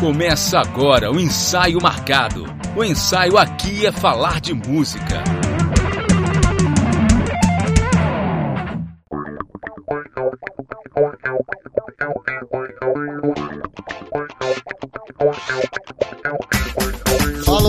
Começa agora o ensaio marcado. O ensaio aqui é falar de música.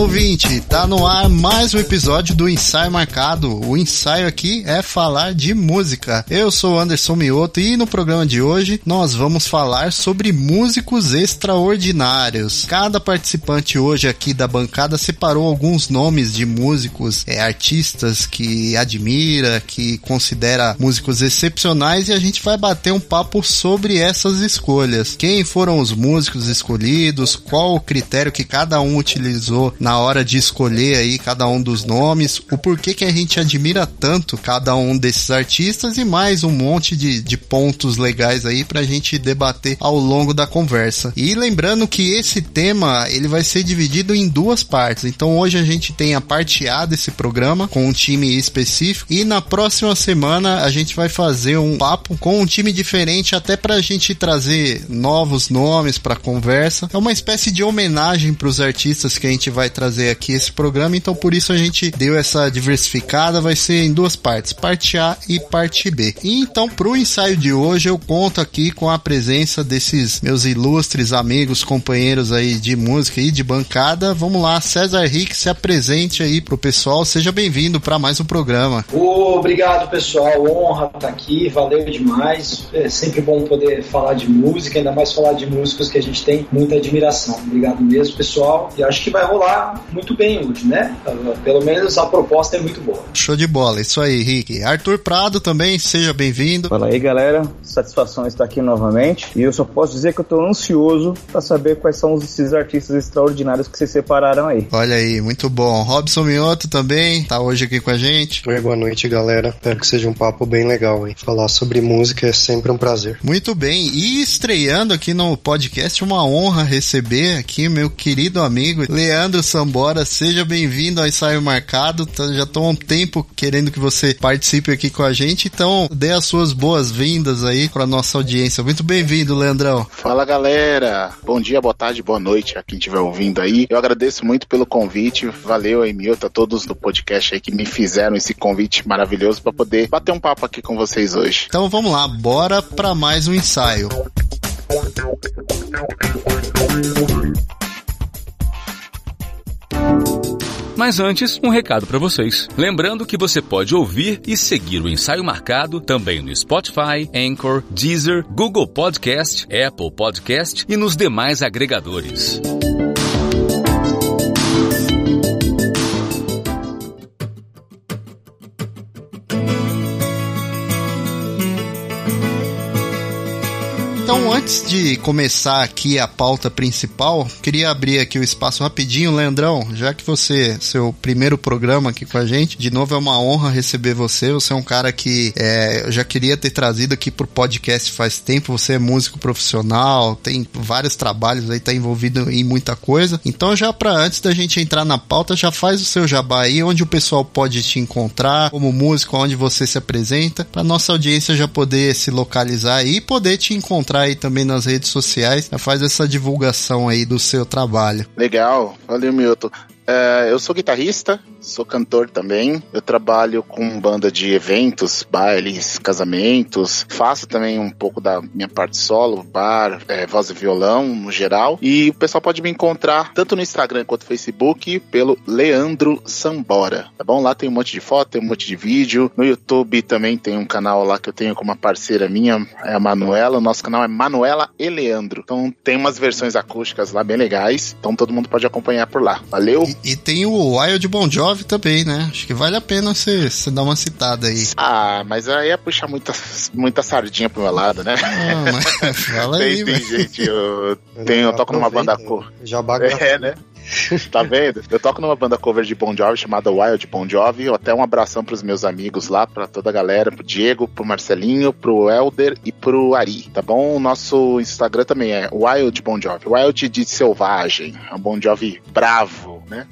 Ouvinte, tá no ar mais um episódio do Ensaio Marcado. O ensaio aqui é falar de música. Eu sou Anderson Mioto e no programa de hoje nós vamos falar sobre músicos extraordinários. Cada participante hoje aqui da bancada separou alguns nomes de músicos, é, artistas que admira, que considera músicos excepcionais e a gente vai bater um papo sobre essas escolhas. Quem foram os músicos escolhidos, qual o critério que cada um utilizou na hora de escolher aí cada um dos nomes, o porquê que a gente admira tanto cada um desses artistas e mais um monte de, de pontos legais aí pra gente debater ao longo da conversa. E lembrando que esse tema ele vai ser dividido em duas partes. Então hoje a gente tem a parte A desse programa com um time específico e na próxima semana a gente vai fazer um papo com um time diferente até pra gente trazer novos nomes pra conversa. É uma espécie de homenagem pros artistas que a gente vai trazer aqui esse programa, então por isso a gente deu essa diversificada, vai ser em duas partes, parte A e parte B. E então pro ensaio de hoje eu conto aqui com a presença desses meus ilustres amigos, companheiros aí de música e de bancada. Vamos lá, César Rick, se apresente aí pro pessoal, seja bem-vindo para mais um programa. Obrigado, pessoal, honra estar aqui, valeu demais. É sempre bom poder falar de música, ainda mais falar de músicos que a gente tem muita admiração. Obrigado mesmo, pessoal. E acho que vai rolar muito bem hoje, né? Pelo menos a proposta é muito boa. Show de bola, isso aí, Rick. Arthur Prado também, seja bem-vindo. Fala aí, galera. Satisfação estar aqui novamente. E eu só posso dizer que eu tô ansioso para saber quais são esses artistas extraordinários que vocês separaram aí. Olha aí, muito bom. Robson Mioto também tá hoje aqui com a gente. Oi, boa noite, galera. Espero que seja um papo bem legal, hein? Falar sobre música é sempre um prazer. Muito bem. E estreando aqui no podcast, uma honra receber aqui meu querido amigo Leandro Sambora. Seja bem-vindo ao ensaio marcado. Tá, já tô há um tempo querendo que você participe aqui com a gente, então dê as suas boas-vindas aí para nossa audiência. Muito bem-vindo, Leandrão. Fala, galera. Bom dia, boa tarde, boa noite a quem estiver ouvindo aí. Eu agradeço muito pelo convite. Valeu aí, Milton, a todos do podcast aí que me fizeram esse convite maravilhoso para poder bater um papo aqui com vocês hoje. Então vamos lá, bora para mais um ensaio. Mas antes, um recado para vocês. Lembrando que você pode ouvir e seguir o ensaio marcado também no Spotify, Anchor, Deezer, Google Podcast, Apple Podcast e nos demais agregadores. Então, antes de começar aqui a pauta principal, queria abrir aqui o espaço rapidinho, Leandrão, já que você, seu primeiro programa aqui com a gente, de novo é uma honra receber você. Você é um cara que é, eu já queria ter trazido aqui pro podcast faz tempo. Você é músico profissional, tem vários trabalhos aí, tá envolvido em muita coisa. Então, já para antes da gente entrar na pauta, já faz o seu jabá aí, onde o pessoal pode te encontrar como músico, onde você se apresenta, para nossa audiência já poder se localizar e poder te encontrar aí também nas redes sociais, faz essa divulgação aí do seu trabalho. Legal, valeu Milton. É, eu sou guitarrista, sou cantor também. Eu trabalho com banda de eventos, bailes, casamentos. Faço também um pouco da minha parte solo, bar, é, voz e violão no geral. E o pessoal pode me encontrar tanto no Instagram quanto no Facebook pelo Leandro Sambora. Tá bom? Lá tem um monte de foto, tem um monte de vídeo. No YouTube também tem um canal lá que eu tenho com uma parceira minha, é a Manuela. O nosso canal é Manuela e Leandro. Então tem umas versões acústicas lá bem legais. Então todo mundo pode acompanhar por lá. Valeu! E, e, tem o Wild Bon Jovi também, né? Acho que vale a pena você, você dar uma citada aí. Ah, mas aí é puxar muita, muita sardinha pro meu lado, né? Ah, mas fala tem, aí, tem mas... gente, eu, tenho, eu toco numa banda cor. Já baga. É, né? tá vendo? Eu toco numa banda cover de Bon Jovi chamada Wild Bon Jovi. Até um abração pros meus amigos lá, pra toda a galera, pro Diego, pro Marcelinho, pro Elder e pro Ari, tá bom? O nosso Instagram também é Wild Bon Jovi. Wild de selvagem. É um Bon Jovi bravo, né?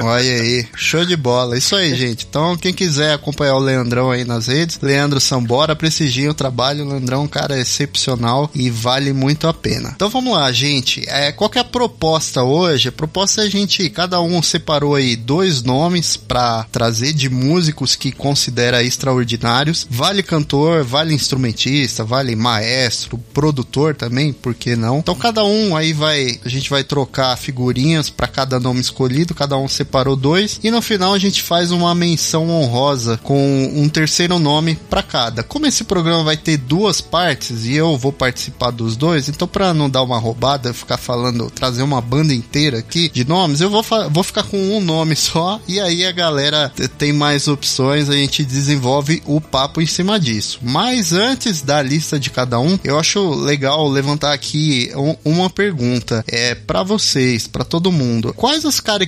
Olha aí, show de bola. Isso aí, gente. Então, quem quiser acompanhar o Leandrão aí nas redes, Leandro Sambora, prestigia o trabalho. O Leandrão é um cara excepcional e vale muito a pena. Então vamos lá, gente. É, qual que é a proposta hoje? A proposta é a gente, cada um separou aí dois nomes para trazer de músicos que considera extraordinários. Vale cantor, vale instrumentista, vale maestro, produtor também, por que não? Então cada um aí vai, a gente vai trocar figurinhas para cada nome escolhido, cada um separou dois e no final a gente faz uma menção honrosa com um terceiro nome para cada. Como esse programa vai ter duas partes e eu vou participar dos dois, então para não dar uma roubada, ficar falando, trazer uma banda inteira aqui de nomes, eu vou, vou ficar com um nome só e aí a galera tem mais opções, a gente desenvolve o papo em cima disso. Mas antes da lista de cada um, eu acho legal levantar aqui uma pergunta é para vocês, para todo mundo. Quais as características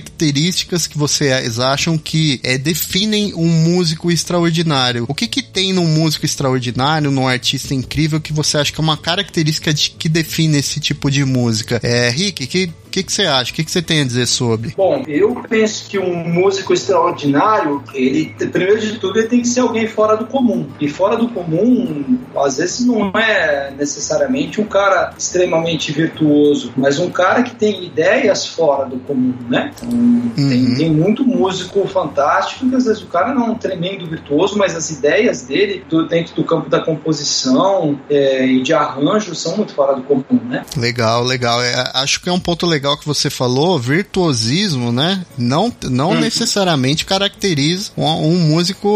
que vocês acham que é, definem um músico extraordinário? O que que tem num músico extraordinário, num artista incrível que você acha que é uma característica de, que define esse tipo de música? É, Rick, que que, que você acha? O que, que você tem a dizer sobre? Bom, eu penso que um músico extraordinário, ele, primeiro de tudo, ele tem que ser alguém fora do comum. E fora do comum, às vezes não é necessariamente um cara extremamente virtuoso, mas um cara que tem ideias fora do comum, né? Então, uhum. tem, tem, muito músico fantástico que às vezes o cara não é um tremendo virtuoso, mas as ideias dele dentro do campo da composição é, e de arranjo são muito fora do comum, né? Legal, legal. É, acho que é um ponto legal legal que você falou, virtuosismo, né? Não, não hum. necessariamente caracteriza um, um, músico,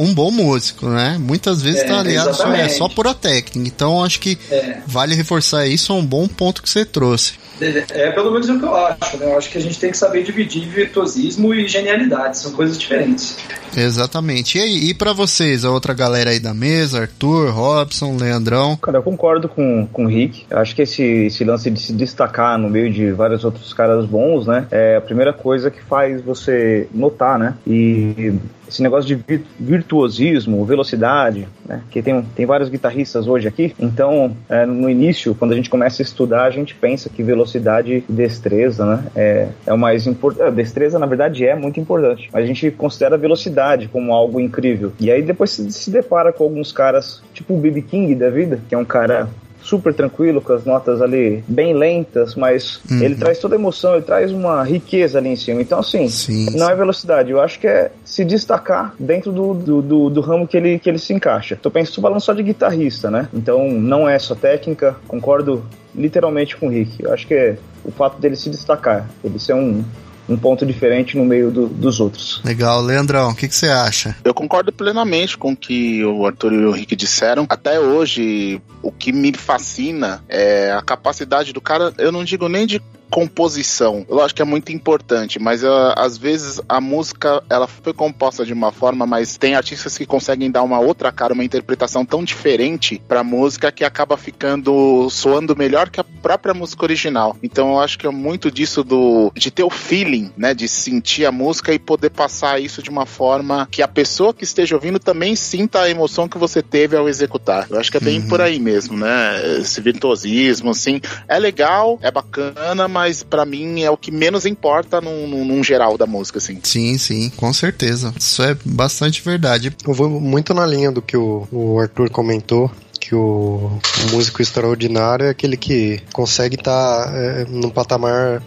um bom músico, né? Muitas vezes está é, aliado só, é só por a técnica. Então acho que é. vale reforçar isso, é um bom ponto que você trouxe. É pelo menos o que eu acho, né? Eu acho que a gente tem que saber dividir virtuosismo e genialidade, são coisas diferentes. Exatamente. E aí, e para vocês, a outra galera aí da mesa, Arthur, Robson, Leandrão? Cara, eu concordo com, com o Rick. Eu acho que esse, esse lance de se destacar no meio de vários outros caras bons, né? É a primeira coisa que faz você notar, né? E esse negócio de virtuosismo, velocidade, né? Que tem, tem vários guitarristas hoje aqui. Então, é, no início, quando a gente começa a estudar, a gente pensa que velocidade e destreza, né? É, é o mais importante. É, destreza, na verdade, é muito importante. A gente considera a velocidade como algo incrível. E aí depois se, se depara com alguns caras, tipo o B.B. King da vida, que é um cara super tranquilo, com as notas ali bem lentas, mas uhum. ele traz toda a emoção, ele traz uma riqueza ali em cima. Então, assim, sim, não sim. é velocidade, eu acho que é se destacar dentro do, do, do, do ramo que ele, que ele se encaixa. Tô pensando falando só de guitarrista, né? Então, não é só técnica, concordo literalmente com o Rick. Eu acho que é o fato dele se destacar, ele ser um, um ponto diferente no meio do, dos outros. Legal, Leandrão, o que, que você acha? Eu concordo plenamente com o que o Arthur e o Henrique disseram. Até hoje, o que me fascina é a capacidade do cara, eu não digo nem de composição. Lógico que é muito importante, mas uh, às vezes a música ela foi composta de uma forma, mas tem artistas que conseguem dar uma outra cara, uma interpretação tão diferente para a música que acaba ficando soando melhor que a própria música original. Então eu acho que é muito disso do de ter o feeling, né, de sentir a música e poder passar isso de uma forma que a pessoa que esteja ouvindo também sinta a emoção que você teve ao executar. Eu acho que é bem uhum. por aí mesmo, né? Esse virtuosismo, assim, é legal, é bacana, mas para mim é o que menos importa num, num, num, geral da música, assim. Sim, sim, com certeza. Isso é bastante verdade. Eu vou muito na linha do que o, o Arthur comentou que o, músico extraordinário é aquele que consegue estar tá, é, num patamar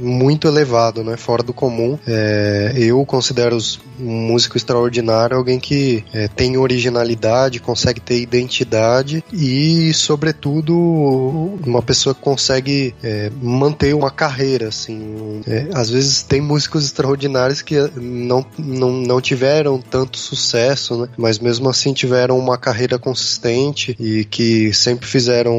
muito elevado, né? Fora do comum. É, eu considero um músico extraordinário alguém que é, tem originalidade, consegue ter identidade e, sobretudo, uma pessoa que consegue é, manter uma carreira, assim. É, às vezes tem músicos extraordinários que não, não, não tiveram tanto sucesso, né? Mas mesmo assim tiveram uma carreira consistente e que sempre fizeram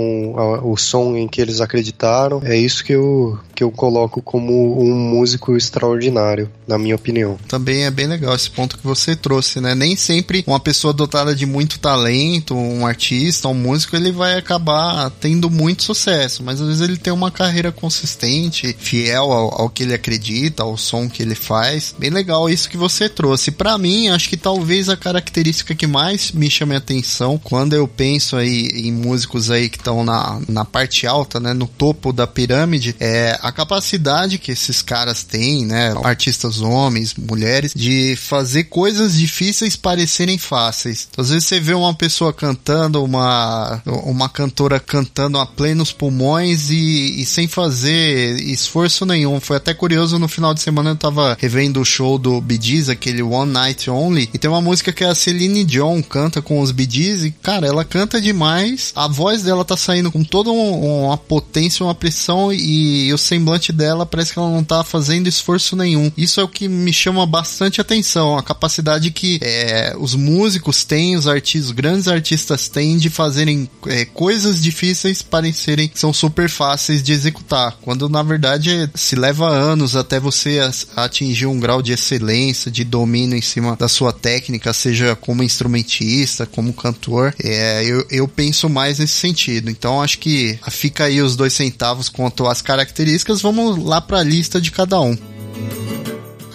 o som em que eles acreditaram. É isso que eu, que eu coloco como um músico extraordinário, na minha opinião. Também é bem legal esse ponto que você trouxe, né? Nem sempre uma pessoa dotada de muito talento, um artista, um músico, ele vai acabar tendo muito sucesso, mas às vezes ele tem uma carreira consistente, fiel ao, ao que ele acredita, ao som que ele faz. Bem legal isso que você trouxe. Para mim, acho que talvez a característica que mais me chame a atenção quando eu penso penso aí em músicos aí que estão na, na parte alta, né, no topo da pirâmide, é a capacidade que esses caras têm, né, artistas homens, mulheres, de fazer coisas difíceis parecerem fáceis. Às vezes você vê uma pessoa cantando, uma, uma cantora cantando a plenos pulmões e, e sem fazer esforço nenhum. Foi até curioso, no final de semana eu tava revendo o show do Bee Gees, aquele One Night Only, e tem uma música que a Celine Dion canta com os Bee Gees e, cara, ela canta demais, a voz dela tá saindo com toda um, uma potência, uma pressão e, e o semblante dela parece que ela não tá fazendo esforço nenhum. Isso é o que me chama bastante atenção, a capacidade que é, os músicos têm, os artistas, grandes artistas têm de fazerem é, coisas difíceis parecerem são super fáceis de executar, quando na verdade se leva anos até você atingir um grau de excelência, de domínio em cima da sua técnica, seja como instrumentista, como cantor. É, eu, eu penso mais nesse sentido. Então acho que fica aí os dois centavos quanto às características. Vamos lá para a lista de cada um.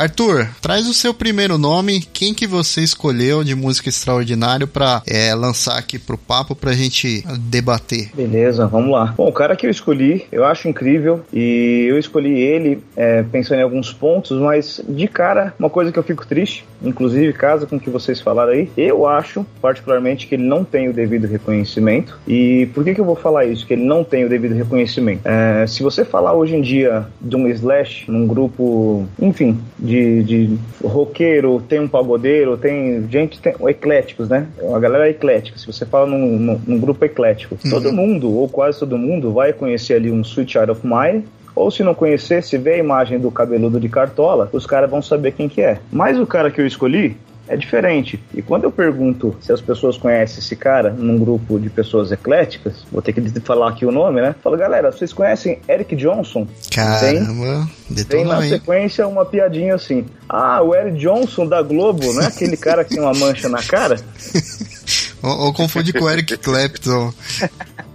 Arthur, traz o seu primeiro nome, quem que você escolheu de música extraordinário para é, lançar aqui pro papo pra gente debater. Beleza, vamos lá. Bom, o cara que eu escolhi, eu acho incrível e eu escolhi ele é, pensando em alguns pontos, mas de cara, uma coisa que eu fico triste, inclusive casa com o que vocês falaram aí, eu acho particularmente que ele não tem o devido reconhecimento. E por que que eu vou falar isso? Que ele não tem o devido reconhecimento. É, se você falar hoje em dia de um Slash num grupo, enfim, de, de roqueiro, tem um pagodeiro, tem gente, tem ecléticos, né? A galera é eclética. Se você fala num, num, num grupo eclético, uhum. todo mundo, ou quase todo mundo, vai conhecer ali um Sweet Child of Mine, ou se não conhecer, se vê a imagem do cabeludo de cartola, os caras vão saber quem que é. Mas o cara que eu escolhi, é diferente. E quando eu pergunto se as pessoas conhecem esse cara num grupo de pessoas ecléticas, vou ter que falar aqui o nome, né? Falo, galera, vocês conhecem Eric Johnson? Caramba, tem, tem na sequência uma piadinha assim. Ah, o Eric Johnson da Globo, não é aquele cara que tem uma mancha na cara? ou, ou confunde com o Eric Clapton.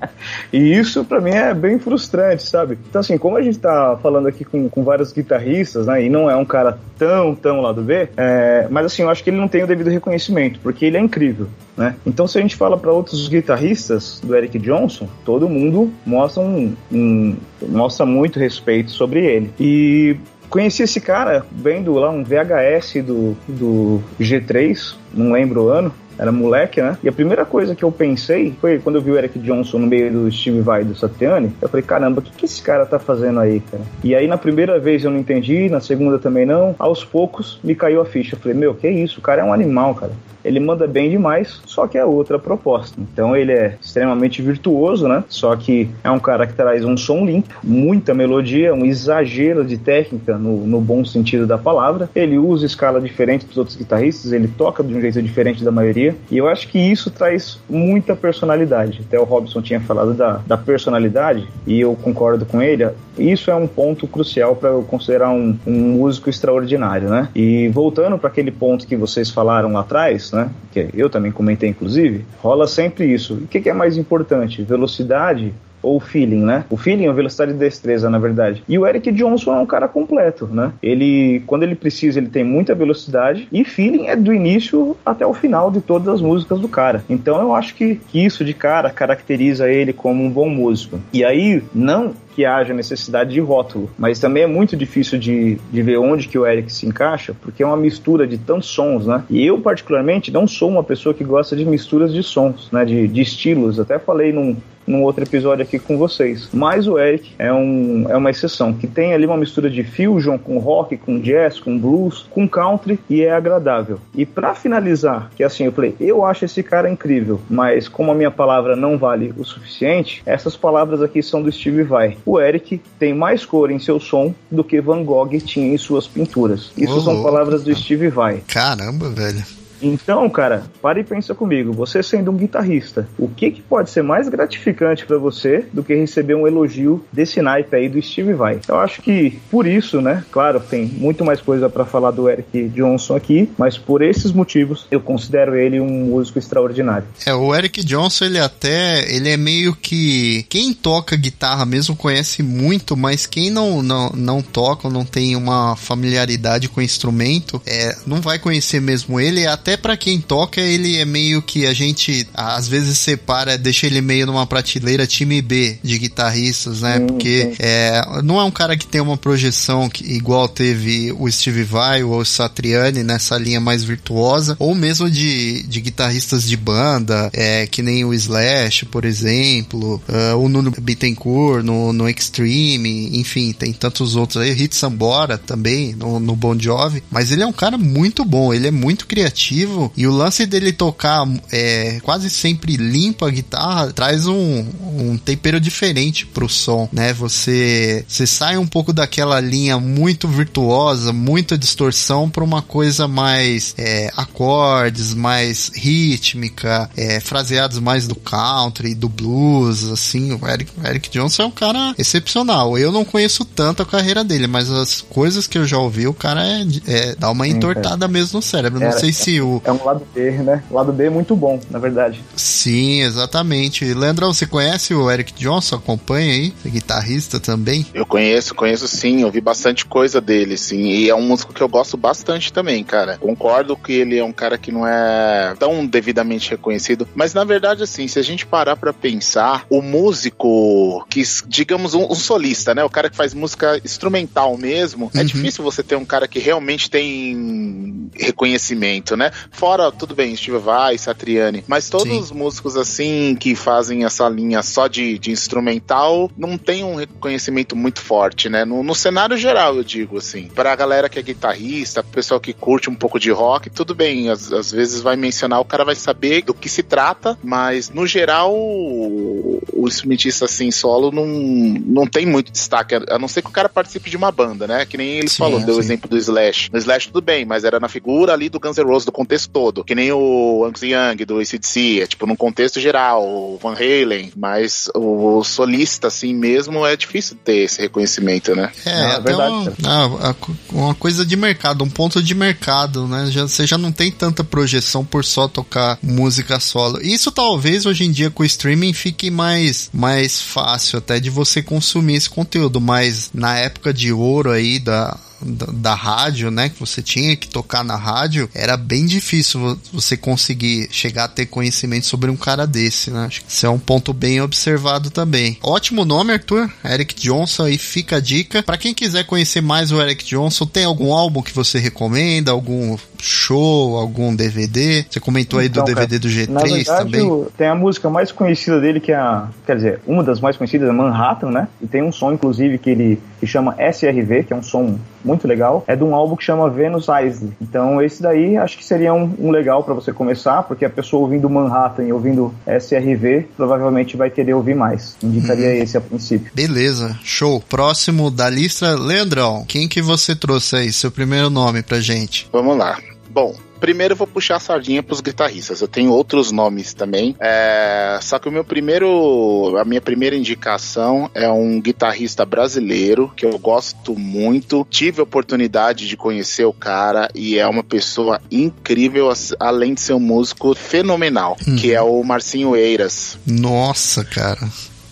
E isso para mim é bem frustrante, sabe? Então, assim, como a gente tá falando aqui com, com vários guitarristas, né? E não é um cara tão, tão lá do B, é, mas assim, eu acho que ele não tem o devido reconhecimento, porque ele é incrível, né? Então, se a gente fala para outros guitarristas do Eric Johnson, todo mundo mostra um, um mostra muito respeito sobre ele. E conheci esse cara vendo lá um VHS do, do G3, não lembro o ano, era moleque, né? E a primeira coisa que eu pensei foi quando eu vi o Eric Johnson no meio do Steve Vai do Satriani, eu falei, caramba, o que, que esse cara tá fazendo aí, cara? E aí na primeira vez eu não entendi, na segunda também não. Aos poucos me caiu a ficha. Eu falei, meu, que isso? O cara é um animal, cara ele manda bem demais, só que é outra proposta. Então ele é extremamente virtuoso, né? Só que é um cara que traz um som limpo, muita melodia, um exagero de técnica no, no bom sentido da palavra. Ele usa escala diferente dos outros guitarristas, ele toca de um jeito diferente da maioria, e eu acho que isso traz muita personalidade. Até o Robson tinha falado da, da personalidade, e eu concordo com ele. Isso é um ponto crucial para eu considerar um, um músico extraordinário, né? E voltando para aquele ponto que vocês falaram lá atrás, né? Que eu também comentei, inclusive, rola sempre isso. O que, que é mais importante? Velocidade ou feeling, né? O feeling é velocidade e destreza, na verdade. E o Eric Johnson é um cara completo, né? Ele, quando ele precisa, ele tem muita velocidade e feeling é do início até o final de todas as músicas do cara. Então eu acho que, que isso de cara caracteriza ele como um bom músico. E aí, não que haja necessidade de rótulo, mas também é muito difícil de, de ver onde que o Eric se encaixa, porque é uma mistura de tantos sons, né? E eu, particularmente, não sou uma pessoa que gosta de misturas de sons, né? De, de estilos. Até falei num, num outro episódio aqui com vocês. Mas o Eric é, um, é uma exceção, que tem ali uma mistura de fusion com rock, com jazz, com blues, com country e é agradável. E para finalizar, que assim, eu falei, eu acho esse cara incrível, mas como a minha palavra não vale o suficiente, essas palavras aqui são do Steve Vai. O Eric tem mais cor em seu som do que Van Gogh tinha em suas pinturas. Isso são palavras do Steve Vai. Caramba, velho. Então, cara, para e pensa comigo. Você sendo um guitarrista, o que, que pode ser mais gratificante para você do que receber um elogio desse naipe aí do Steve Vai? Eu acho que por isso, né? Claro, tem muito mais coisa para falar do Eric Johnson aqui, mas por esses motivos eu considero ele um músico extraordinário. É, o Eric Johnson, ele até, ele é meio que quem toca guitarra mesmo conhece muito, mas quem não não, não toca não tem uma familiaridade com o instrumento, é, não vai conhecer mesmo ele, é até para quem toca, ele é meio que a gente às vezes separa, deixa ele meio numa prateleira time B de guitarristas, né? Sim, Porque sim. É, não é um cara que tem uma projeção que, igual teve o Steve Vai ou o Satriani nessa linha mais virtuosa, ou mesmo de, de guitarristas de banda, é, que nem o Slash, por exemplo, uh, o Nuno Bittencourt no, no Extreme, enfim, tem tantos outros aí, Hit Sambora também no, no Bon Jovi, mas ele é um cara muito bom, ele é muito criativo e o lance dele tocar é, quase sempre limpo a guitarra traz um, um tempero diferente pro som, né? Você, você sai um pouco daquela linha muito virtuosa, muita distorção para uma coisa mais é, acordes, mais rítmica, é, fraseados mais do country, do blues, assim. O Eric, o Eric Johnson é um cara excepcional. Eu não conheço tanto a carreira dele, mas as coisas que eu já ouvi, o cara é, é dá uma entortada mesmo no cérebro. Não sei se o. É um lado B, né? O lado B é muito bom, na verdade. Sim, exatamente. Leandrão, você conhece o Eric Johnson? Acompanha aí? Você é guitarrista também? Eu conheço, conheço sim. Ouvi bastante coisa dele, sim. E é um músico que eu gosto bastante também, cara. Concordo que ele é um cara que não é tão devidamente reconhecido. Mas na verdade, assim, se a gente parar pra pensar, o músico que, digamos, um, um solista, né? O cara que faz música instrumental mesmo, é uhum. é difícil você ter um cara que realmente tem reconhecimento, né? Fora, tudo bem, Steve Vai, Satriani, mas todos Sim. os músicos assim que fazem essa linha só de, de instrumental não tem um reconhecimento muito forte, né? No, no cenário geral, eu digo assim. Pra galera que é guitarrista, pessoal que curte um pouco de rock, tudo bem, às, às vezes vai mencionar, o cara vai saber do que se trata, mas no geral o, o instrumentista assim solo não, não tem muito destaque, a não ser que o cara participe de uma banda, né? Que nem ele sim, falou, deu o exemplo do Slash. No Slash tudo bem, mas era na figura ali do Guns N' Roses, do contexto todo. Que nem o Angus Young, do ACDC, é tipo num contexto geral, o Van Halen, mas o, solista assim mesmo é difícil ter esse reconhecimento, né? É, é verdade. Uma, uma coisa de mercado, um ponto de mercado, né? Já, você já não tem tanta projeção por só tocar música solo. Isso talvez hoje em dia com o streaming fique mais, mais fácil até de você consumir esse conteúdo, mas na época de ouro aí da da, da, rádio, né? Que você tinha que tocar na rádio, era bem difícil você conseguir chegar a ter conhecimento sobre um cara desse, né? Acho que isso é um ponto bem observado também. Ótimo nome, Arthur. Eric Johnson, aí fica a dica. Para quem quiser conhecer mais o Eric Johnson, tem algum álbum que você recomenda? Algum show, algum DVD? Você comentou aí então, do DVD do G3 verdade, também. Tem a música mais conhecida dele, que é a. Quer dizer, uma das mais conhecidas é Manhattan, né? E tem um som, inclusive, que ele que chama SRV, que é um som muito legal. É de um álbum que chama Venus Isley. Então, esse daí acho que seria um, um legal para você começar, porque a pessoa ouvindo Manhattan e ouvindo SRV provavelmente vai querer ouvir mais. Indicaria hum. esse a princípio. Beleza, show. Próximo da lista, Leandrão, quem que você trouxe aí? Seu primeiro nome pra gente? Vamos lá. Bom, primeiro eu vou puxar a sardinha pros guitarristas. Eu tenho outros nomes também. É, só que o meu primeiro. A minha primeira indicação é um guitarrista brasileiro que eu gosto muito. Tive a oportunidade de conhecer o cara e é uma pessoa incrível, além de ser um músico fenomenal, hum. que é o Marcinho Eiras. Nossa, cara.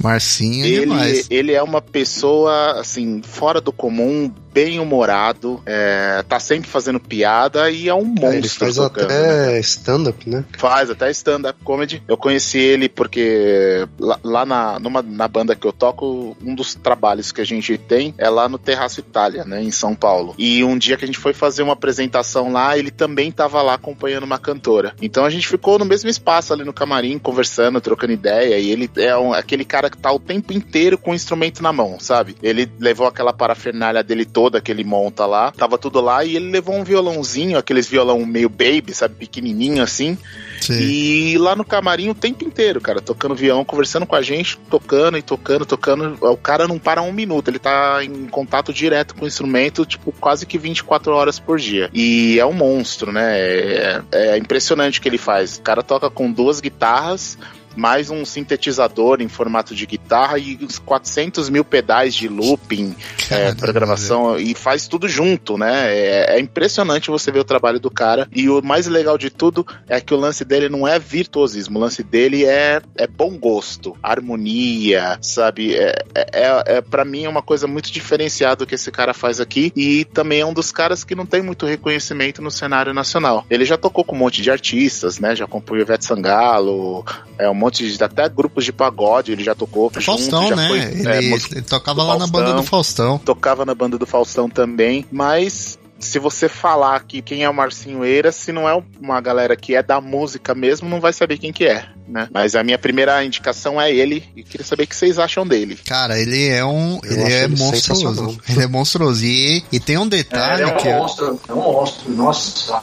Marcinho é ele, demais. Ele é uma pessoa, assim, fora do comum, bem humorado, é, tá sempre fazendo piada e é um monstro. É, ele faz tocando, até né? stand-up, né? Faz até stand-up comedy. Eu conheci ele porque lá, lá, na, numa, na banda que eu toco, um dos trabalhos que a gente tem é lá no Terraço Itália, né, em São Paulo. E um dia que a gente foi fazer uma apresentação lá, ele também tava lá acompanhando uma cantora. Então a gente ficou no mesmo espaço ali no camarim, conversando, trocando ideia, e ele é um, aquele cara que tá o tempo inteiro com o instrumento na mão, sabe? Ele levou aquela parafernália dele toda toda que ele monta lá. Tava tudo lá e ele levou um violãozinho, aqueles violão meio baby, sabe, pequenininho assim. Sim. E lá no camarim o tempo inteiro, cara, tocando violão, conversando com a gente, tocando e tocando, tocando. O cara não para um minuto, ele tá em contato direto com o instrumento, tipo, quase que 24 horas por dia. E é um monstro, né? É, é impressionante o que ele faz. O cara toca com duas guitarras mais um sintetizador em formato de guitarra e uns 400 mil pedais de looping é, para gravação e faz tudo junto, né? É, é, impressionante você ver o trabalho do cara. E o mais legal de tudo é que o lance dele não é virtuosismo, o lance dele é, é bom gosto, harmonia, sabe? É, é, é, é para mim é uma coisa muito diferenciada que esse cara faz aqui e também é um dos caras que não tem muito reconhecimento no cenário nacional. Ele já tocou com um monte de artistas, né? Já compõe o Ivete Sangalo, é um monte de até grupos de pagode ele já tocou. Faustão, junto, né? Foi, ele, é, ele tocava lá Faustão, na banda do Faustão. Tocava na banda do Faustão também, mas se você falar que quem é o Marcinho Eiras, se não é uma galera que é da música mesmo, não vai saber quem que é, né? Mas a minha primeira indicação é ele e queria saber o que vocês acham dele. Cara, ele é um, ele é ele monstruoso. Ele é monstruoso e, e tem um detalhe é, é um que monstro, é um monstro. Nossa,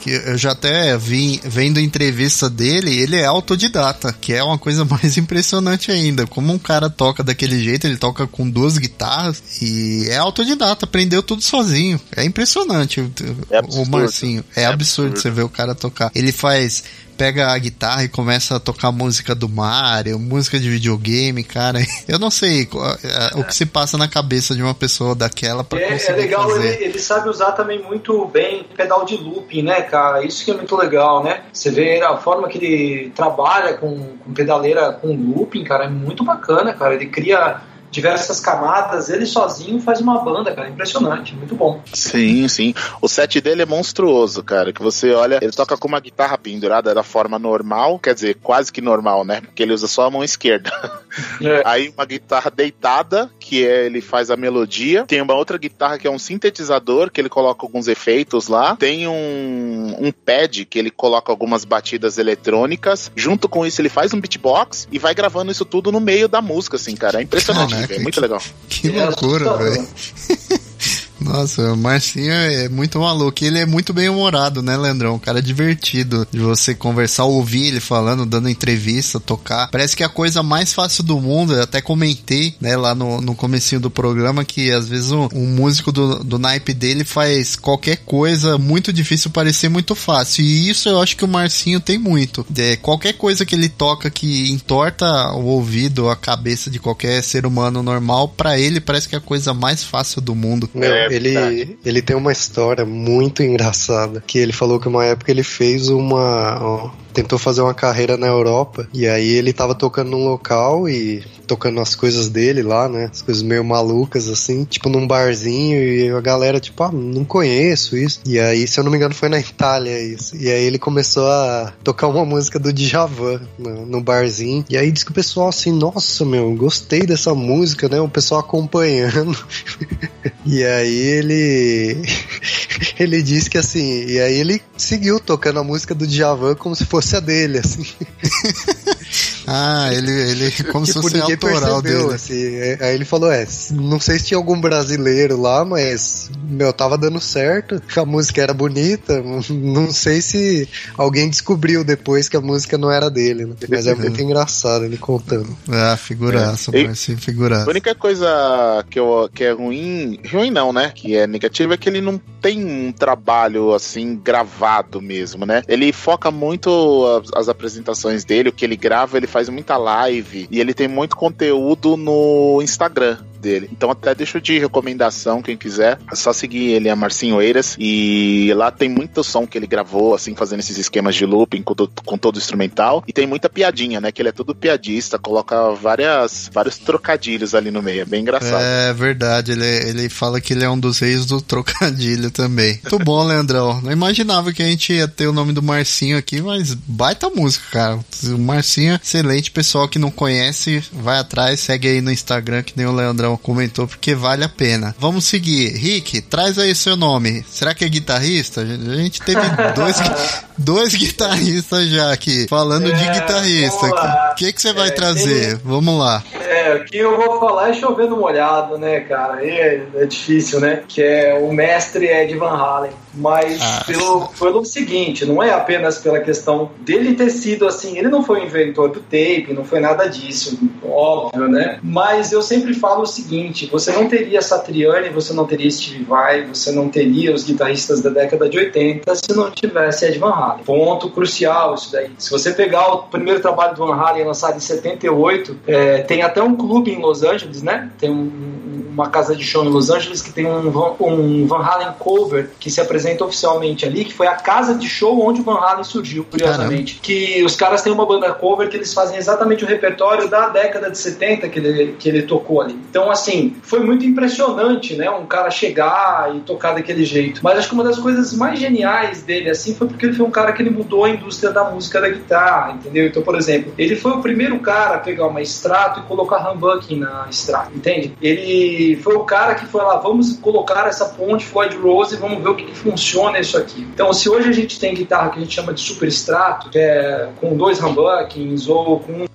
que eu já até vi vendo entrevista dele, ele é autodidata, que é uma coisa mais impressionante ainda. Como um cara toca daquele jeito, ele toca com duas guitarras e é autodidata, aprendeu tudo sozinho. É impressionante é o Marcinho. É, é absurdo, absurdo você ver o cara tocar. Ele faz pega a guitarra e começa a tocar música do Mario, música de videogame, cara. Eu não sei é, o que se passa na cabeça de uma pessoa daquela pra é, conseguir É legal, fazer. Ele, ele sabe usar também muito bem pedal de looping, né, cara? Isso que é muito legal, né? Você vê a forma que ele trabalha com, com pedaleira com looping, cara, é muito bacana, cara. Ele cria diversas camadas, ele sozinho faz uma banda, cara, impressionante, muito bom. Sim, sim. O set dele é monstruoso, cara, que você olha, ele toca com uma guitarra pendurada da forma normal, quer dizer, quase que normal, né? Porque ele usa só a mão esquerda. É. Aí uma guitarra deitada, que é, ele faz a melodia. Tem uma outra guitarra que é um sintetizador, que ele coloca alguns efeitos lá. Tem um, um pad que ele coloca algumas batidas eletrônicas. Junto com isso, ele faz um beatbox e vai gravando isso tudo no meio da música, assim, cara. É impressionante. Caraca, é muito legal. Que loucura, velho. Nossa, o Marcinho é muito maluco. ele é muito bem humorado, né, Leandrão? Um cara divertido de você conversar, ouvir ele falando, dando entrevista, tocar. Parece que é a coisa mais fácil do mundo. Eu até comentei, né, lá no, no comecinho do programa que às vezes um, um músico do, do naipe dele faz qualquer coisa muito difícil parecer muito fácil. E isso eu acho que o Marcinho tem muito. É, qualquer coisa que ele toca que entorta o ouvido, a cabeça de qualquer ser humano normal, para ele parece que é a coisa mais fácil do mundo. Meu, é ele, ele tem uma história muito engraçada. Que ele falou que uma época ele fez uma. Ó, tentou fazer uma carreira na Europa. E aí ele tava tocando num local e tocando as coisas dele lá, né? As coisas meio malucas, assim, tipo num barzinho. E a galera, tipo, ah, não conheço isso. E aí, se eu não me engano, foi na Itália isso. E aí ele começou a tocar uma música do Djavan no, no barzinho. E aí diz que o pessoal assim, nossa, meu, gostei dessa música, né? O pessoal acompanhando. e aí ele. ele disse que assim. E aí ele seguiu tocando a música do Djavan como se fosse a dele, assim. Ah, ele, ele como tipo, se fosse autoral percebeu, dele. Assim, é, aí ele falou, é, não sei se tinha algum brasileiro lá, mas, meu, tava dando certo, a música era bonita, não sei se alguém descobriu depois que a música não era dele, né? mas é muito engraçado ele contando. Ah, figuraça, é. Marcinho, figuraça. A única coisa que, eu, que é ruim, ruim não, né, que é negativa, é que ele não tem um trabalho, assim, gravado mesmo, né? Ele foca muito as, as apresentações dele, o que ele grava, ele faz faz muita live e ele tem muito conteúdo no Instagram dele. Então até deixo de recomendação, quem quiser, é só seguir ele, é Marcinho Eiras, e lá tem muito som que ele gravou, assim, fazendo esses esquemas de looping com, com todo o instrumental, e tem muita piadinha, né, que ele é todo piadista, coloca várias, vários trocadilhos ali no meio, é bem engraçado. É verdade, ele, ele fala que ele é um dos reis do trocadilho também. Muito bom, Leandrão. Não imaginava que a gente ia ter o nome do Marcinho aqui, mas baita música, cara. O Marcinho, excelente, pessoal que não conhece, vai atrás, segue aí no Instagram, que nem o Leandrão comentou porque vale a pena. Vamos seguir. Rick, traz aí seu nome. Será que é guitarrista? A gente teve dois, dois guitarristas já aqui, falando é, de guitarrista. O que, que você vai é, trazer? Tem, Vamos lá. É, que eu vou falar é chovendo molhado, né, cara? É, é difícil, né? Que é o mestre Ed Van Halen. Mas ah, pelo, pelo seguinte, não é apenas pela questão dele ter sido assim, ele não foi o inventor do tape, não foi nada disso, óbvio, né? Mas eu sempre falo o seguinte: você não teria Satriani, você não teria Steve Vai, você não teria os guitarristas da década de 80 se não tivesse Ed Van Halen. Ponto crucial isso daí. Se você pegar o primeiro trabalho do Van Halen lançado em 78, é, tem até um clube em Los Angeles, né? Tem um, uma casa de show em Los Angeles que tem um, um Van Halen cover que se apresenta oficialmente ali, que foi a casa de show onde o Van Halen surgiu, curiosamente. Caramba. Que os caras têm uma banda cover que eles fazem exatamente o repertório da década de 70 que ele, que ele tocou ali. Então, assim, foi muito impressionante, né? Um cara chegar e tocar daquele jeito. Mas acho que uma das coisas mais geniais dele, assim, foi porque ele foi um cara que ele mudou a indústria da música da guitarra, entendeu? Então, por exemplo, ele foi o primeiro cara a pegar uma extrato e colocar humbucking na extrato, entende? Ele foi o cara que foi lá, vamos colocar essa ponte Floyd Rose e vamos ver o que, que, funciona isso aqui. Então, se hoje a gente tem guitarra que a gente chama de super extrato, que é com dois humbuckings ou com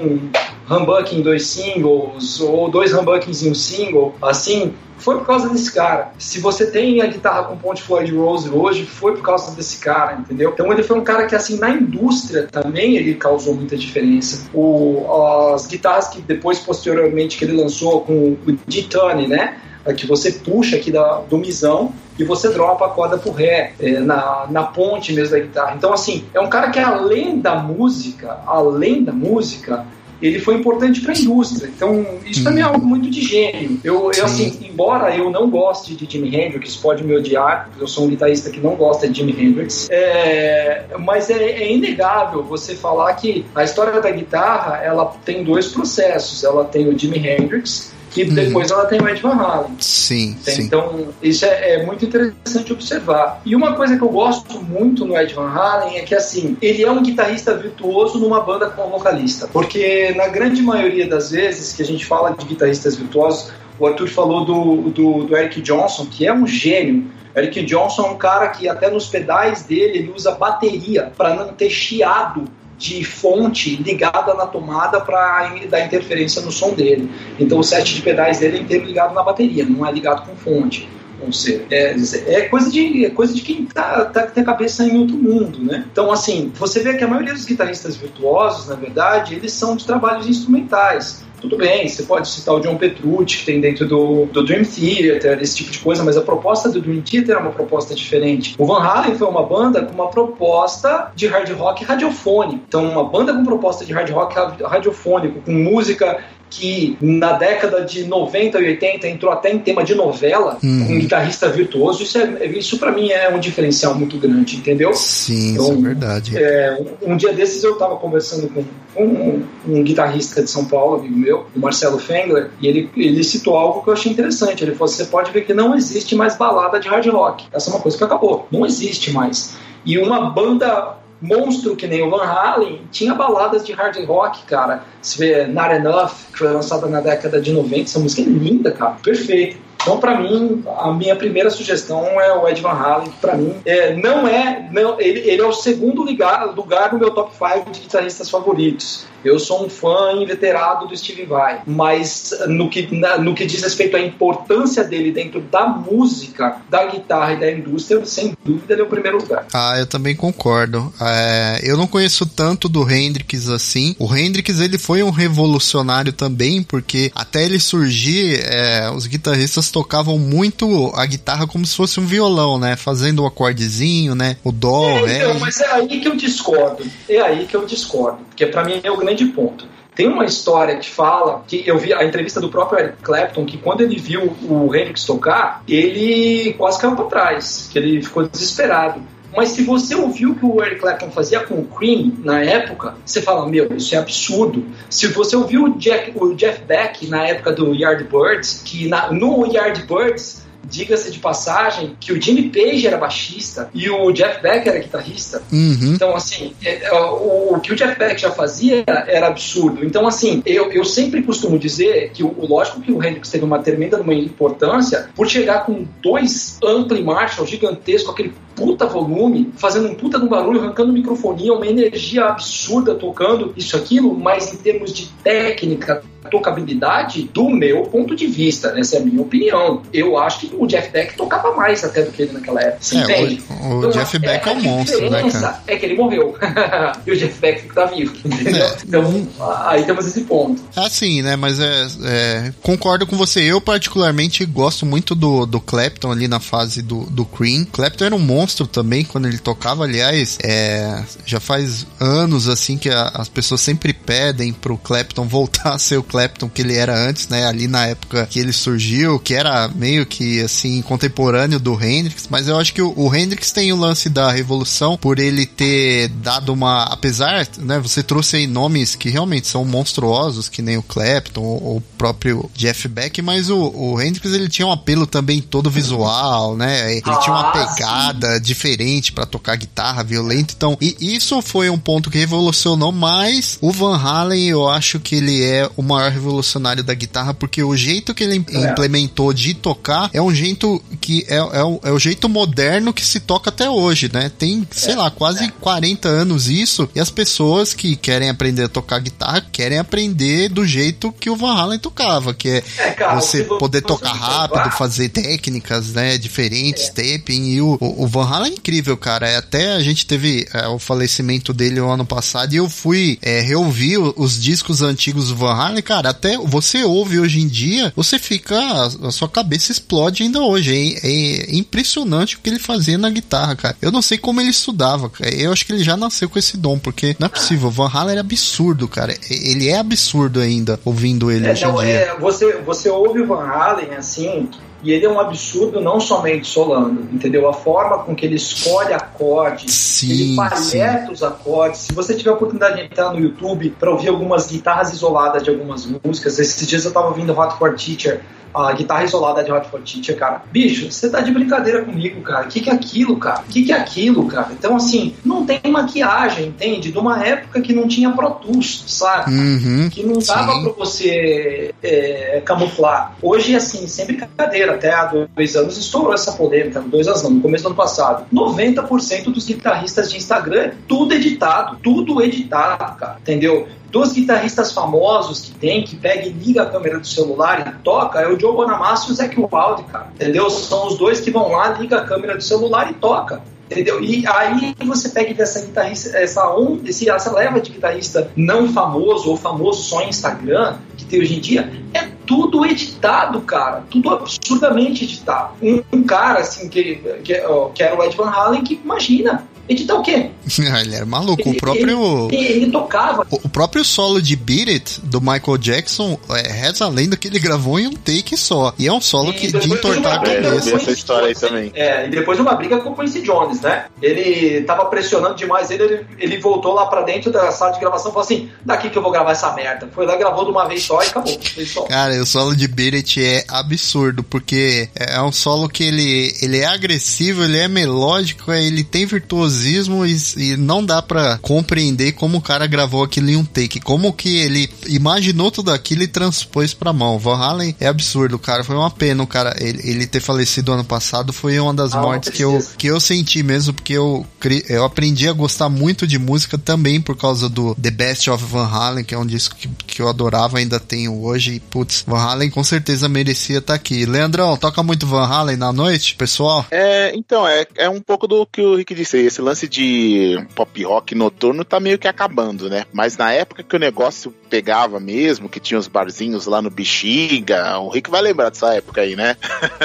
humbucking dois singles ou dois humbuckings em um single, assim, foi por causa desse cara. Se você tem a guitarra com ponte Floyd Rose hoje, foi por causa desse cara, entendeu? Então ele foi um cara que, assim, na indústria também ele causou muita diferença. O, as guitarras que depois, posteriormente, que ele lançou com o D-Tone, né? que você puxa aqui da, do misão e você dropa a corda pro ré, é, na, na ponte mesmo da guitarra. Então, assim, é um cara que além da música, além da música, ele foi importante para a indústria. Então, isso também é algo muito de gênio. Eu, eu, assim, embora eu não goste de Jimi Hendrix, pode me odiar, eu sou um guitarrista que não gosta de Jimi Hendrix, é, mas é, é, inegável você falar que a história da guitarra ela tem dois processos. Ela tem o Jimi Hendrix que uhum. depois ela tem o Ed Van Halen. Sim, Então, isso é, é, muito interessante observar. E uma coisa que eu gosto muito no Ed Van Halen é que, assim, ele é um guitarrista virtuoso numa banda com um vocalista. Porque, na grande maioria das vezes que a gente fala de guitarristas virtuosos, o Arthur falou do, do, do Eric Johnson, que é um gênio. Eric Johnson é um cara que até nos pedais dele ele usa bateria para não ter chiado de fonte ligada na tomada para dar interferência no som dele. Então o set de pedais dele é inteiro ligado na bateria, não é ligado com fonte. É, é coisa de é coisa de quem tá, tá, tem a cabeça em outro mundo, né? Então, assim, você vê que a maioria dos guitarristas virtuosos, na verdade, eles são de trabalhos instrumentais tudo bem, você pode citar o John Petrucci, que tem dentro do, do Dream Theater, esse tipo de coisa, mas a proposta do Dream Theater é uma proposta diferente. O Van Halen foi uma banda com uma proposta de hard rock radiofônico. Então, uma banda com proposta de hard rock radiofônico, com música que na década de 90 e 80 entrou até em tema de novela, uhum. um guitarrista virtuoso, isso, é, isso para mim é um diferencial muito grande, entendeu? Sim, então, isso é verdade. É, um, dia desses eu estava conversando com um, um, guitarrista de São Paulo, amigo meu, o Marcelo Fengler, e ele, ele citou algo que eu achei interessante. Ele falou: você pode ver que não existe mais balada de hard rock. Essa é uma coisa que acabou, não existe mais. E uma banda monstro que nem o Van Halen, tinha baladas de hard rock, cara. Você vê Not Enough, que foi lançada na década de 90, essa música é linda, cara, perfeita. Então, para mim, a minha primeira sugestão é o Ed Van Halen, que para mim é, não é, não, ele, ele é o segundo lugar, lugar no meu top 5 de guitarristas favoritos. Eu sou um fã inveterado do Steve Vai, mas no que, na, no que diz respeito à importância dele dentro da música, da guitarra e da indústria, sem dúvida ele é o primeiro lugar. Ah, eu também concordo. É, eu não conheço tanto do Hendrix assim. O Hendrix ele foi um revolucionário também, porque até ele surgir, é, os guitarristas tocavam muito a guitarra como se fosse um violão, né? Fazendo o um acordezinho, né? O dó, é, então, mas é aí que eu discordo. É aí que eu discordo, porque para mim é o grande grande ponto. Tem uma história que fala, que eu vi a entrevista do próprio Eric Clapton, que quando ele viu o Hendrix tocar, ele quase caiu para trás, que ele ficou desesperado. Mas se você ouviu o que o Eric Clapton fazia com o Cream na época, você fala, meu, isso é absurdo. Se você ouviu o, Jack, o Jeff Beck na época do Yardbirds, que na, no Yardbirds diga-se de passagem, que o Jimmy Page era baixista e o Jeff Beck era guitarrista. Uhum. Então, assim, é, é, o, que o Jeff Beck já fazia era absurdo. Então, assim, eu, eu sempre costumo dizer que, o, lógico que o Hendrix teve uma tremenda uma importância por chegar com dois ampli Marshall gigantesco, aquele puta volume, fazendo um puta de um barulho, arrancando microfonia, uma energia absurda tocando isso, aquilo, mas em termos de técnica, tocabilidade, do meu ponto de vista, né? essa é a minha opinião. Eu acho que o Jeff Beck tocava mais até do que ele naquela época. Se é, entende? O, o então, Jeff Beck é, é um monstro, né, cara? É que ele morreu. e o Jeff Beck tá vivo? É. Então, aí temos esse ponto. Assim, né? Mas é, é, concordo com você. Eu, particularmente, gosto muito do, do Clapton ali na fase do, do Cream. Clapton era um monstro também quando ele tocava. Aliás, é, já faz anos assim que a, as pessoas sempre pedem pro Clapton voltar a ser o Clapton que ele era antes, né? Ali na época que ele surgiu, que era meio que assim contemporâneo do Hendrix, mas eu acho que o, o Hendrix tem o lance da revolução por ele ter dado uma, apesar, né, você trouxe aí nomes que realmente são monstruosos, que nem o Clapton ou, o próprio Jeff Beck, mas o, o Hendrix ele tinha um apelo também todo visual, né? Ele ah, tinha uma pegada sim. diferente para tocar guitarra violenta, então e isso foi um ponto que revolucionou mais o Van Halen, eu acho que ele é o maior revolucionário da guitarra porque o jeito que ele é. implementou de tocar é um jeito que é, é, o, é o jeito moderno que se toca até hoje, né? Tem, sei é. lá, quase 40 anos isso, e as pessoas que querem aprender a tocar guitarra querem aprender do jeito que o Van Halen tocava, que é, é cara, você poder tocar rápido, fazer técnicas, né, diferentes, é. taping, e o, o, Van Halen é incrível, cara. É, até a gente teve é, o falecimento dele o ano passado e eu fui é, reouvir os discos antigos do Van Halen, cara, até você ouve hoje em dia, você fica, a sua cabeça explode ainda hoje, é, é impressionante o que ele fazia na guitarra, cara. Eu não sei como ele estudava, cara. Eu acho que ele já nasceu com esse dom, porque não é possível. Van Halen é absurdo, cara. Ele é absurdo ainda, ouvindo ele é, hoje em dia. É, você, você ouve o Van Halen, assim, e ele é um absurdo não somente solando, entendeu? A forma com que ele escolhe acordes, sim, ele palheta os acordes. Se você tiver a oportunidade de entrar no YouTube para ouvir algumas guitarras isoladas de algumas músicas, esses dias eu estava ouvindo Hot for Teacher a guitarra isolada de Hot for Teacher, cara. Bicho, você tá de brincadeira comigo, cara. O que, que é aquilo, cara? O que, que é aquilo, cara? Então, assim, não tem maquiagem, entende? De uma época que não tinha Pro Tools, sabe? Uhum, que não dava sim. pra você é, camuflar. Hoje, assim, sem brincadeira, até há dois anos estourou essa polêmica, dois anos não, no começo do ano passado. 90% dos guitarristas de Instagram tudo editado, tudo editado, cara, entendeu? Dos guitarristas famosos que tem, que pega e liga a câmera do celular e toca, é o Joe Bonamassa e o Zac Wilde, cara. Entendeu? São os dois que vão lá, liga a câmera do celular e toca. Entendeu? E aí você pega essa guitarrista, essa, on, essa leva de guitarrista não famoso ou famoso só em Instagram, que tem hoje em dia, é tudo editado, cara. Tudo absurdamente editado. Um, um cara, assim, que, que, que, era o Ed Van Halen, que imagina, Editar o quê? ele era maluco. Ele, o próprio. Ele, ele, tocava. O, próprio solo de Beat It, do Michael Jackson, é, reza a lenda que ele gravou em um take só. E é um solo e que, de entortar a cabeça. É, essa história aí também. É, e depois uma briga com o Quincy Jones, né? Ele tava pressionando demais ele, ele, ele voltou lá pra dentro da sala de gravação e falou assim: daqui que eu vou gravar essa merda. Foi lá, gravou de uma vez só e acabou. Cara, o solo de Beat It é absurdo, porque é um solo que ele, ele é agressivo, ele é melódico, ele tem virtuosismo nervosismo e, e não dá para compreender como o cara gravou aquilo em um take. Como que ele imaginou tudo aquilo e transpôs pra mão. Van Halen é absurdo, cara. Foi uma pena, cara. Ele, ele ter falecido ano passado foi uma das ah, mortes que eu, que eu senti mesmo, porque eu, eu aprendi a gostar muito de música também por causa do The Best of Van Halen, que é um disco que, que eu adorava, ainda tenho hoje. E, putz, Van Halen com certeza merecia estar tá aqui. Leandrão, toca muito Van Halen na noite, pessoal? É, então, é, é um pouco do que o Rick disse. Esse lance de pop rock noturno tá meio que acabando, né? Mas na época que o negócio pegava mesmo, que tinha os barzinhos lá no Bexiga, o Rick vai lembrar dessa época aí, né?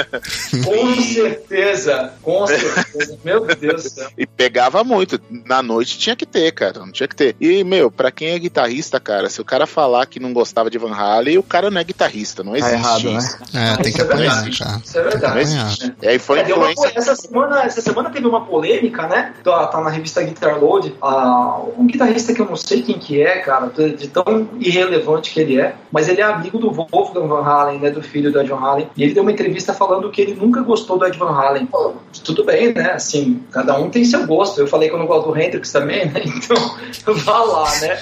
com certeza, com certeza. Meu Deus do céu. E pegava muito. Na noite tinha que ter, cara. Não tinha que ter. E, meu, pra quem é guitarrista, cara, se o cara falar que não gostava de Van Halen, o cara não é guitarrista, não existe. Tá errado, né? É, tem que é apanhar, cara. Isso é verdade. É, e foi é, influência... essa, semana, essa semana teve uma polêmica, né? Tá, tá na revista Guitar Load, a, um guitarrista que eu não sei quem que é, cara, de tão irrelevante que ele é, mas ele é amigo do Wolfgang Van Halen, né, do filho do Ed Van Halen, e ele deu uma entrevista falando que ele nunca gostou do Ed Van Halen. Pô, tudo bem, né, assim, cada um tem seu gosto. Eu falei que eu não gosto do Hendrix também, né, então vá lá, né.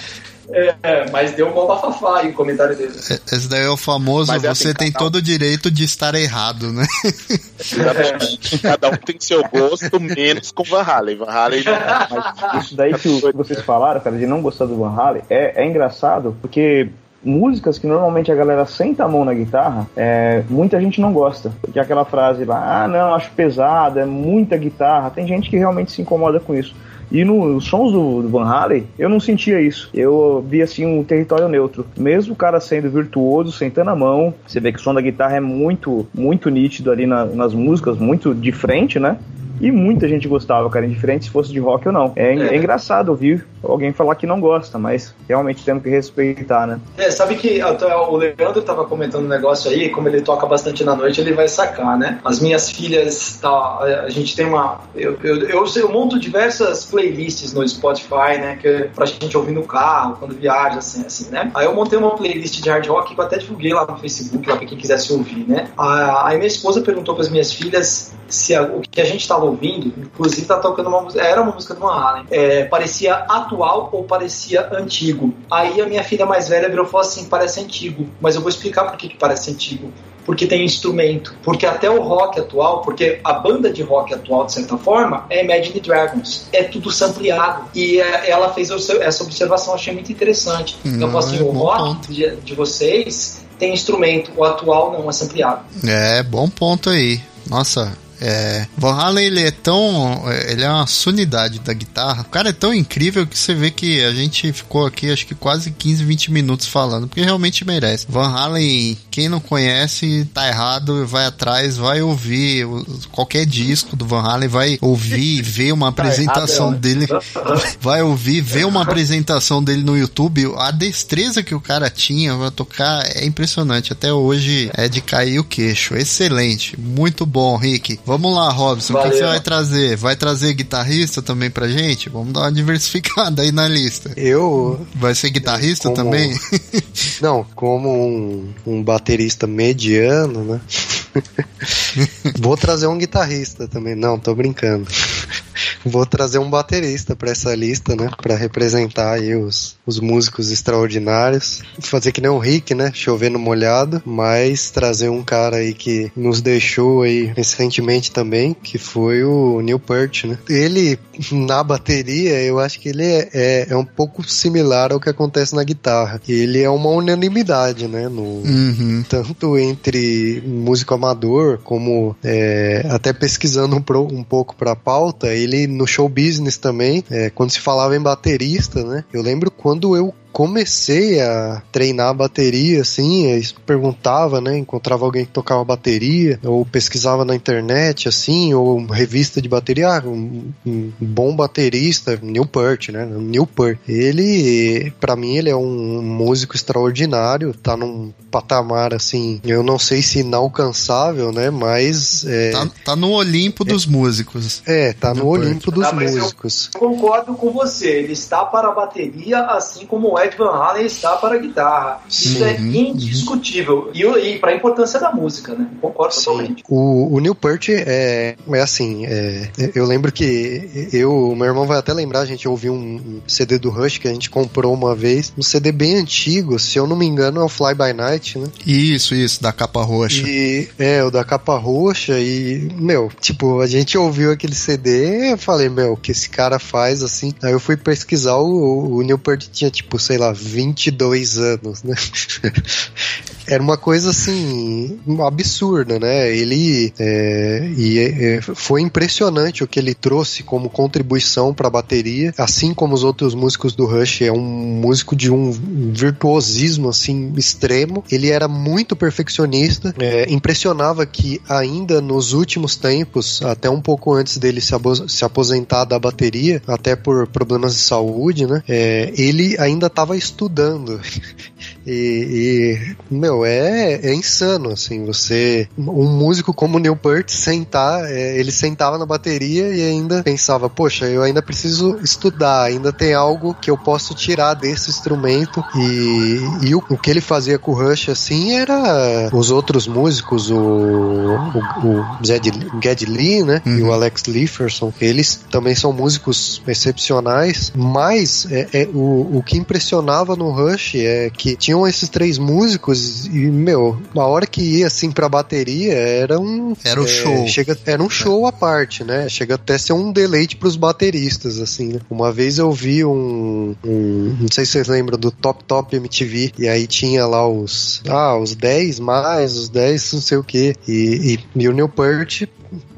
É, mas deu um bafafá aí o comentário dele. É, esse daí é o famoso, mas é você assim, tem todo o direito de estar errado, né? É. Cada um tem seu gosto, menos com Van Halen. Van Halen não Isso daí que vocês falaram, cara, de não gostar do Van Halen, é, é engraçado, porque músicas que normalmente a galera senta a mão na guitarra, é, muita gente não gosta. Porque aquela frase lá, ah, não, acho pesado, é muita guitarra. Tem gente que realmente se incomoda com isso. E nos sons do, do, Van Halen, eu não sentia isso. Eu via assim um território neutro. Mesmo o cara sendo virtuoso, sentando a mão, você vê que o som da guitarra é muito, muito nítido ali na, nas músicas, muito de frente, né? E muita gente gostava, cara, indiferente se fosse de rock ou não. É, é. é engraçado ouvir alguém falar que não gosta, mas realmente temos que respeitar, né? É, sabe que até o Leandro tava comentando um negócio aí, como ele toca bastante na noite, ele vai sacar, né? As minhas filhas, tá, a gente tem uma. Eu, eu, eu, eu monto diversas playlists no Spotify, né? Que é pra gente ouvir no carro, quando viaja, assim, assim, né? Aí eu montei uma playlist de hard rock que eu até divulguei lá no Facebook, lá pra quem quisesse ouvir, né? Aí minha esposa perguntou para as minhas filhas se a, o que a gente tava ouvindo, inclusive tá tocando uma música, era uma música do Van Halen, é, parecia atual ou parecia antigo. Aí a minha filha mais velha virou e falou assim, parece antigo, mas eu vou explicar por que, que parece antigo. Porque tem instrumento, porque até o rock atual, porque a banda de rock atual, de certa forma, é Imagine Dragons, é tudo sampleado. E é, ela fez essa observação, achei muito interessante. Hum, então, assim, é o rock de, de vocês tem instrumento, o atual não é sampleado. É, bom ponto aí. Nossa, é, Van Halen ele é tão. Ele é uma sunidade da guitarra. O cara é tão incrível que você vê que a gente ficou aqui acho que quase 15, 20 minutos falando, porque realmente merece. Van Halen, quem não conhece, tá errado, vai atrás, vai ouvir qualquer disco do Van Halen, vai ouvir, ver uma tá apresentação errado, dele, vai ouvir, ver uma apresentação dele no YouTube. A destreza que o cara tinha pra tocar é impressionante. Até hoje é de cair o queixo. Excelente, muito bom, Rick. Vamos lá, Robson, Valeu. o que você vai trazer? Vai trazer guitarrista também pra gente? Vamos dar uma diversificada aí na lista. Eu. Vai ser guitarrista como... também? Não, como um, um baterista mediano, né? Vou trazer um guitarrista também. Não, tô brincando. Vou trazer um baterista para essa lista, né? Para representar aí os, os músicos extraordinários. Fazer que nem o Rick, né? Chover no molhado, mas trazer um cara aí que nos deixou aí recentemente também, que foi o Neil Peart, né? Ele, na bateria, eu acho que ele é, é, é um pouco similar ao que acontece na guitarra. Ele é uma unanimidade, né? No, uhum. Tanto entre músico amador, como é, até pesquisando um, pro, um pouco pra pauta, ele no show business também, é, quando se falava em baterista, né? Eu lembro quando eu comecei a treinar a bateria, assim, perguntava, né, encontrava alguém que tocava bateria, ou pesquisava na internet, assim, ou revista de bateria, ah, um, um bom baterista, Neil Peart, né, Neil Peart. Ele, para mim, ele é um músico extraordinário, tá num patamar, assim, eu não sei se inalcançável, né, mas... É, tá, tá no Olimpo é, dos músicos. É, tá no Olimpo dos músicos. Eu concordo com você, ele está para a bateria, assim como o Ed Van Halen está para a guitarra. Isso é uhum, indiscutível. Uhum. E, e para a importância da música, né? Concordo Sim. totalmente. O, o Neil Peart é, é assim, é, eu lembro que eu, meu irmão vai até lembrar, a gente ouviu um CD do Rush que a gente comprou uma vez, um CD bem antigo, se eu não me engano é o Fly By Night, né? Isso, isso, da capa roxa. E, é, o da capa roxa e, meu, tipo, a gente ouviu aquele CD eu falei, meu, o que esse cara faz assim? Aí eu fui pesquisar, o, o Neil Peart tinha, tipo, sei lá, 22 anos, né? Era uma coisa assim absurda, né? Ele é, e é, foi impressionante o que ele trouxe como contribuição para a bateria, assim como os outros músicos do Rush. É um músico de um virtuosismo assim extremo. Ele era muito perfeccionista. É, impressionava que ainda nos últimos tempos, até um pouco antes dele se, se aposentar da bateria, até por problemas de saúde, né? É, ele ainda estava estudando. E, e meu, é, é insano, assim, você. Um músico como o Neil Peart sentar, é, ele sentava na bateria e ainda pensava, poxa, eu ainda preciso estudar, ainda tem algo que eu posso tirar desse instrumento. E, e o, o que ele fazia com o Rush, assim, era os outros músicos, o, o, o Zed, Ged Lee, né? Uhum. E o Alex Lifferson, eles também são músicos excepcionais, mas é, é, o, o que impressionava no Rush é que tinham esses três músicos e, meu, a hora que ia assim pra bateria era um. Era um é, show. Chega, era um show à parte, né? Chega até a ser um deleite pros bateristas, assim, né? Uma vez eu vi um, um. Não sei se vocês lembram do Top Top MTV, e aí tinha lá os. Ah, os 10 mais, os 10 não sei o que. E, e, e o Neil Peart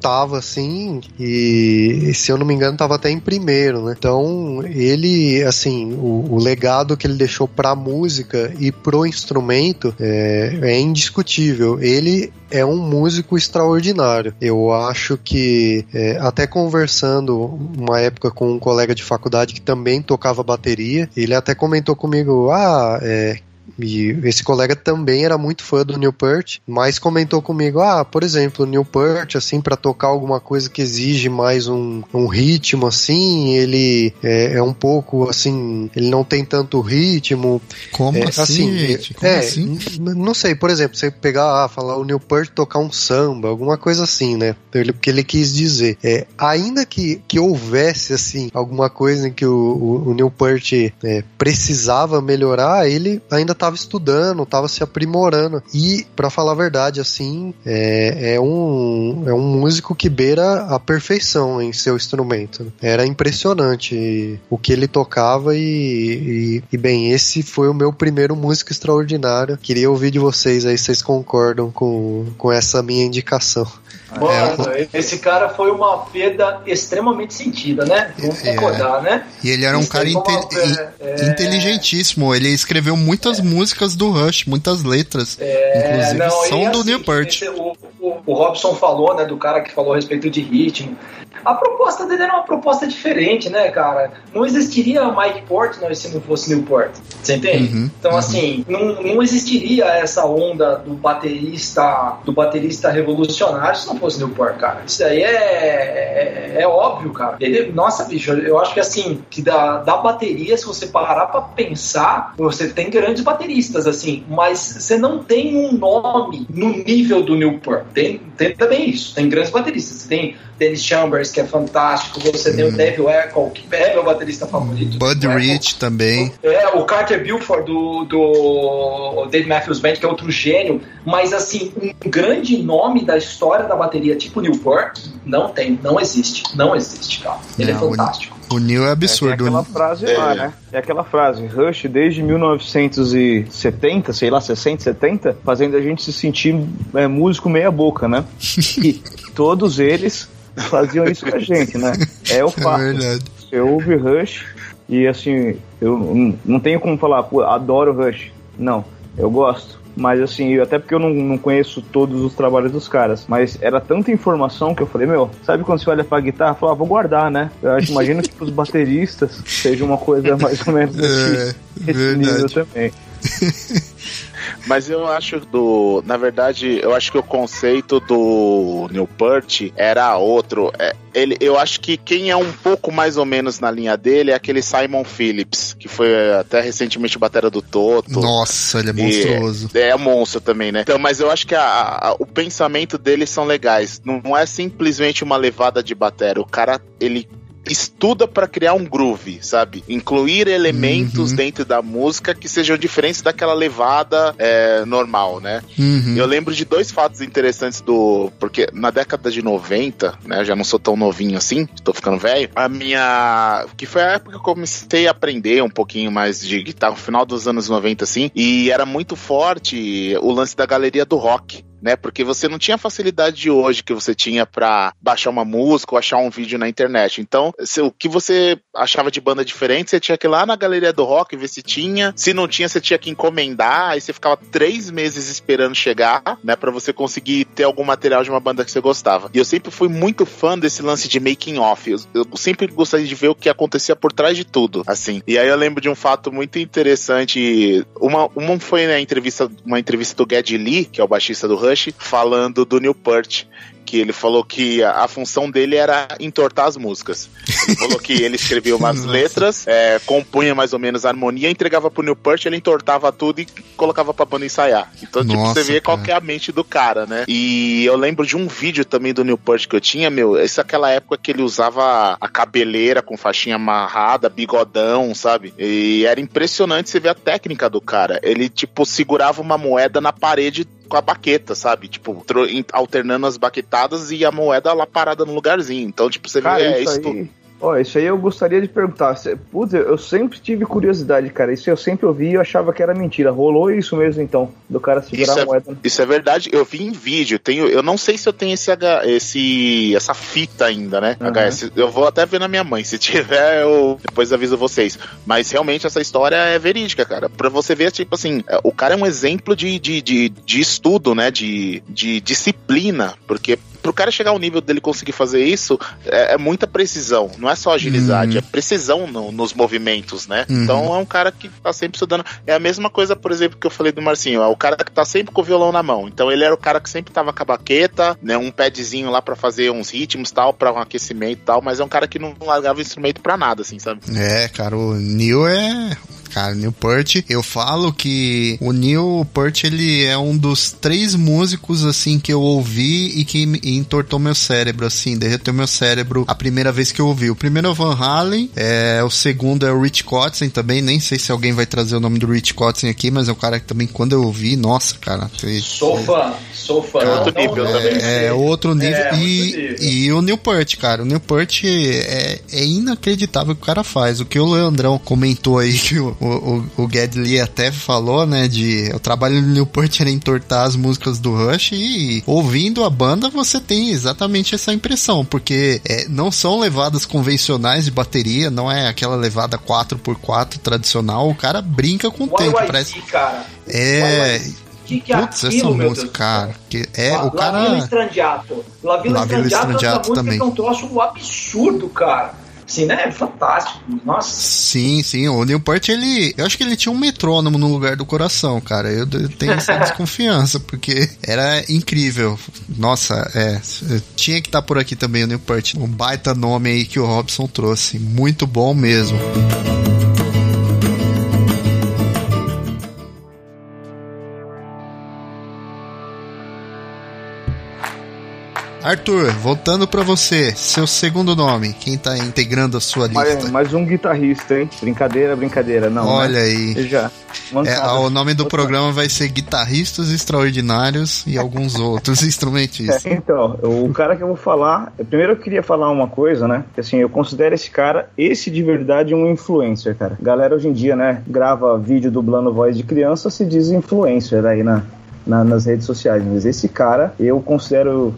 tava assim, e se eu não me engano, tava até em primeiro, né? Então, ele, assim, o, o legado que ele deixou pra música e pro instrumento é, é indiscutível. Ele é um músico extraordinário. Eu acho que, é, até conversando uma época com um colega de faculdade que também tocava bateria, ele até comentou comigo: ah, é, e esse colega também era muito fã do Newport, mas comentou comigo: ah, por exemplo, o Newport, assim, para tocar alguma coisa que exige mais um, um ritmo, assim, ele é, é, um pouco assim, ele não tem tanto ritmo. Como é, assim? assim Como é, assim? Não sei, por exemplo, você pegar, ah, falar o Newport tocar um samba, alguma coisa assim, né? Ele, que ele quis dizer. É, ainda que, que houvesse, assim, alguma coisa em que o, o, o Newport é, precisava melhorar, ele ainda estava estudando, estava se aprimorando. E, para falar a verdade, assim, é, é, um, é um músico que beira a perfeição em seu instrumento. Era impressionante o que ele tocava e, e, e, bem, esse foi o meu primeiro músico extraordinário. Queria ouvir de vocês aí, vocês concordam com, com essa minha indicação. Mano, é, esse cara foi uma perda extremamente sentida, né? Vamos é, concordar, né? E ele era um cara inte é, inteligentíssimo. Ele escreveu muitas músicas do Rush, muitas letras. É, inclusive não, são do assim, Newport. O, o, o, Robson falou, né? Do cara que falou a respeito de ritmo. A proposta dele era uma proposta diferente, né, cara? Não existiria Mike Portnoy se não fosse Newport. Você entende? Uhum, então, uhum. assim, não, não existiria essa onda do baterista do baterista revolucionário se não fosse Newport, cara. Isso aí é, é, é, óbvio, cara. Ele, nossa, bicho, eu acho que assim, que da, da bateria, se você parar pra pensar, você tem grandes bateristas, assim, mas você não tem um nome no nível do Newport. Tem, tem também isso. Tem grandes bateristas. Você tem Dennis Chambers, que é fantástico. Você hum. tem o Dave Echo, que é meu baterista favorito. Bud Rich também. É, o Carter Buford do, do Dave Matthews Band, que é outro gênio. Mas, assim, um grande nome da história da bateria, tipo Newport, não tem, não existe. Não existe, cara. Ele é não, é fantástico. O Neil é absurdo. É, é aquela frase é. lá, né? É aquela frase, Rush desde 1970, sei lá, 60, 70, fazendo a gente se sentir é, músico meia boca, né? e todos eles faziam isso com a gente, né? É o é fato. É verdade. Você ouve Rush e assim, eu não tenho como falar, pô, adoro Rush. Não, eu gosto. Mas assim, até porque eu não, não conheço todos os trabalhos dos caras. Mas era tanta informação que eu falei, meu, sabe quando você olha pra guitarra e fala, ah, vou guardar, né? Eu acho, imagino que pros bateristas seja uma coisa mais ou menos é, desse nível também. Mas eu acho do. Na verdade, eu acho que o conceito do Newport era outro. É, ele, eu acho que quem é um pouco mais ou menos na linha dele é aquele Simon Phillips, que foi até recentemente o batera do Toto. Nossa, ele é monstruoso. É, é monstro também, né? Então, mas eu acho que a, a, o pensamento deles são legais. Não, não é simplesmente uma levada de batera. O cara, ele estuda para criar um groove, sabe? Incluir elementos uhum. dentro da música que sejam diferentes daquela levada é, normal, né? Uhum. Eu lembro de dois fatos interessantes do. Porque na década de 90, né? Já não sou tão novinho assim, tô ficando velho. A minha. Que foi a época que eu comecei a aprender um pouquinho mais de guitarra, no final dos anos 90, assim. E era muito forte o lance da galeria do rock né? Porque você não tinha a facilidade de hoje que você tinha para baixar uma música ou achar um vídeo na internet. Então, se, o que você achava de banda diferente, você tinha que ir lá na galeria do rock ver se tinha. Se não tinha, você tinha que encomendar. Aí você ficava três meses esperando chegar, né? Para você conseguir ter algum material de uma banda que você gostava. E eu sempre fui muito fã desse lance de making off. Eu, eu sempre gostaria de ver o que acontecia por trás de tudo, assim. E aí eu lembro de um fato muito interessante. Uma, uma foi na entrevista, uma entrevista do Geddy Lee, que é o baixista do Rush, falando do Neil Peart que ele falou que a, a, função dele era entortar as músicas. Ele falou que ele escrevia umas letras, é, compunha mais ou menos a harmonia, entregava pro Neil Peart, ele entortava tudo e colocava pra banda ensaiar. Então, Nossa, tipo, você vê cara. qual que é a mente do cara, né? E eu lembro de um vídeo também do Neil Peart que eu tinha, meu, essa é aquela época que ele usava a cabeleira com faixinha amarrada, bigodão, sabe? E era impressionante você ver a técnica do cara. Ele, tipo, segurava uma moeda na parede com a baqueta, sabe? Tipo, alternando as baquetadas e a moeda lá parada no lugarzinho. Então, tipo, você Cara, vê é, isso, isso Ó, isso aí eu gostaria de perguntar. Putz, eu sempre tive curiosidade, cara. Isso eu sempre ouvi e eu achava que era mentira. Rolou isso mesmo, então, do cara segurar isso a moeda. É, isso é verdade. Eu vi em vídeo. Tenho, eu não sei se eu tenho esse, H, esse essa fita ainda, né? Uhum. HS. Eu vou até ver na minha mãe. Se tiver, eu depois aviso vocês. Mas realmente essa história é verídica, cara. Pra você ver, tipo assim, é, o cara é um exemplo de, de, de, de estudo, né? De, de disciplina. Porque pro cara chegar ao nível dele conseguir fazer isso, é, é muita precisão. Não é só agilidade, uhum. é precisão no, nos movimentos, né? Uhum. Então é um cara que tá sempre estudando. É a mesma coisa, por exemplo, que eu falei do Marcinho. É o cara que tá sempre com o violão na mão. Então ele era o cara que sempre tava com a baqueta, né? Um padzinho lá para fazer uns ritmos tal, para um aquecimento e tal, mas é um cara que não largava o instrumento para nada, assim, sabe? É, cara, o Neil é cara. Neil Peart, eu falo que o Neil Peart, ele é um dos três músicos, assim, que eu ouvi e que entortou meu cérebro, assim, derreteu meu cérebro a primeira vez que eu ouvi. O primeiro é o Van Halen, é, o segundo é o Rich Kotzen também, nem sei se alguém vai trazer o nome do Rich Kotzen aqui, mas é um cara que também, quando eu ouvi, nossa, cara. Foi, sou fã, sou fã. É outro nível é, também. É, outro nível. É, e, nível. e o Neil Peart, cara, o Neil Peart é, é inacreditável o que o cara faz. O que o Leandrão comentou aí, que o, o, o, Gedley até falou, né, de o trabalho do Newport era entortar as músicas do Rush e ouvindo a banda você tem exatamente essa impressão, porque é, não são levadas convencionais de bateria, não é aquela levada 4x4 tradicional, o cara brinca com o tempo, parece... cara. É... Que que é Putz, aquilo, essa música, cara. Que é, La, o cara... La Villa Strangiato. La Villa, La Villa Strangiato, Strangiato também. é um troço absurdo, cara. Assim, né? É fantástico. Nossa. Sim, sim. O Newport, ele. Eu acho que ele tinha um metrônomo no lugar do coração, cara. Eu, tenho essa desconfiança, porque era incrível. Nossa, é. Tinha que estar tá por aqui também o Newport. Um baita nome aí que o Robson trouxe. Muito bom mesmo. Arthur, voltando para você, seu segundo nome, quem tá integrando a sua lista? Mais, mais um guitarrista, hein? Brincadeira, brincadeira, não. Né? Olha né? aí. Já. É, o nome do programa vai ser Guitarristas Extraordinários e alguns outros instrumentistas. É, então, o cara que eu vou falar, primeiro eu queria falar uma coisa, né? Que assim, eu considero esse cara, esse de verdade, um influencer, cara. Galera hoje em dia, né, grava vídeo dublando voz de criança, se diz influencer aí na, na, nas redes sociais. Mas esse cara, eu considero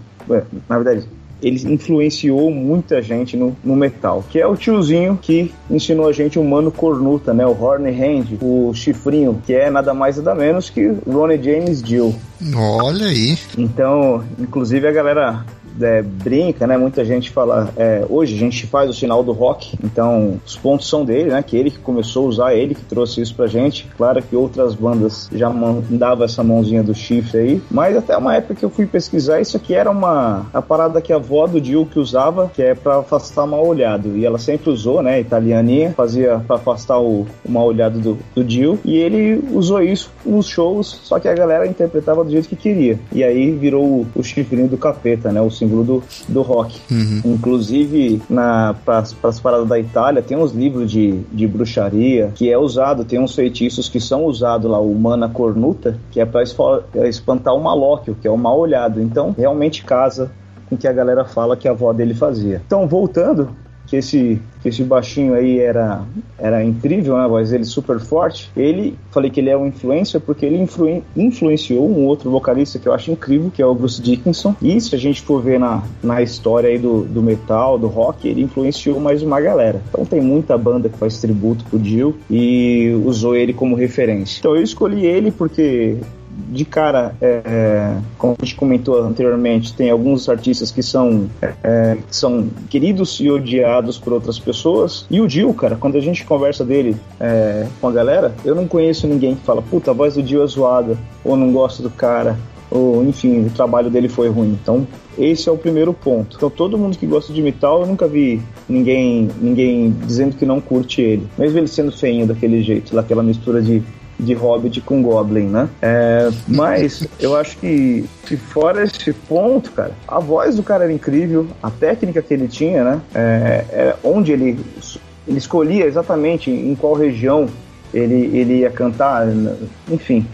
na verdade, ele influenciou muita gente no, no, metal, que é o tiozinho que ensinou a gente o mano cornuta, né? O Horn Hand, o chifrinho, que é nada mais nada menos que Ronnie James Dio. Olha aí. Então, inclusive a galera é, brinca, né? Muita gente fala. É, hoje a gente faz o sinal do rock, então os pontos são dele, né? Que ele que começou a usar, ele que trouxe isso pra gente. Claro que outras bandas já mandavam essa mãozinha do chifre aí, mas até uma época que eu fui pesquisar, isso aqui era uma a parada que a avó do Dio que usava, que é para afastar mal olhado. E ela sempre usou, né? Italianinha, fazia para afastar o, o mal olhado do, do Dio. E ele usou isso nos shows, só que a galera interpretava do jeito que queria. E aí virou o, o chifrinho do capeta, né? O símbolo do, do rock. Uhum. Inclusive, para as paradas da Itália, tem uns livros de, de bruxaria que é usado, tem uns feitiços que são usados lá, o Mana Cornuta, que é para é espantar o malóquio, que é o mal olhado. Então, realmente casa com o que a galera fala que a avó dele fazia. Então, voltando, que esse, que esse baixinho aí era, era incrível, né? A voz dele super forte. Ele, falei que ele é um influencer porque ele influ, influenciou um outro vocalista que eu acho incrível, que é o Bruce Dickinson. E se a gente for ver na, na história aí do, do metal, do rock, ele influenciou mais uma galera. Então tem muita banda que faz tributo pro Dio e usou ele como referência. Então eu escolhi ele porque de cara, é, é, como a gente comentou anteriormente, tem alguns artistas que são, é, é, que são queridos e odiados por outras pessoas. E o Dio, cara, quando a gente conversa dele é, com a galera, eu não conheço ninguém que fala, puta, a voz do Dio é zoada, ou não gosto do cara, ou enfim, o trabalho dele foi ruim. Então, esse é o primeiro ponto. Então, todo mundo que gosta de metal, eu nunca vi ninguém, ninguém dizendo que não curte ele. Mesmo ele sendo feinho daquele jeito, daquela mistura de de Hobbit com Goblin, né? É, mas eu acho que, que fora esse ponto, cara, a voz do cara era incrível, a técnica que ele tinha, né? É, é onde ele, ele escolhia exatamente em qual região ele, ele ia cantar, enfim.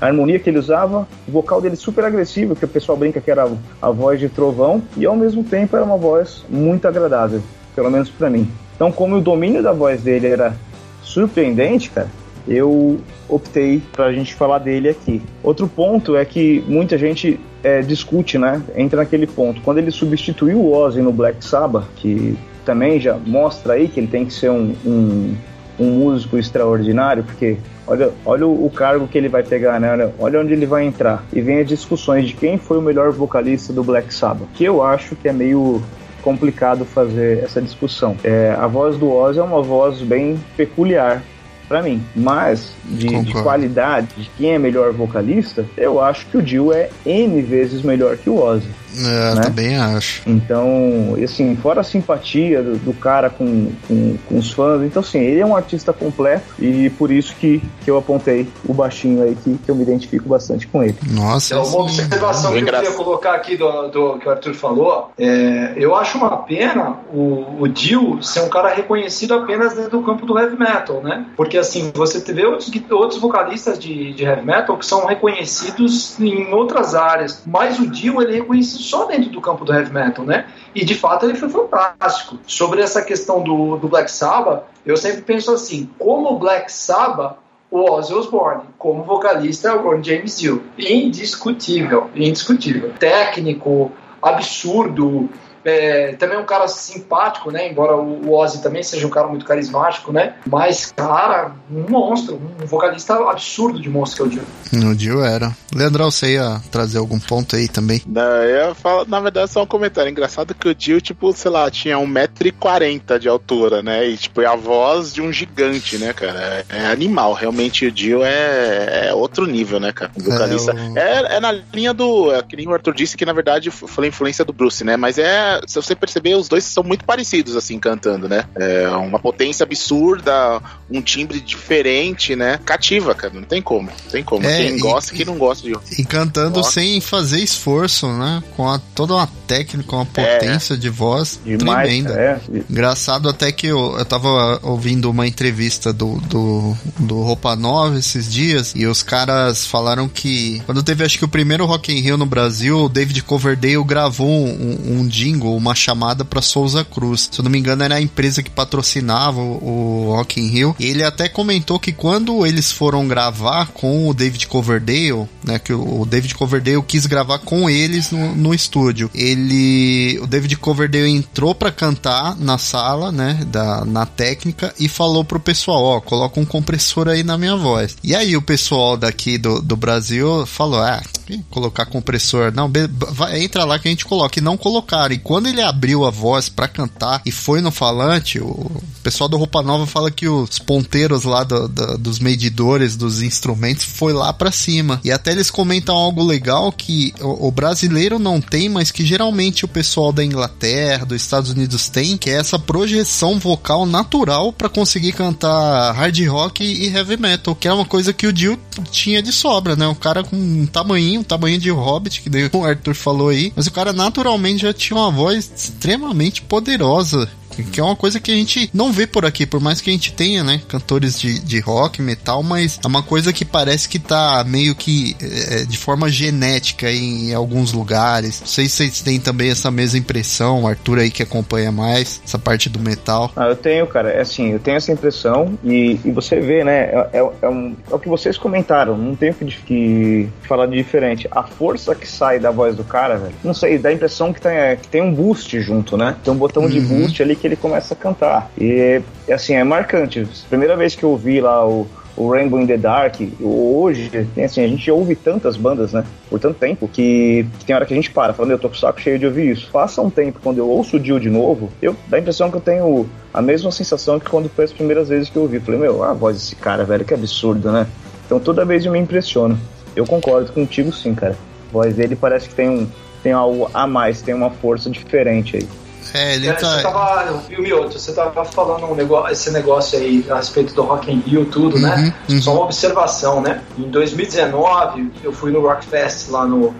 A harmonia que ele usava, o vocal dele super agressivo, que o pessoal brinca que era a voz de trovão, e ao mesmo tempo era uma voz muito agradável, pelo menos para mim. Então, como o domínio da voz dele era surpreendente, cara, eu optei para a gente falar dele aqui. Outro ponto é que muita gente é, discute, né? Entra naquele ponto. Quando ele substituiu o Ozzy no Black Sabbath, que também já mostra aí que ele tem que ser um, um, um músico extraordinário, porque olha, olha o, cargo que ele vai pegar, né? Olha, olha onde ele vai entrar. E vem as discussões de quem foi o melhor vocalista do Black Sabbath, que eu acho que é meio complicado fazer essa discussão. É, a voz do Ozzy é uma voz bem peculiar para mim. Mas de, de, qualidade, de quem é melhor vocalista, eu acho que o Dio é N vezes melhor que o Ozzy. É, né? também acho. Então, assim, fora a simpatia do, do cara com, com, com, os fãs, então assim, ele é um artista completo e por isso que, que eu apontei o baixinho aí, que, que eu me identifico bastante com ele. Nossa. É uma observação que eu queria colocar aqui do, do que o Arthur falou. É, eu acho uma pena o, o Dio ser um cara reconhecido apenas dentro do campo do heavy metal, né? Porque assim, você vê outros, outros vocalistas de, de heavy metal que são reconhecidos em outras áreas, mas o Dio ele é reconhecido só dentro do campo do heavy metal, né? E de fato ele foi fantástico. Sobre essa questão do, do Black Sabbath, eu sempre penso assim: como Black Sabbath, o Ozzy Osbourne, como vocalista, o Ron James Dio. Indiscutível, indiscutível. Técnico, absurdo, é, também é um cara simpático, né? Embora o Ozzy também seja um cara muito carismático, né? Mas, cara, um monstro, um vocalista absurdo de monstro que é o Dio. No Dio era. Leandrão, você ia trazer algum ponto aí também? Não, eu falar, na verdade, só um comentário. Engraçado que o Dio, tipo, sei lá, tinha 1,40m de altura, né? E, tipo, é a voz de um gigante, né, cara? É, é animal. Realmente, o Dio é, é, outro nível, né, cara? O vocalista. É, eu... é, é, na linha do. É, que nem o Arthur disse que, na verdade, foi a influência do Bruce, né? Mas é se você perceber, os dois são muito parecidos, assim, cantando, né? É uma potência absurda, um timbre diferente, né? Cativa, cara, não tem como. Não tem como. É, quem e, gosta e quem não gosta de. E cantando gosta. sem fazer esforço, né? Com a, toda uma técnica, uma potência é, de voz demais, tremenda. É. Engraçado até que eu, eu tava ouvindo uma entrevista do, do, do Roupa Nova esses dias e os caras falaram que quando teve acho que o primeiro Rock in Rio no Brasil, o David Coverdale gravou um, um jingle uma chamada para Souza Cruz. Se eu não me engano, era a empresa que patrocinava o, Rock in Rio. E ele até comentou que quando eles foram gravar com o David Coverdale, né, que o, o David Coverdale quis gravar com eles no, no estúdio. Ele, o David Coverdale entrou para cantar na sala, né, da, na técnica e falou pro pessoal, ó, coloca um compressor aí na minha voz. E aí o pessoal daqui do, do Brasil falou, ah, colocar compressor, não, vai, entra lá que a gente coloca. E não colocaram. E quando ele abriu a voz para cantar e foi no falante, o pessoal do Roupa Nova fala que os ponteiros lá do, do, dos medidores dos instrumentos foi lá para cima. E até eles comentam algo legal que o, o, brasileiro não tem, mas que geralmente o pessoal da Inglaterra, dos Estados Unidos tem, que é essa projeção vocal natural para conseguir cantar hard rock e heavy metal, que é uma coisa que o Dio tinha de sobra, né? O cara com um tamanho, um tamanho de hobbit, que daí o Arthur falou aí, mas o cara naturalmente já tinha uma voz extremamente poderosa Que é uma coisa que a gente não vê por aqui, por mais que a gente tenha, né, cantores de, de rock, metal, mas é uma coisa que parece que tá meio que é, de forma genética em, em alguns lugares. Não sei se vocês têm também essa mesma impressão, o Arthur aí que acompanha mais essa parte do metal. Ah, eu tenho, cara. É assim, eu tenho essa impressão e, e você vê, né? É, é, é, um, é o que vocês comentaram, não tenho que, que falar de diferente. A força que sai da voz do cara, velho, não sei, dá a impressão que tem, que tem um boost junto, né? Tem um botão uhum. de boost ali que ele começa a cantar. E, assim, é marcante. Primeira vez que eu vi lá o o Rainbow in the Dark. Hoje, assim, a gente ouve tantas bandas, né? Por tanto tempo, que, que, tem hora que a gente para, falando, eu tô com o saco cheio de ouvir isso. Passa um tempo, quando eu ouço o Dio de novo, eu dá a impressão que eu tenho a mesma sensação que quando foi as primeiras vezes que eu ouvi. Falei, meu, a voz desse cara, velho, que absurdo, né? Então toda vez eu me impressiono. Eu concordo contigo sim, cara. A voz dele parece que tem um tem algo a mais, tem uma força diferente aí. É, ele é, tá... Você tava, o Mioto, você tava falando um negócio, esse negócio aí a respeito do Rock in Rio, tudo, né? uhum, né? Uhum. Só uma observação, né? Em 2019, eu fui no Rockfest lá no,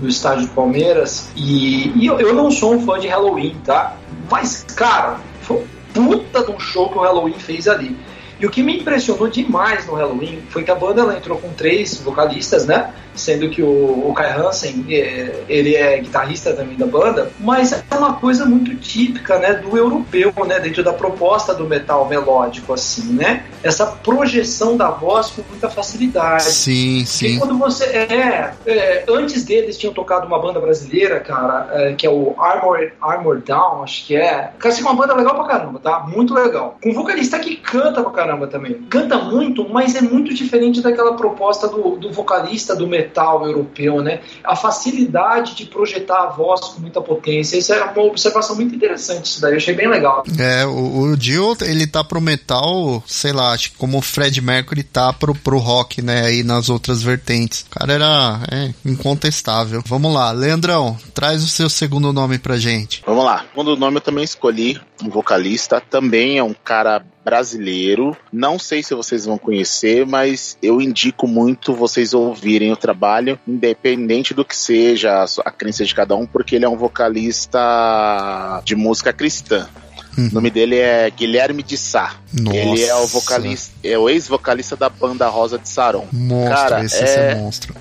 no estádio de Palmeiras e, e eu, eu, não sou um fã de Halloween, tá? Mas, cara, foi um puta de um show que o Halloween fez ali. E o que me impressionou demais no Halloween foi que a banda ela entrou com três vocalistas, né? Sendo que o, o Kai Hansen, é, ele é guitarrista também da banda, mas é uma coisa muito típica, né, do europeu, né, dentro da proposta do metal melódico, assim, né? Essa projeção da voz com muita facilidade. Sim, sim. E quando você... É, é, antes deles tinham tocado uma banda brasileira, cara, é, que é o Armor, Armor Down, acho que é. Cara, assim, uma banda legal pra caramba, tá? Muito legal. Com um vocalista que canta pra caramba também. Canta muito, mas é muito diferente daquela proposta do, do vocalista do metal metal europeu, né? A facilidade de projetar a voz com muita potência. Isso é uma observação muito interessante, isso daí. Eu achei bem legal. É, o, o Dio, ele tá pro metal, sei lá, acho que como o Fred Mercury tá pro, pro rock, né? Aí nas outras vertentes. O cara era é, incontestável. Vamos lá, Leandrão, traz o seu segundo nome pra gente. Vamos lá. O segundo nome eu também escolhi, um vocalista, também é um cara brasileiro. Não sei se vocês vão conhecer, mas eu indico muito vocês ouvirem o trabalho, independente do que seja a crença de cada um, porque ele é um vocalista de música cristã. Uhum. O nome dele é Guilherme de Sá. Nossa. Ele é o vocalista, é o ex-vocalista da banda Rosa de Saron. Monstro, cara, esse é, é monstro.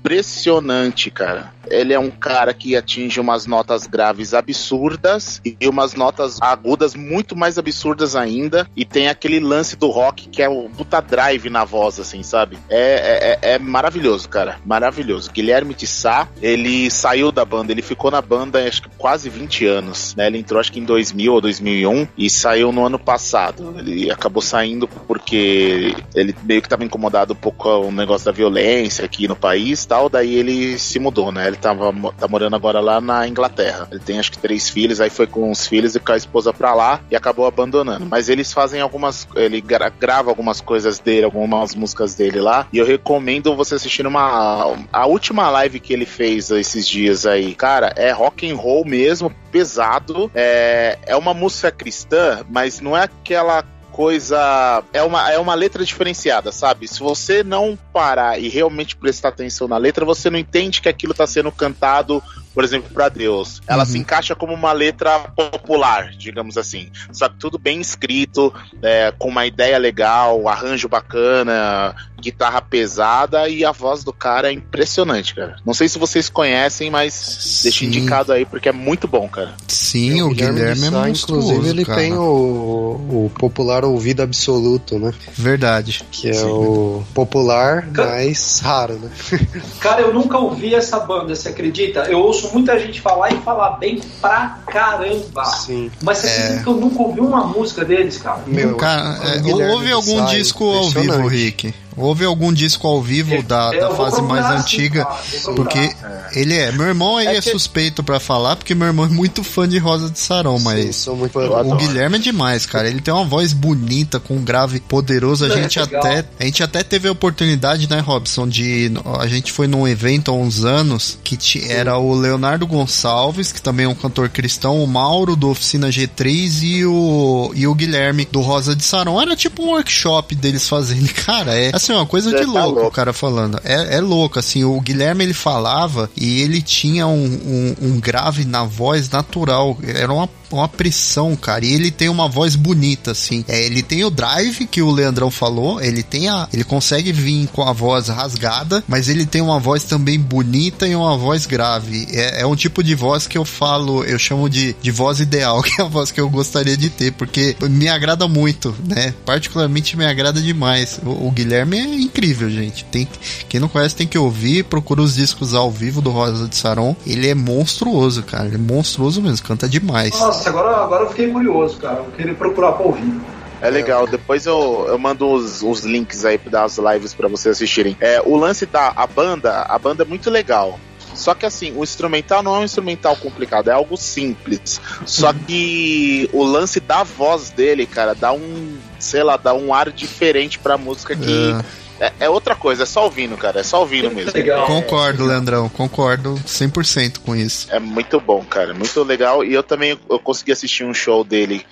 Impressionante, cara ele é um cara que atinge umas notas graves absurdas e umas notas agudas muito mais absurdas ainda. E tem aquele lance do rock que é o puta drive na voz, assim, sabe? É, é, é maravilhoso, cara. Maravilhoso. Guilherme Tissá, ele saiu da banda, ele ficou na banda acho que quase 20 anos, né? Ele entrou acho que em 2000 ou 2001 e saiu no ano passado. Ele acabou saindo porque ele meio que estava incomodado um pouco com o negócio da violência aqui no país tal. Daí ele se mudou, né? Ele tava, tá morando agora lá na Inglaterra. Ele tem acho que três filhos, aí foi com os filhos e com a esposa pra lá e acabou abandonando. Mas eles fazem algumas. Ele gra grava algumas coisas dele, algumas músicas dele lá. E eu recomendo você assistir uma. A última live que ele fez esses dias aí. Cara, é rock and roll mesmo, pesado. É, é uma música cristã, mas não é aquela coisa. É uma, é uma letra diferenciada, sabe? Se você não parar e realmente prestar atenção na letra, você não entende que aquilo está sendo cantado por exemplo, para Deus. Ela uhum. se encaixa como uma letra popular, digamos assim. Só que tudo bem escrito, é, com uma ideia legal, arranjo bacana, guitarra pesada e a voz do cara é impressionante, cara. Não sei se vocês conhecem, mas Sim. deixa indicado aí porque é muito bom, cara. Sim, é, o, o Guilherme, Guilherme é monstruoso, Inclusive ele cara. tem o, o popular ouvido absoluto, né? Verdade. Que é Sim. o popular, mas raro, né? Cara, eu nunca ouvi essa banda, você acredita? Eu ouço ouço muita gente falar e falar bem pra caramba. Sim. Mas você é... que eu nunca ouvi uma música deles, cara? Meu, cara, é, houve algum disco ao vivo, Rick? Houve algum disco ao vivo é, da, da fase mais antiga? porque é. ele é. Meu irmão ele é, é suspeito para falar, porque meu irmão é muito fã de Rosa de Sarão, mas Sim, muito o Guilherme é demais, cara. Ele tem uma voz bonita, com um grave poderoso. A é, gente até a gente até teve a oportunidade, né, Robson, de a gente foi num evento há uns anos que era o Leonardo Gonçalves, que também é um cantor cristão, o Mauro do Oficina G3 e o e o Guilherme do Rosa de Sarão. Era tipo um workshop deles fazendo. Cara, é assim, uma coisa de tá louco, louco, o cara falando. É, é louco, assim, o Guilherme ele falava e ele tinha um, um, um grave na voz natural. Era uma uma pressão, cara. E ele tem uma voz bonita, assim. É, ele tem o drive que o Leandrão falou, ele tem a. Ele consegue vir com a voz rasgada, mas ele tem uma voz também bonita e uma voz grave. É, é um tipo de voz que eu falo, eu chamo de, de voz ideal, que é a voz que eu gostaria de ter, porque me agrada muito, né? Particularmente me agrada demais. O, o Guilherme é incrível, gente. Tem, quem não conhece tem que ouvir, procura os discos ao vivo do Rosa de Saron. Ele é monstruoso, cara. Ele é monstruoso mesmo, canta demais. Nossa, agora, agora eu fiquei curioso, cara. Eu queria procurar pra ouvir. É legal, depois eu, eu mando os, os links aí das lives para vocês assistirem. É, o lance da a banda, a banda é muito legal. Só que assim, o instrumental não é um instrumental complicado, é algo simples. Só que o lance da voz dele, cara, dá um, sei lá, dá um ar diferente pra música que. É. É, é outra coisa, é só ouvindo, cara. É só ouvindo mesmo. Legal. Concordo, Leandrão, concordo 100% com isso. É muito bom, cara. Muito legal. E eu também eu consegui assistir um show dele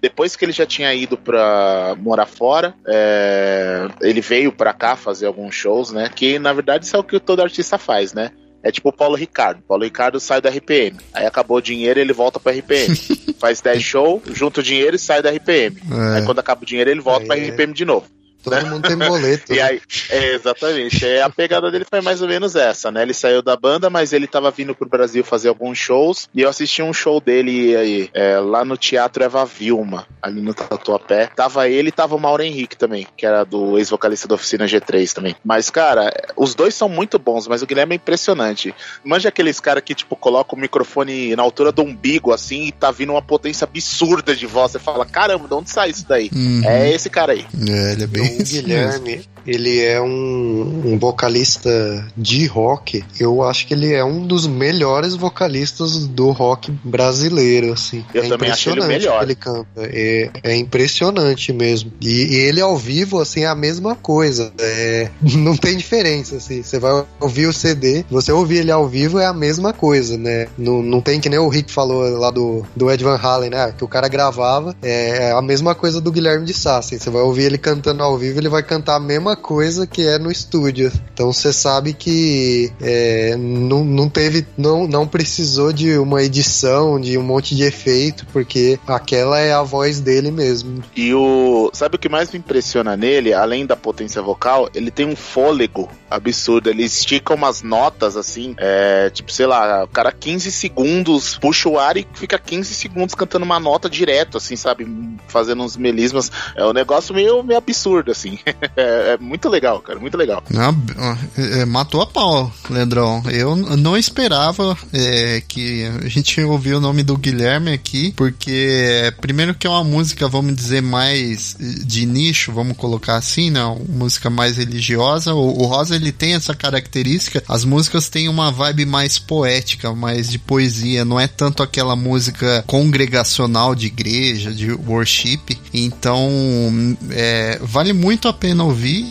depois que ele já tinha ido pra morar fora, é, ele veio pra cá fazer alguns shows, né? Que na verdade isso é o que todo artista faz, né? É tipo o Paulo Ricardo. Paulo Ricardo sai da RPM. Aí acabou o dinheiro, ele volta pra RPM. Faz 10 shows, junta o dinheiro e sai da RPM. É. Aí quando acaba o dinheiro, ele volta Aí pra é- RPM de novo. Todo mundo tem boleto. E né? aí, é, exatamente. É, a pegada dele foi mais ou menos essa, né? Ele saiu da banda, mas ele tava vindo pro Brasil fazer alguns shows. E eu assisti um show dele aí, é, lá no Teatro Eva Vilma, ali no Tatuapé. Tava ele e tava o Mauro Henrique também, que era do ex-vocalista da oficina G3 também. Mas, cara, os dois são muito bons, mas o Guilherme é impressionante. Manja aqueles caras que, tipo, coloca o microfone na altura do umbigo, assim, e tá vindo uma potência absurda de voz. Você fala, caramba, de onde sai isso daí? Uhum. É esse cara aí. É, ele é bem. Guilherme, ele é um, um vocalista de rock. Eu acho que ele é um dos melhores vocalistas do rock brasileiro, assim. Eu é também acho ele o melhor. que ele canta. É, é impressionante mesmo. E, e ele ao vivo, assim, é a mesma coisa. É, não tem diferença, assim. Você vai ouvir o CD, você ouvir ele ao vivo é a mesma coisa, né? Não, não tem que nem o Rick falou lá do, do Ed Van Halen, né? Que o cara gravava. É a mesma coisa do Guilherme de Sá, assim. Você vai ouvir ele cantando ao vivo, ele vai cantar a mesma coisa que é no estúdio. Então você sabe que é, não, não teve, não, não precisou de uma edição, de um monte de efeito, porque aquela é a voz dele mesmo. E o. Sabe o que mais me impressiona nele, além da potência vocal? Ele tem um fôlego absurdo. Ele estica umas notas assim. É, tipo, sei lá, o cara 15 segundos, puxa o ar e fica 15 segundos cantando uma nota direto, assim, sabe? Fazendo uns melismas. É um negócio meio, meio absurdo, assim. é, é muito legal, cara, muito legal. Não, é, matou a pau, Leandrão. Eu não esperava é, que a gente ouviu o nome do Guilherme aqui, porque primeiro que é uma música, vamos dizer, mais de nicho, vamos colocar assim, né? Música mais religiosa. O, o Rosa ele tem essa característica. As músicas têm uma vibe mais poética, mais de poesia. Não é tanto aquela música congregacional de igreja, de worship. Então, é, vale muito a pena ouvir.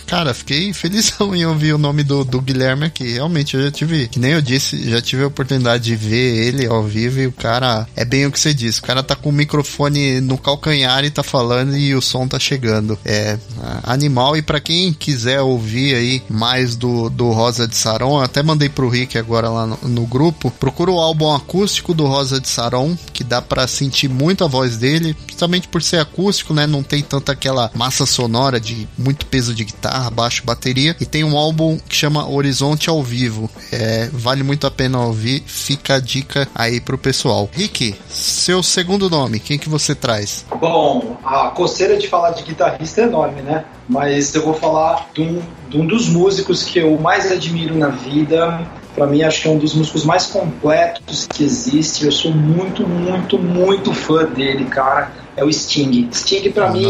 Cara, fiquei felizão em ouvir o nome do, do Guilherme aqui. Realmente, eu já tive, que nem eu disse, já tive a oportunidade de ver ele ao vivo e o cara é bem o que você disse. O cara tá com o microfone no calcanhar e tá falando e o som tá chegando. É animal. E pra quem quiser ouvir aí mais do, do Rosa de Saron, até mandei pro Rick agora lá no, no grupo. Procura o álbum acústico do Rosa de Saron, que dá pra sentir muito a voz dele, justamente por ser acústico, né? Não tem tanta aquela massa sonora de muito peso de guitarra, baixo, bateria. E tem um álbum que chama Horizonte ao Vivo. É, vale muito a pena ouvir. Fica a dica aí pro pessoal. Rick, seu segundo nome, quem que você traz? Bom, a coceira de falar de guitarrista é enorme, né? Mas eu vou falar de um, de um dos músicos que eu mais admiro na vida. Pra mim, acho que é um dos músicos mais completos que existe. Eu sou muito, muito, muito fã dele, cara. É o Sting. Sting, pra mim,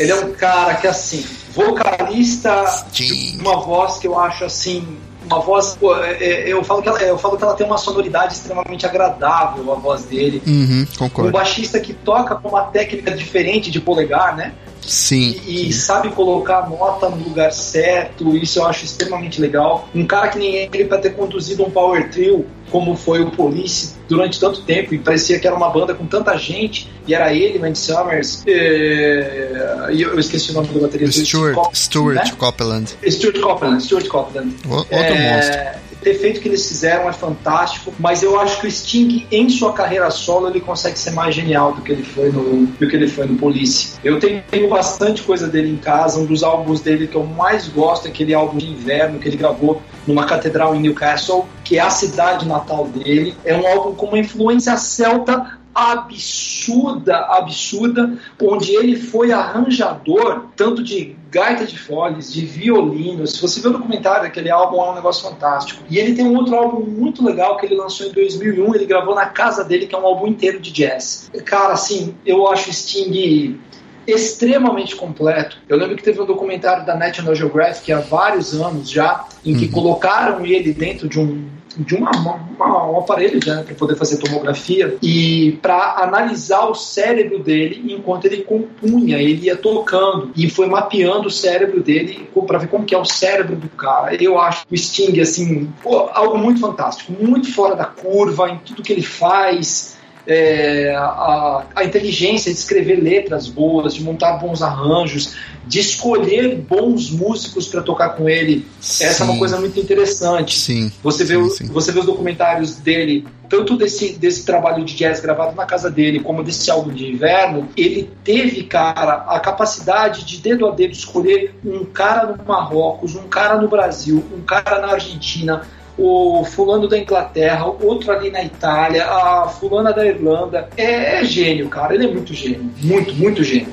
ele é um cara que, assim, vocalista, Sting. uma voz que eu acho assim. Uma voz. pô, é- é- eu, falo que ela, eu falo que ela tem uma sonoridade extremamente agradável, a voz dele. Uhum, Um concordo. baixista que toca com uma técnica diferente de polegar, né? Sim. E, e sabe colocar a nota no lugar certo, isso eu acho extremamente legal. Um cara que nem ele para ter conduzido um power trio, como foi o Police durante tanto tempo, e parecia que era uma banda com tanta gente, e era ele, Randy Summers, é, e eu esqueci o nome do baterista. Stuart, Cop- Stuart né? Copeland. Stuart Copeland, Stuart Copeland. Outro É, monstro. Efeito que eles fizeram é fantástico, mas eu acho que o Sting, em sua carreira solo, ele consegue ser mais genial do que ele foi no, do que ele foi no Police. Eu tenho, tenho bastante coisa dele em casa, um dos álbuns dele que eu mais gosto é aquele álbum de inverno que ele gravou numa catedral em Newcastle, que é a cidade natal dele. É um álbum com uma influência celta absurda, absurda, onde ele foi arranjador tanto de gaita de foles, de violino. Se você vê o documentário daquele álbum, é um negócio fantástico. E ele tem um outro álbum muito legal que ele lançou em 2001, ele gravou na casa dele, que é um álbum inteiro de jazz. Cara, assim, eu acho Sting extremamente completo. Eu lembro que teve um documentário da National Geographic há vários anos já, em que uhum. colocaram ele dentro de um de uma, uma, um aparelho né, para poder fazer tomografia e para analisar o cérebro dele enquanto ele compunha, ele ia tocando e foi mapeando o cérebro dele para ver como que é o cérebro do cara. Eu acho o Sting assim algo muito fantástico, muito fora da curva em tudo que ele faz é, a, a, inteligência de escrever letras boas, de montar bons arranjos, de escolher bons músicos para tocar com ele. Sim. Essa é uma coisa muito interessante. Sim. Você vê, sim, sim. você vê os documentários dele, tanto desse, desse trabalho de jazz gravado na casa dele, como desse álbum de inverno, ele teve, cara, a capacidade de dedo a dedo escolher um cara no Marrocos, um cara no Brasil, um cara na Argentina o fulano da Inglaterra, outro ali na Itália, a fulana da Irlanda. É, é gênio, cara. Ele é muito gênio. Muito, muito gênio.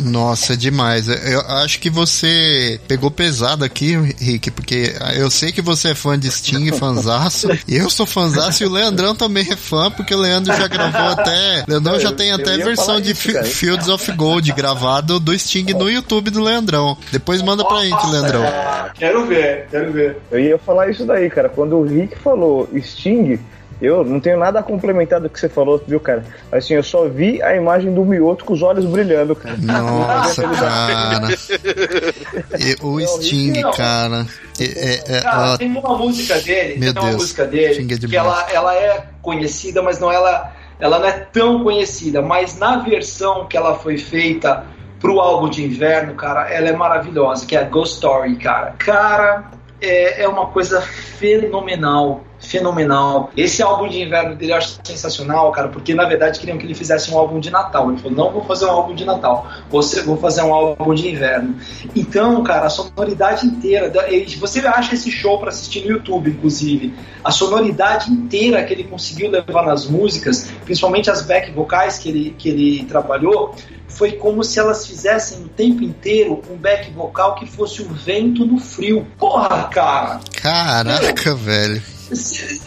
Nossa, é demais. Eu acho que você pegou pesado aqui, Rick, porque eu sei que você é fã de Sting, fanzaço. eu sou fanzaço e o Leandrão também é fã, porque o Leandro já gravou até. Leandrão já tem até versão de isso, Fields of Gold gravado do Sting no YouTube do Leandrão. Depois manda pra gente, Leandrão. Quero ver, quero ver. Eu ia falar isso daí, cara. Quando o Rick falou Sting, eu não tenho nada a complementar do que você falou, viu, cara? Assim, eu só vi a imagem do Mioto com os olhos brilhando, cara. Nossa, cara. E, o Sting, cara. É, é, cara, tem uma música dele, Meu tem uma Deus. música dele é que ela, ela é conhecida, mas não ela, ela não é tão conhecida. Mas na versão que ela foi feita pro álbum de inverno, cara, ela é maravilhosa, que é a Ghost Story, cara. Cara, é, é uma coisa fenomenal fenomenal. Esse álbum de inverno dele eu acho sensacional, cara, porque na verdade queriam que ele fizesse um álbum de Natal. Ele falou: não vou fazer um álbum de Natal, vou fazer um álbum de inverno. Então, cara, a sonoridade inteira. Você acha esse show para assistir no YouTube, inclusive. A sonoridade inteira que ele conseguiu levar nas músicas, principalmente as back vocais que ele, que ele trabalhou, foi como se elas fizessem o tempo inteiro um back vocal que fosse o vento no frio. Porra, cara! Caraca, velho.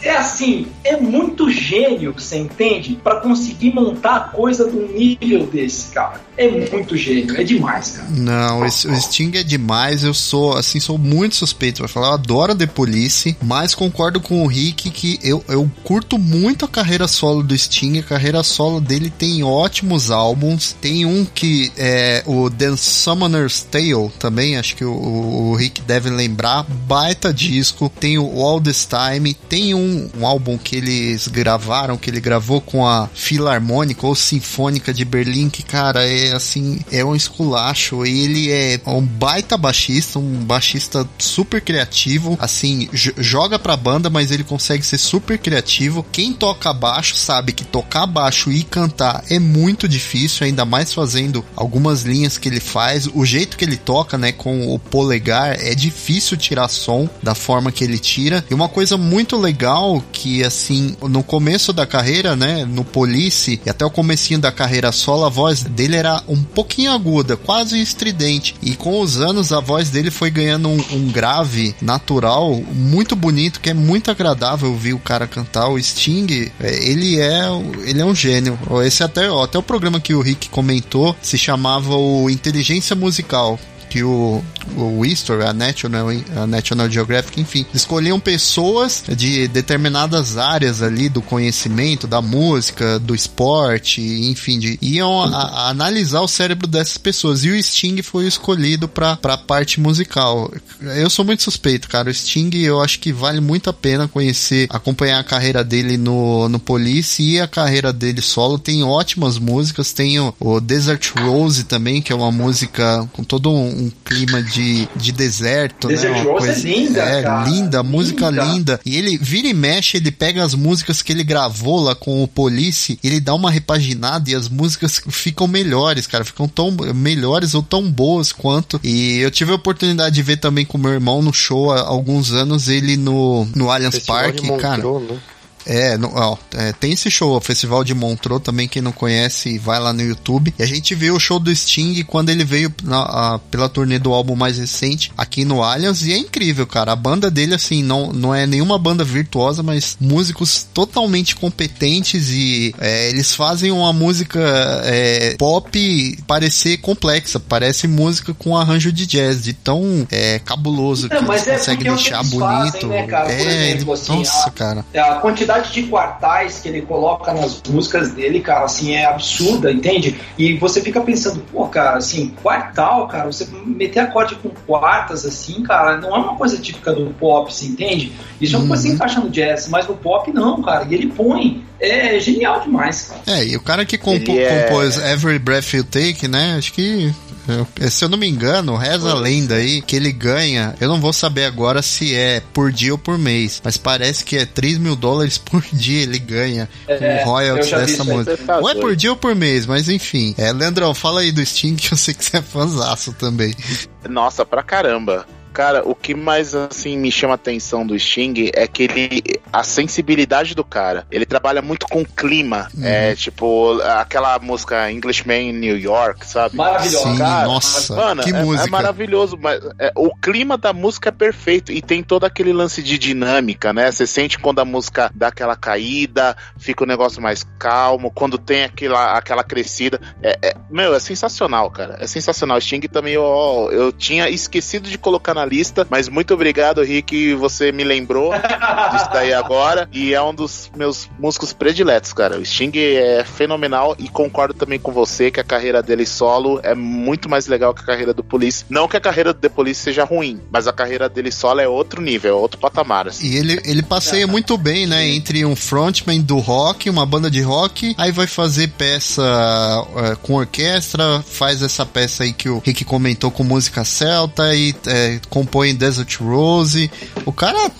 É assim, é muito gênio, você entende? Para conseguir montar coisa do nível desse, cara. É muito gênio, é demais, cara. Não, o Sting é demais. Eu sou, assim, sou muito suspeito. Vai falar, eu adoro The Police, mas concordo com o Rick que eu, eu curto muito a carreira solo do Sting. A carreira solo dele tem ótimos álbuns. Tem um que é o The Summoner's Tale também, acho que o, o Rick deve lembrar. Baita disco. Tem o All This Time tem um, um álbum que eles gravaram, que ele gravou com a Filarmônica ou Sinfônica de Berlim, que, cara, é assim, é um esculacho. Ele é um baita baixista, um baixista super criativo, assim, joga pra banda, mas ele consegue ser super criativo. Quem toca baixo sabe que tocar baixo e cantar é muito difícil, ainda mais fazendo algumas linhas que ele faz. O jeito que ele toca, né, com o polegar, é difícil tirar som da forma que ele tira. E uma coisa muito muito legal que, assim, no começo da carreira, né, no Police, e até o comecinho da carreira solo, a voz dele era um pouquinho aguda, quase estridente. E com os anos, a voz dele foi ganhando um, um grave natural muito bonito, que é muito agradável ouvir o cara cantar. O Sting, é, ele é, ele é um gênio. Esse até, ó, até o programa que o Rick comentou se chamava o Inteligência Musical que o, o History, a National, a National Geographic, enfim, escolhiam pessoas de determinadas áreas ali do conhecimento, da música, do esporte, enfim, de, iam a, a analisar o cérebro dessas pessoas. E o Sting foi escolhido para a parte musical. Eu sou muito suspeito, cara. O Sting, eu acho que vale muito a pena conhecer, acompanhar a carreira dele no, no Police e a carreira dele solo. Tem ótimas músicas. Tem o, o Desert Rose também, que é uma música com todo um um clima de, de deserto, Desert né? Rose é coisa, linda, é cara. linda, música Linda. linda. E ele vira e mexe, ele pega as músicas que ele gravou lá com o Police, ele dá uma repaginada e as músicas ficam melhores, cara, ficam tão melhores ou tão boas quanto. E eu tive a oportunidade de ver também com meu irmão no show há alguns anos, ele no, no Allianz de cara. Montreux, né? É, no- ó, é, tem esse show, o Festival de Montreux, também quem não conhece, vai lá no YouTube. E a gente viu o show do Sting quando ele veio na- a- pela turnê do álbum mais recente, aqui no Allianz, e é incrível, cara. A banda dele, assim, não, não é nenhuma banda virtuosa, mas músicos totalmente competentes e é, eles fazem uma música é, pop parecer complexa, parece música com arranjo de jazz, de tão é, cabuloso Não, que eles é conseguem é deixar bonito. fazem, né, cara? É, exemplo, assim, nossa, a- cara. A quantidade de quartais que ele coloca nas músicas dele, cara, assim, é absurda, entende? E você fica pensando, pô, cara, assim, quartal, cara, você meter acorde com quartas, assim, cara, não é uma coisa típica do pop, você entende? Isso é uma coisa que Uhum. encaixa no jazz, mas no pop não, cara. E ele põe. É genial demais, cara. É, e o cara que compo- é- compôs Every Breath You Take, né? Acho que. Eh, Se eu não me engano, reza a lenda aí que ele ganha. Eu não vou saber agora se é por dia ou por mês, mas parece que é 3 mil dólares por dia ele ganha É, com royalties eu dessa música. Tá Ou é por dia ou por mês, mas enfim. É, Leandrão, fala aí do Sting que eu sei que você é fãzaço também. Nossa, pra caramba. Cara, o que mais assim me chama a atenção do Sting é que ele. A sensibilidade do cara. Ele trabalha muito com clima. Uhum. É tipo aquela música Englishman in New York, sabe? Maravilhoso. Sim, cara, nossa, Mano, que é, música. é maravilhoso, mas é, o clima da música é perfeito e tem todo aquele lance de dinâmica, né? Você sente quando a música dá aquela caída, fica o negócio mais calmo, quando tem aquela, aquela crescida. É, é- meu, é sensacional, cara. É sensacional. Sting também eu, eu tinha esquecido de colocar na lista, mas muito obrigado, Rick, você me lembrou disso daí agora e é um dos meus músicos prediletos, cara. O Sting é fenomenal e concordo também com você que a carreira dele solo é muito mais legal que a carreira do Police. Não que a carreira do The Police seja ruim, mas a carreira dele solo é outro nível, é outro patamar. assim. E ele, ele passeia muito bem, né? Entre um frontman do rock, uma banda de rock, aí vai fazer peça eh, com orquestra, faz essa peça aí que o Rick comentou com música celta e eh, compõe Desert Rose. O cara,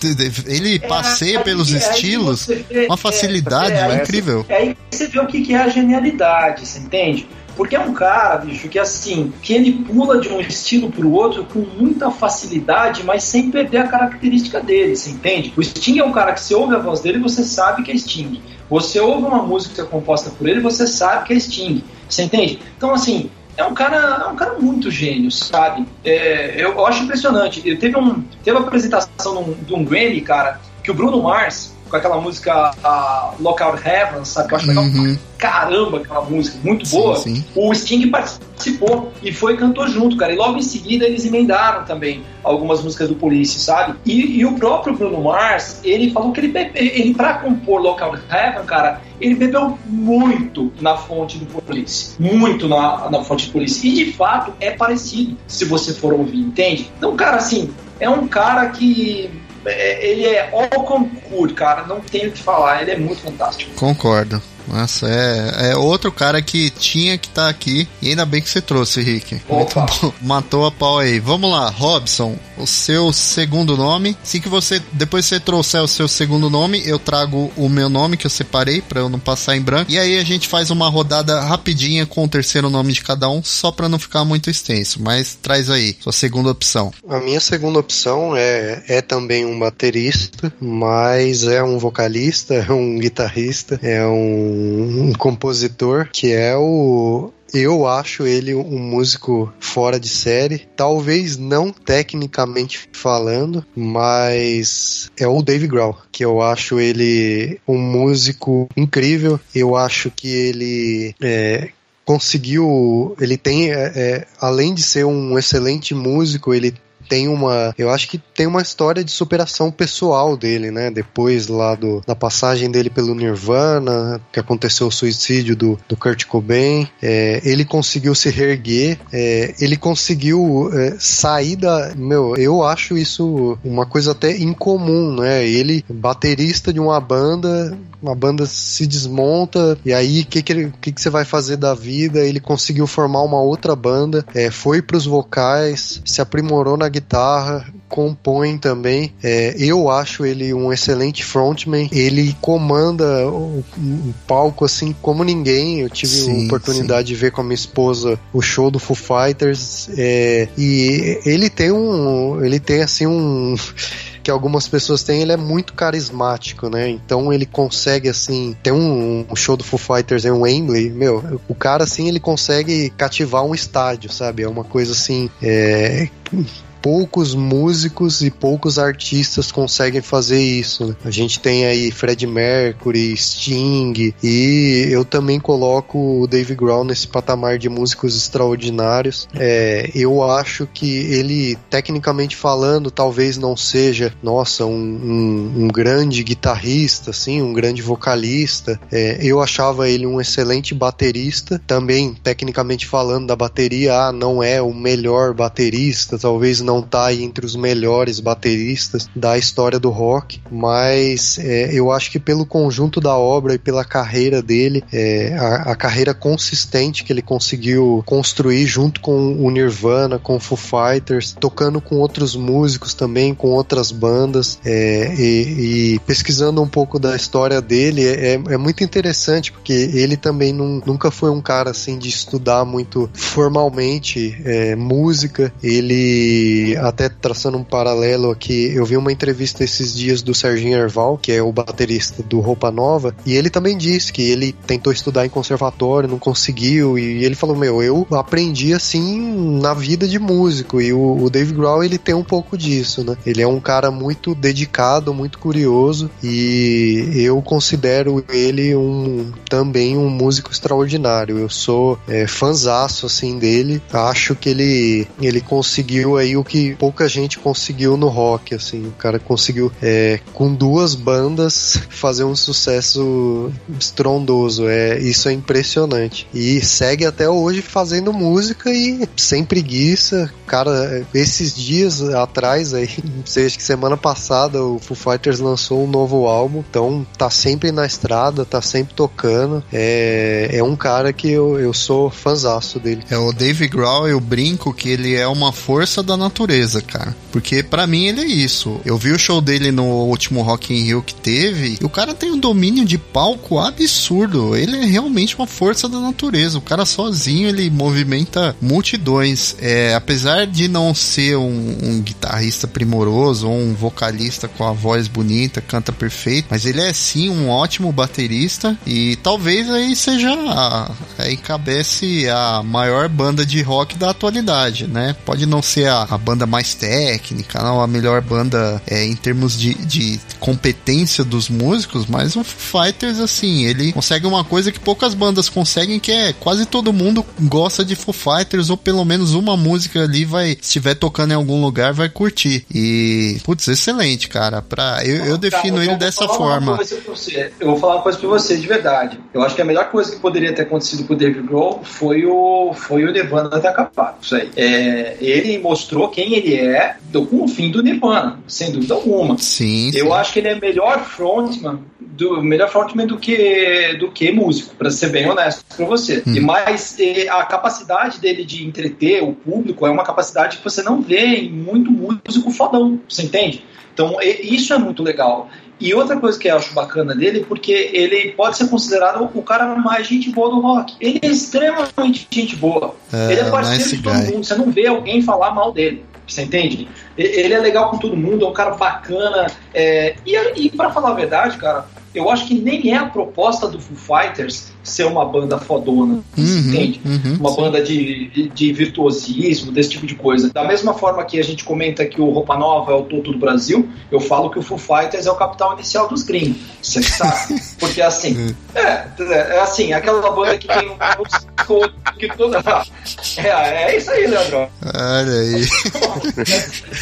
ele passeia É, pelos aí- aí estilos, vê- uma facilidade, é, é, é, incrível. Aí você vê o que é a genialidade, você entende? Porque é um cara, bicho, que assim, que ele pula de um estilo pro outro com muita facilidade, mas sem perder a característica dele, você entende? O Sting é um cara que você ouve a voz dele e você sabe que é Sting. Você ouve uma música composta por ele você sabe que é Sting, você entende? Então, assim, é um cara, é um cara muito gênio, sabe? É, eu, acho impressionante. Eu teve um, teve uma apresentação de um Grammy, cara, que o Bruno Mars com aquela música a Lockout Heaven, sabe? Que eu acho legal Uhum. caramba aquela música, muito Sim, boa. sim. O Sting participou e foi e cantou junto, cara. E logo em seguida eles emendaram também algumas músicas do Police, sabe? E, e o próprio Bruno Mars, ele falou que ele, bebe, ele pra compor Lockout Heaven, cara, ele bebeu muito na fonte do Police. Muito na, na fonte do Police. E de fato é parecido, se você for ouvir, entende? Então, cara, assim, é um cara que. É, ele é all concur, cara, não tenho o que falar, ele é muito fantástico. Concordo. Nossa, é, é outro cara que tinha que estar aqui. E ainda bem que você trouxe, Rick. Muito Opa. bom. Matou a pau aí. Vamos lá, Robson, o seu segundo nome. Se que você depois você trouxer o seu segundo nome, eu trago o meu nome que eu separei pra eu não passar em branco. E aí a gente faz uma rodada rapidinha com o terceiro nome de cada um, só pra não ficar muito extenso. Mas traz aí sua segunda opção. A minha segunda opção é, é também um baterista, mas é um vocalista, é um guitarrista, é um, um compositor que é o. Eu acho ele um músico fora de série, talvez não tecnicamente falando, mas é o Dave Grohl, que eu acho ele um músico incrível. Eu acho que ele é, conseguiu. Ele tem, é, é, além de ser um excelente músico, ele tem uma. Eu acho que tem uma história de superação pessoal dele, né? Depois lá do, da passagem dele pelo Nirvana, que aconteceu o suicídio do, do Kurt Cobain, é, ele conseguiu se reerguer, é, ele conseguiu é, sair da. Meu, eu acho isso uma coisa até incomum, né? Ele, baterista de uma banda, uma banda se desmonta, e aí o que, que, que, que, você vai fazer da vida? Ele conseguiu formar uma outra banda, é, foi pros vocais, se aprimorou na guitarra, compõe também. É, eu acho ele um excelente frontman. Ele comanda o, o palco assim como ninguém. Eu tive sim, a oportunidade sim. de ver com a minha esposa o show do Foo Fighters é, e ele tem um, ele tem assim um que algumas pessoas têm, ele é muito carismático, né? Então ele consegue, assim, tem um, um, show do Foo Fighters em Wembley, meu, o cara, assim, ele consegue cativar um estádio, sabe? É uma coisa, assim, é poucos músicos e poucos artistas conseguem fazer isso. Né? A gente tem aí Fred Mercury, Sting e eu também coloco o Dave Grohl nesse patamar de músicos extraordinários. É, eu acho que ele, tecnicamente falando, talvez não seja, nossa, um, um, um grande guitarrista, assim, um grande vocalista. É, eu achava ele um excelente baterista, também tecnicamente falando da bateria, ah, não é o melhor baterista, talvez não não tá entre os melhores bateristas da história do rock, mas é, eu acho que pelo conjunto da obra e pela carreira dele, é, a, a, carreira consistente que ele conseguiu construir junto com o Nirvana, com o Foo Fighters, tocando com outros músicos também, com outras bandas, é, e, e, pesquisando um pouco da história dele, é, é muito interessante, porque ele também não, nunca foi um cara assim de estudar muito formalmente é, música, ele até traçando um paralelo aqui, eu vi uma entrevista esses dias do Serginho Erval, que é o baterista do Roupa Nova, e ele também disse que ele tentou estudar em conservatório, não conseguiu, e ele falou: Meu, eu aprendi assim na vida de músico, e o, o Dave Grohl ele tem um pouco disso, né? Ele é um cara muito dedicado, muito curioso, e eu considero ele um também um músico extraordinário. Eu sou é, assim dele, acho que ele, ele conseguiu aí o que pouca gente conseguiu no rock, assim. O cara conseguiu, é, com duas bandas, fazer um sucesso estrondoso. É, isso é impressionante. E segue até hoje fazendo música e sem preguiça. Cara, esses dias atrás, aí, acho que semana passada, o Foo Fighters lançou um novo álbum. Então tá sempre na estrada, tá sempre tocando. É, é um cara que eu, eu sou fanzaço dele. É o Dave Grohl, eu brinco que ele é uma força da natureza natureza, cara. Porque para mim ele é isso. Eu vi o show dele no último Rock in Rio que teve, e o cara tem um domínio de palco absurdo. Ele é realmente uma força da natureza. O cara sozinho ele movimenta multidões. É, apesar de não ser um, um guitarrista primoroso ou um vocalista com a voz bonita, canta perfeito, mas ele é sim um ótimo baterista e talvez aí seja aí cabece a maior banda de rock da atualidade, né? Pode não ser a, a banda mais técnica, não a melhor banda é, em termos de, de competência dos músicos, mas o Fighters, assim, ele consegue uma coisa que poucas bandas conseguem, que é quase todo mundo gosta de Foo Fighters, ou pelo menos uma música ali vai, se estiver tocando em algum lugar, vai curtir. E, putz, excelente, cara. Pra, eu, eu defino tá, ele dessa forma. Eu vou falar uma coisa pra você, de verdade. Eu acho que a melhor coisa que poderia ter acontecido com o David Grohl foi o, foi o Nirvana ter acabado. Isso aí. É, ele mostrou quem ele é do, com o fim do Nirvana, sem dúvida alguma. Sim. Eu sim. acho que ele é melhor frontman do melhor frontman do que do que músico, para ser bem honesto com você. Hum. E mais a capacidade dele de entreter o público é uma capacidade que você não vê em muito músico fodão, você entende? Então, isso é muito legal. E outra coisa que eu acho bacana dele, porque ele pode ser considerado o cara mais gente boa do rock. Ele é extremamente gente boa. É, ele é parceiro de todo mundo. Você não vê alguém falar mal dele. Você entende? Ele é legal com todo mundo, é um cara bacana. É, e e para falar a verdade, cara, eu acho que nem é a proposta do Foo Fighters ser uma banda fodona, Uhum, entende? uhum, uma sim. banda de, de, virtuosismo, desse tipo de coisa. Da mesma forma que a gente comenta que o Roupa Nova é o Toto do Brasil, eu falo que o Foo Fighters é o capital inicial dos gringos. Você sabe? Porque assim, é, é assim, aquela banda que tem um que toda. É, é isso aí, Leandro. Olha aí.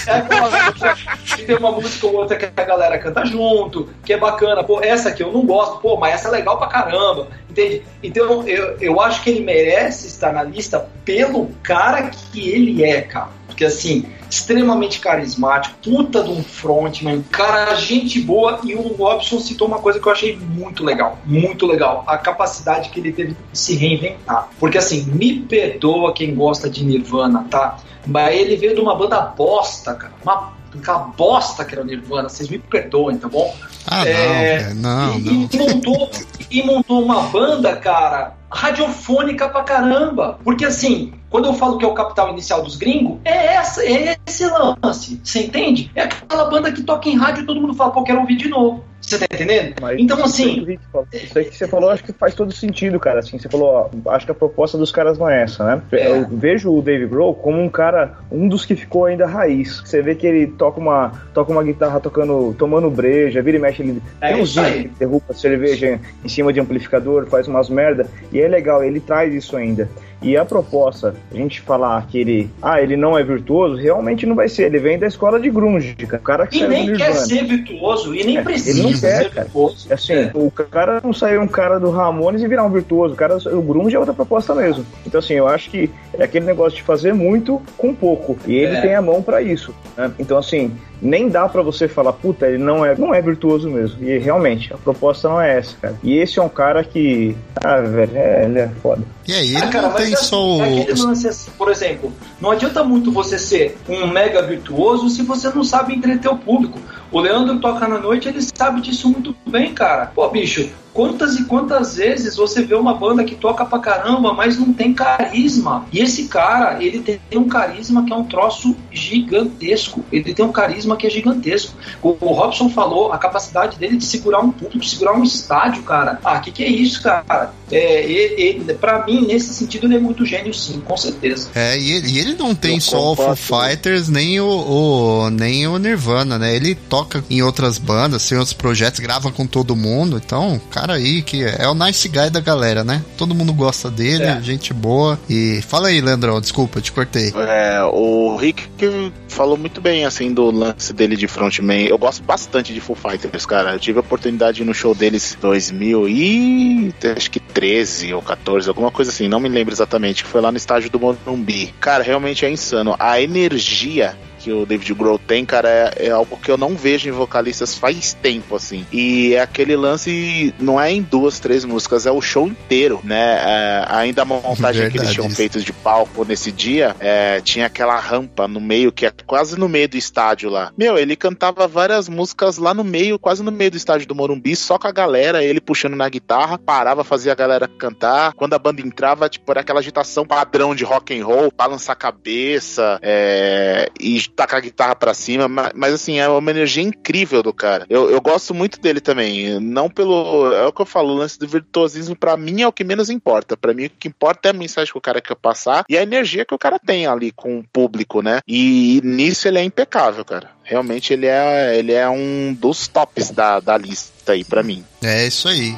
É aquela música que tem uma música ou outra que a galera canta junto, que é bacana. Pô, essa aqui eu não gosto, pô, mas essa é legal pra caramba. Entende? Então eu, eu acho que ele merece estar na lista pelo cara que ele é, cara. Porque assim, extremamente carismático, puta de um frontman, cara, gente boa. E o Robson citou uma coisa que eu achei muito legal, muito legal. A capacidade que ele teve de se reinventar. Porque assim, me perdoa quem gosta de Nirvana, tá? Mas ele veio de uma banda bosta, cara. Uma, aquela bosta que era o Nirvana. Vocês me perdoem, tá bom? Ah, não, É, não, e, não. e montou, e montou uma banda, cara, radiofônica pra caramba. Porque assim, quando eu falo que é o capital inicial dos gringos, é, essa, é esse lance. Você entende? É aquela banda que toca em rádio e todo mundo fala, pô, quero ouvir de novo. Você tá entendendo? Mas Então, assim, que Isso aí que você falou, acho que faz todo sentido, cara. Assim, você falou, ó, acho que a proposta dos caras não é essa, né? É. Eu vejo o Dave Grohl como um cara, um dos que ficou ainda raiz. Você vê que ele toca uma, toca uma guitarra tocando, tomando breja, vira e mexe, ele É tem uns que derruba cerveja em cima de amplificador, faz umas merda, e é legal, ele traz isso ainda. E a proposta, a gente falar que ele, ah, ele não é virtuoso, realmente não vai ser. Ele vem da escola de grunge, cara. O cara que e nem quer ser virtuoso, e nem É, precisa ele não quer, ser cara. virtuoso. Assim, É. o cara não saiu um cara do Ramones e virar um virtuoso. O, cara, o grunge é outra proposta mesmo. Então, assim, eu acho que é aquele negócio de fazer muito com pouco. E ele É. tem a mão pra isso. né? Então, assim, nem dá pra você falar, puta, ele não é, não é virtuoso mesmo. E realmente, a proposta não é essa, cara. E esse é um cara que. Ah, velho, é, ele é foda. E aí, ele Ah, cara, não tem é só o. é assim, por exemplo, não adianta muito você ser um mega virtuoso se você não sabe entreter o público. O Leandro toca na noite, ele sabe disso muito bem, cara. Pô, bicho, quantas e quantas vezes você vê uma banda que toca pra caramba, mas não tem carisma. E esse cara, ele tem um carisma que é um troço gigantesco. Ele tem um carisma que é gigantesco. O, o Robson falou a capacidade dele de segurar um público, de segurar um estádio, cara. Ah, que que é isso, cara? É, ele, ele, pra mim, nesse sentido, ele é muito gênio, sim, com certeza. É, e ele, e ele não tem Eu só o Foo concordo. Fighters, nem o, o- nem o Nirvana, né? Ele toca em outras bandas, tem outros projetos, grava com todo mundo. Então, cara aí, que é o nice guy da galera, né? Todo mundo gosta dele, É. gente boa. E fala aí, Leandrão, desculpa, te cortei. É, o Rick que falou muito bem, assim, do lance dele de frontman. Eu gosto bastante de Foo Fighters, cara. Eu tive a oportunidade no show deles em 2000 e acho que 13 ou 14, alguma coisa assim, não me lembro exatamente, que foi lá no estádio do Morumbi. Cara, realmente é insano. A energia que o David Grohl tem, cara, é, é algo que eu não vejo em vocalistas faz tempo, assim. E é aquele lance, não é em duas, três músicas, é o show inteiro, né? É, ainda a montagem que eles Verdade, tinham isso. feito de palco nesse dia, é, tinha aquela rampa no meio, que é quase no meio do estádio lá. Meu, ele cantava várias músicas lá no meio, quase no meio do estádio do Morumbi, só com a galera, ele puxando na guitarra, parava, fazia a galera cantar. Quando a banda entrava, tipo, era aquela agitação padrão de rock and roll, balançar a cabeça, é, e tacar a guitarra pra cima, mas, mas, assim, é uma energia incrível do cara. Eu, eu gosto muito dele também, não pelo. É o que eu falo, o lance do virtuosismo pra mim é o que menos importa. Pra mim o que importa é a mensagem que o cara quer passar e a energia que o cara tem ali com o público, né? E, nisso ele é impecável, cara. Realmente ele é, ele é um dos tops da, da lista aí pra mim. É isso aí.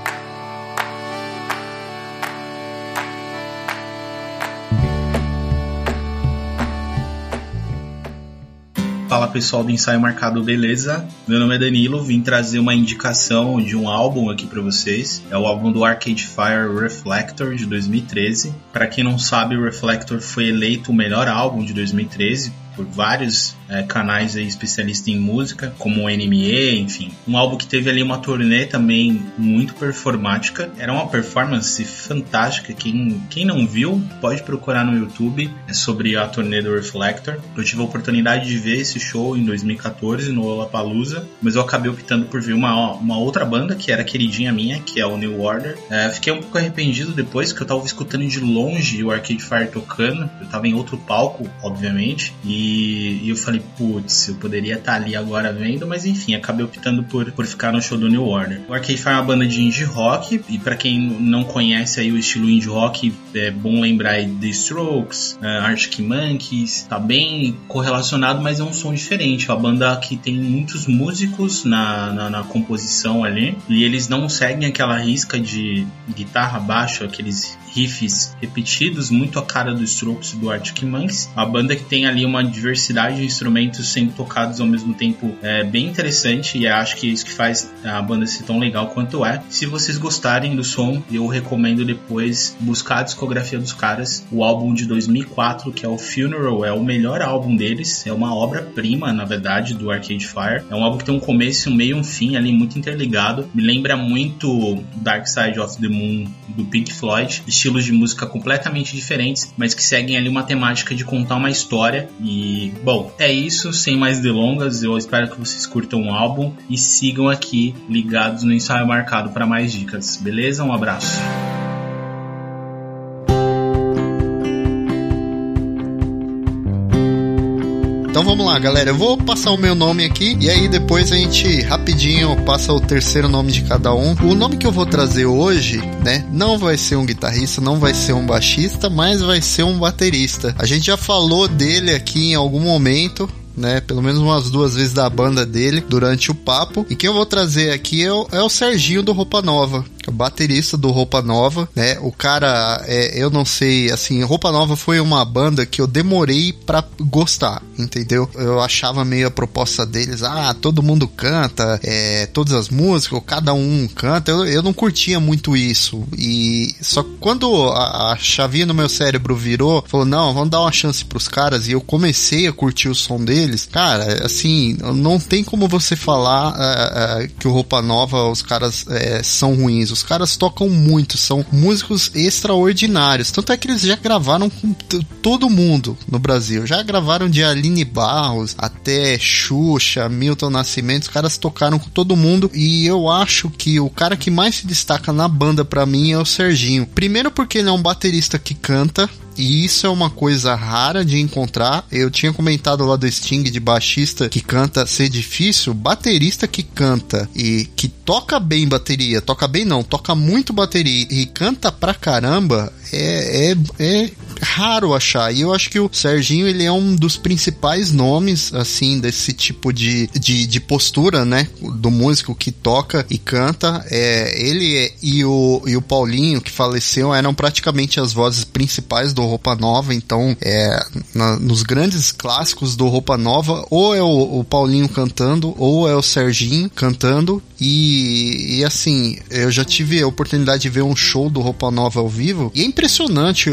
Fala pessoal do Ensaio Marcado, beleza? Meu nome é Danilo, vim trazer uma indicação de um álbum aqui pra vocês. É o álbum do Arcade Fire Reflector de 2013. Pra quem não sabe, o Reflector foi eleito o melhor álbum de 2013 por vários é, canais aí especialistas em música, como o NME, enfim. Um álbum que teve ali uma turnê também muito performática. Era uma performance fantástica. Quem, quem não viu, pode procurar no YouTube. É sobre a turnê do Reflector. Eu tive a oportunidade de ver esse show em 2014 no Lollapalooza, mas eu acabei optando por ver uma, uma outra banda que era queridinha minha, que é o New Order. É, fiquei um pouco arrependido depois, que eu tava escutando de longe o Arcade Fire tocando. Eu tava em outro palco, obviamente, e, e eu falei, putz, eu poderia estar ali agora vendo, mas enfim, acabei optando por, por ficar no show do New Order. O Arcade Fire é uma banda de indie rock, e para quem não conhece aí o estilo indie rock, é bom lembrar aí The Strokes, uh, Arctic Monkeys, tá bem correlacionado, mas é um som diferente. É uma banda que tem muitos músicos na, na, na composição ali, e eles não seguem aquela risca de guitarra, baixo, aqueles riffs repetidos, muito a cara do Strokes do Arctic Monkeys. A banda que tem ali uma diversidade de instrumentos sendo tocados ao mesmo tempo é bem interessante e acho que é isso que faz a banda ser tão legal quanto é. Se vocês gostarem do som, eu recomendo depois buscar a discografia dos caras. O álbum de 2004, que é o Funeral, é o melhor álbum deles, é uma obra-prima, na verdade, do Arcade Fire. É um álbum que tem um começo, um meio e um fim ali muito interligado. Me lembra muito Dark Side of the Moon do Pink Floyd, estilos de música completamente diferentes, mas que seguem ali uma temática de contar uma história. E, bom, é isso, sem mais delongas. Eu espero que vocês curtam o álbum e sigam aqui ligados no ensaio marcado para mais dicas. Beleza? Um abraço. Então vamos lá, galera. Eu vou passar o meu nome aqui e aí depois a gente rapidinho passa o terceiro nome de cada um. O nome que eu vou trazer hoje, né, não vai ser um guitarrista, não vai ser um baixista, mas vai ser um baterista. A gente já falou dele aqui em algum momento, né? Pelo menos umas duas vezes da banda dele durante o papo. E quem eu vou trazer aqui é o, é o Serginho do Roupa Nova, baterista do Roupa Nova, né? O cara, é, eu não sei, assim, Roupa Nova foi uma banda que eu demorei para gostar, entendeu? Eu achava meio a proposta deles, ah, todo mundo canta, é, todas as músicas, cada um canta. Eu, eu não curtia muito isso. E só quando a, a chavinha no meu cérebro virou, falou, não, vamos dar uma chance pros caras, e eu comecei a curtir o som deles, cara, assim, não tem como você falar uh, uh, que o Roupa Nova, os caras uh, são ruins. Os caras tocam muito, são músicos extraordinários. Tanto é que eles já gravaram com todo mundo no Brasil. Já gravaram de Aline Barros até Xuxa, Milton Nascimento. Os caras tocaram com todo mundo. E eu acho que o cara que mais se destaca na banda para mim é o Serginho. Primeiro porque ele é um baterista que canta, e isso é uma coisa rara de encontrar. Eu tinha comentado lá do Sting de baixista que canta ser difícil, baterista que canta e que toca bem bateria, toca bem não, toca muito bateria e canta pra caramba, é, é, é raro achar. E eu acho que o Serginho ele é um dos principais nomes, assim, desse tipo de, de, de postura, né? Do músico que toca e canta. É, ele e o, e o Paulinho, que faleceu, eram praticamente as vozes principais do Roupa Nova. Então, é, na, nos grandes clássicos do Roupa Nova, ou é o, o Paulinho cantando, ou é o Serginho cantando. E, e, assim, eu já tive a oportunidade de ver um show do Roupa Nova ao vivo e é.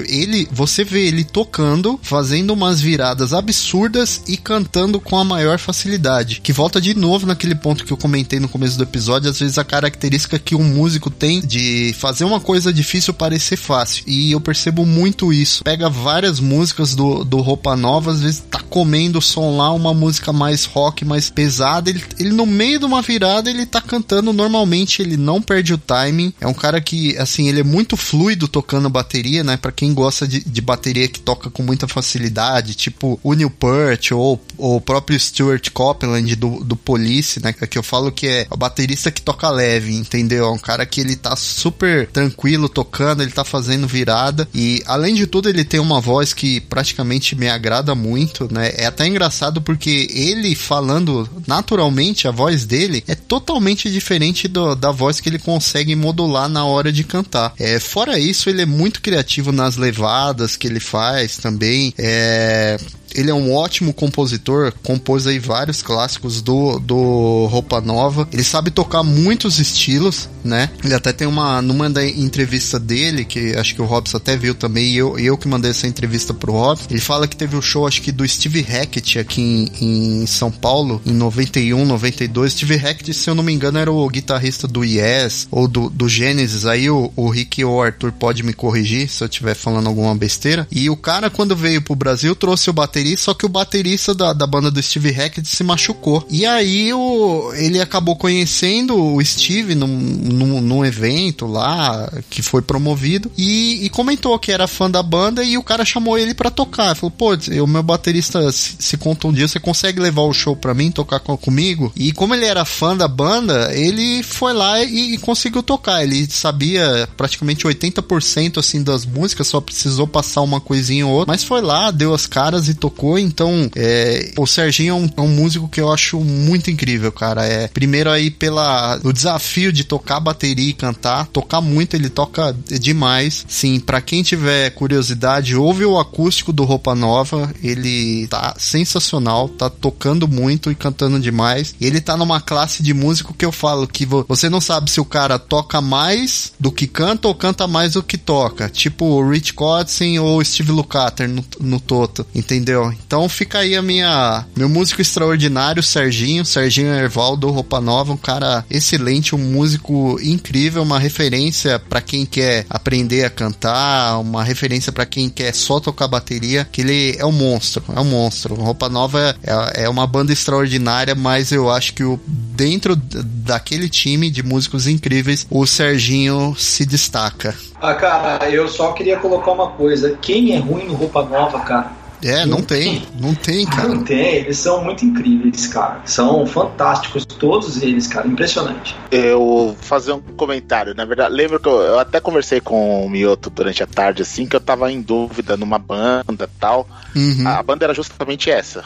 Ele, você vê ele tocando, fazendo umas viradas absurdas e cantando com a maior facilidade. Que volta de novo naquele ponto que eu comentei no começo do episódio. Às vezes a característica que um músico tem de fazer uma coisa difícil parecer fácil. E eu percebo muito isso. Pega várias músicas do, do Roupa Nova, às vezes tá comendo o som lá, uma música mais rock, mais pesada. Ele, ele no meio de uma virada, ele tá cantando normalmente, ele não perde o timing. É um cara que, assim, ele é muito fluido tocando bateria, né? Para quem gosta de, de, bateria que toca com muita facilidade, tipo o Neil Peart ou, ou o próprio Stuart Copeland do, do Police, né? Que eu falo que é o baterista que toca leve, entendeu? É um cara que ele tá super tranquilo tocando, ele tá fazendo virada e além de tudo ele tem uma voz que praticamente me agrada muito, né? É até engraçado porque ele falando naturalmente, a voz dele é totalmente diferente do, da voz que ele consegue modular na hora de cantar. É, fora isso, ele é muito criativo nas levadas que ele faz também. É, ele é um ótimo compositor, compôs aí vários clássicos do, do Roupa Nova. Ele sabe tocar muitos estilos, né? Ele até tem uma, numa da entrevista dele, que acho que o Robson até viu também, e eu, eu que mandei essa entrevista pro Robson, ele fala que teve o um show, acho que do Steve Hackett aqui em, em, São Paulo, em 91, 92. Steve Hackett, se eu não me engano, era o guitarrista do Yes, ou do, do Genesis, aí o, o Rick ou o Arthur pode me corrigir se eu estiver falando alguma besteira. E o cara, quando veio pro Brasil, trouxe o bater baterista, só que o baterista da, da banda do Steve Hackett se machucou. E aí o, ele acabou conhecendo o Steve num, num, num evento lá que foi promovido e, e, comentou que era fã da banda e o cara chamou ele para tocar. Falou, pô, o meu baterista se, se contundiu, você consegue levar o show pra mim, tocar com, comigo? E como ele era fã da banda, ele foi lá e, e conseguiu tocar. Ele sabia praticamente 80% assim das músicas, só precisou passar uma coisinha ou outra, mas foi lá, deu as caras e tocou. Então, é, o Serginho é um, é um, músico que eu acho muito incrível, cara. É primeiro aí pela o desafio de tocar bateria e cantar, tocar muito, ele toca demais. Sim, para quem tiver curiosidade, ouve o acústico do Roupa Nova, ele tá sensacional, tá tocando muito e cantando demais. Ele tá numa classe de músico que eu falo que você não sabe se o cara toca mais do que canta ou canta mais do que toca, tipo o Rich Codson ou Steve Lukather no, no Toto, entendeu? Então fica aí a minha meu músico extraordinário, Serginho, Serginho Erval do Roupa Nova, um cara excelente, um músico incrível, uma referência para quem quer aprender a cantar, uma referência para quem quer só tocar bateria, que ele é um monstro, é um monstro. Roupa Nova é, é uma banda extraordinária, mas eu acho que o, dentro daquele time de músicos incríveis, o Serginho se destaca. Ah, cara, eu só queria colocar uma coisa. Quem é ruim no Roupa Nova, cara? É, não tem, não tem, cara. Não tem, eles são muito incríveis, cara. São fantásticos, todos eles, cara, impressionante. Eu vou fazer um comentário, na verdade, lembro que eu, eu até conversei com o Mioto durante a tarde, assim, que eu tava em dúvida numa banda tal. Uhum. A banda era justamente essa.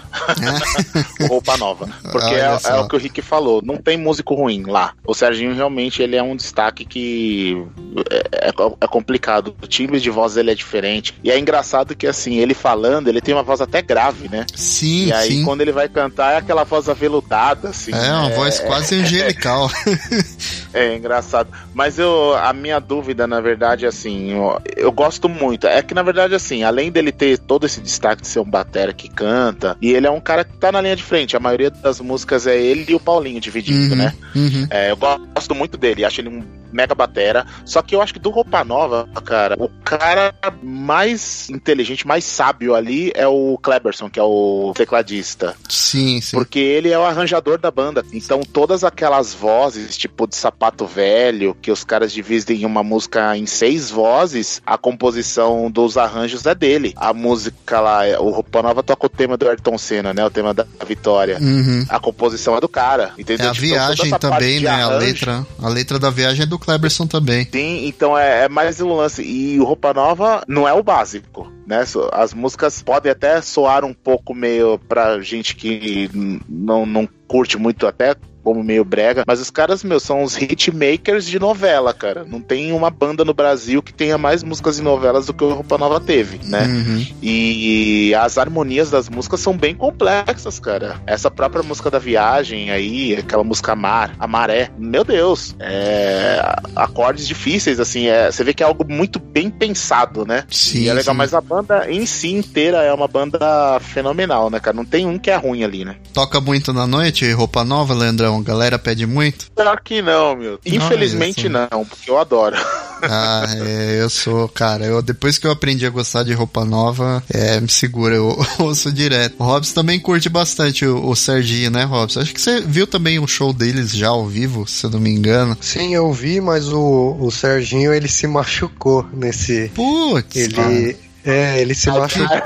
É. Roupa Nova. Porque é, é, o que o Rick falou, não tem músico ruim lá. O Serginho realmente ele é um destaque que é, é, é complicado. O timbre de voz ele é diferente. E é engraçado que assim, ele falando, ele tem uma voz até grave, né? Sim, E aí, sim. quando ele vai cantar, é aquela voz aveludada, assim. É, uma é, voz quase angelical. é, engraçado. Mas eu, a minha dúvida, na verdade, assim, eu, eu, gosto muito. É que, na verdade, assim, além dele ter todo esse destaque de ser um batera que canta, e ele é um cara que tá na linha de frente. A maioria das músicas é ele e o Paulinho dividindo, uhum, né? Uhum. É, eu gosto muito dele, acho ele um mega batera. Só que eu acho que do Roupa Nova, cara, o cara mais inteligente, mais sábio ali é o Kleberson, que é o tecladista. Sim, sim. Porque ele é o arranjador da banda. Então todas aquelas vozes, tipo de sapato velho, que os caras dividem uma música em seis vozes, a composição dos arranjos é dele. A música lá, o Roupa Nova toca o tema do Ayrton Senna, né? O tema da vitória. Uhum. A composição é do cara. Entendeu? É a tipo, viagem também, né? Arranjo, a letra, a letra da viagem é do Kleberson também. Sim, então é, é mais um lance. E Roupa Nova não é o básico, né? As músicas podem até soar um pouco meio pra gente que não, não curte muito até como meio brega, mas os caras, meu, são os hitmakers de novela, cara. Não tem uma banda no Brasil que tenha mais músicas em novelas do que o Roupa Nova teve, né? Uhum. E as harmonias das músicas são bem complexas, cara. Essa própria música da viagem aí, aquela música Mar, a Maré, meu Deus, é... acordes difíceis, assim, é... você vê que é algo muito bem pensado, né? Sim, e é legal, sim. mas a banda em si inteira é uma banda fenomenal, né, cara? Não tem um que é ruim ali, né? Toca muito na noite, Roupa Nova, Leandrão? A galera pede muito? Pior que não, meu. Infelizmente não, não, porque eu adoro. Ah, é, eu sou, cara, eu depois que eu aprendi a gostar de roupa nova, é, me segura, eu ouço direto. O Robson também curte bastante o, o Serginho, né, Robson? Acho que você viu também um show deles já ao vivo, se eu não me engano. Sim, eu vi, mas o, o Serginho, ele se machucou nesse... Putz, ele... Cara. É, ele se machucou.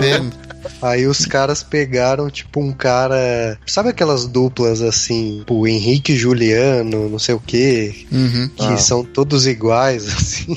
Aí os caras pegaram, tipo, um cara. Sabe aquelas duplas assim, tipo, Henrique e Juliano, não sei o quê, Uhum. que Ah. são todos iguais, assim.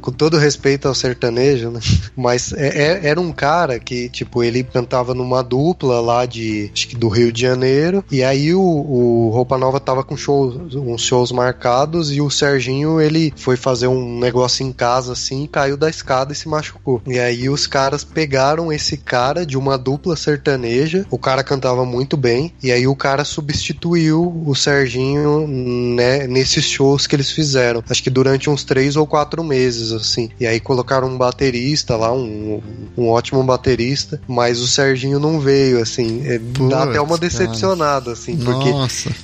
Com todo respeito ao sertanejo, né? Mas é- é- era um cara que, tipo, ele cantava numa dupla lá de, acho que do Rio de Janeiro, e aí o, o Roupa Nova tava com shows, uns shows marcados, e o Serginho, ele foi fazer um negócio em casa, assim, caiu da escada e se machucou. E aí os caras pegaram esse cara de uma dupla sertaneja, o cara cantava muito bem, e aí o cara substituiu o Serginho né, nesses shows que eles fizeram. Acho que durante uns três ou quatro meses, coisas, assim. E aí colocaram um baterista lá, um, um ótimo baterista, mas o Serginho não veio, assim. É, dá até uma decepcionada, assim, porque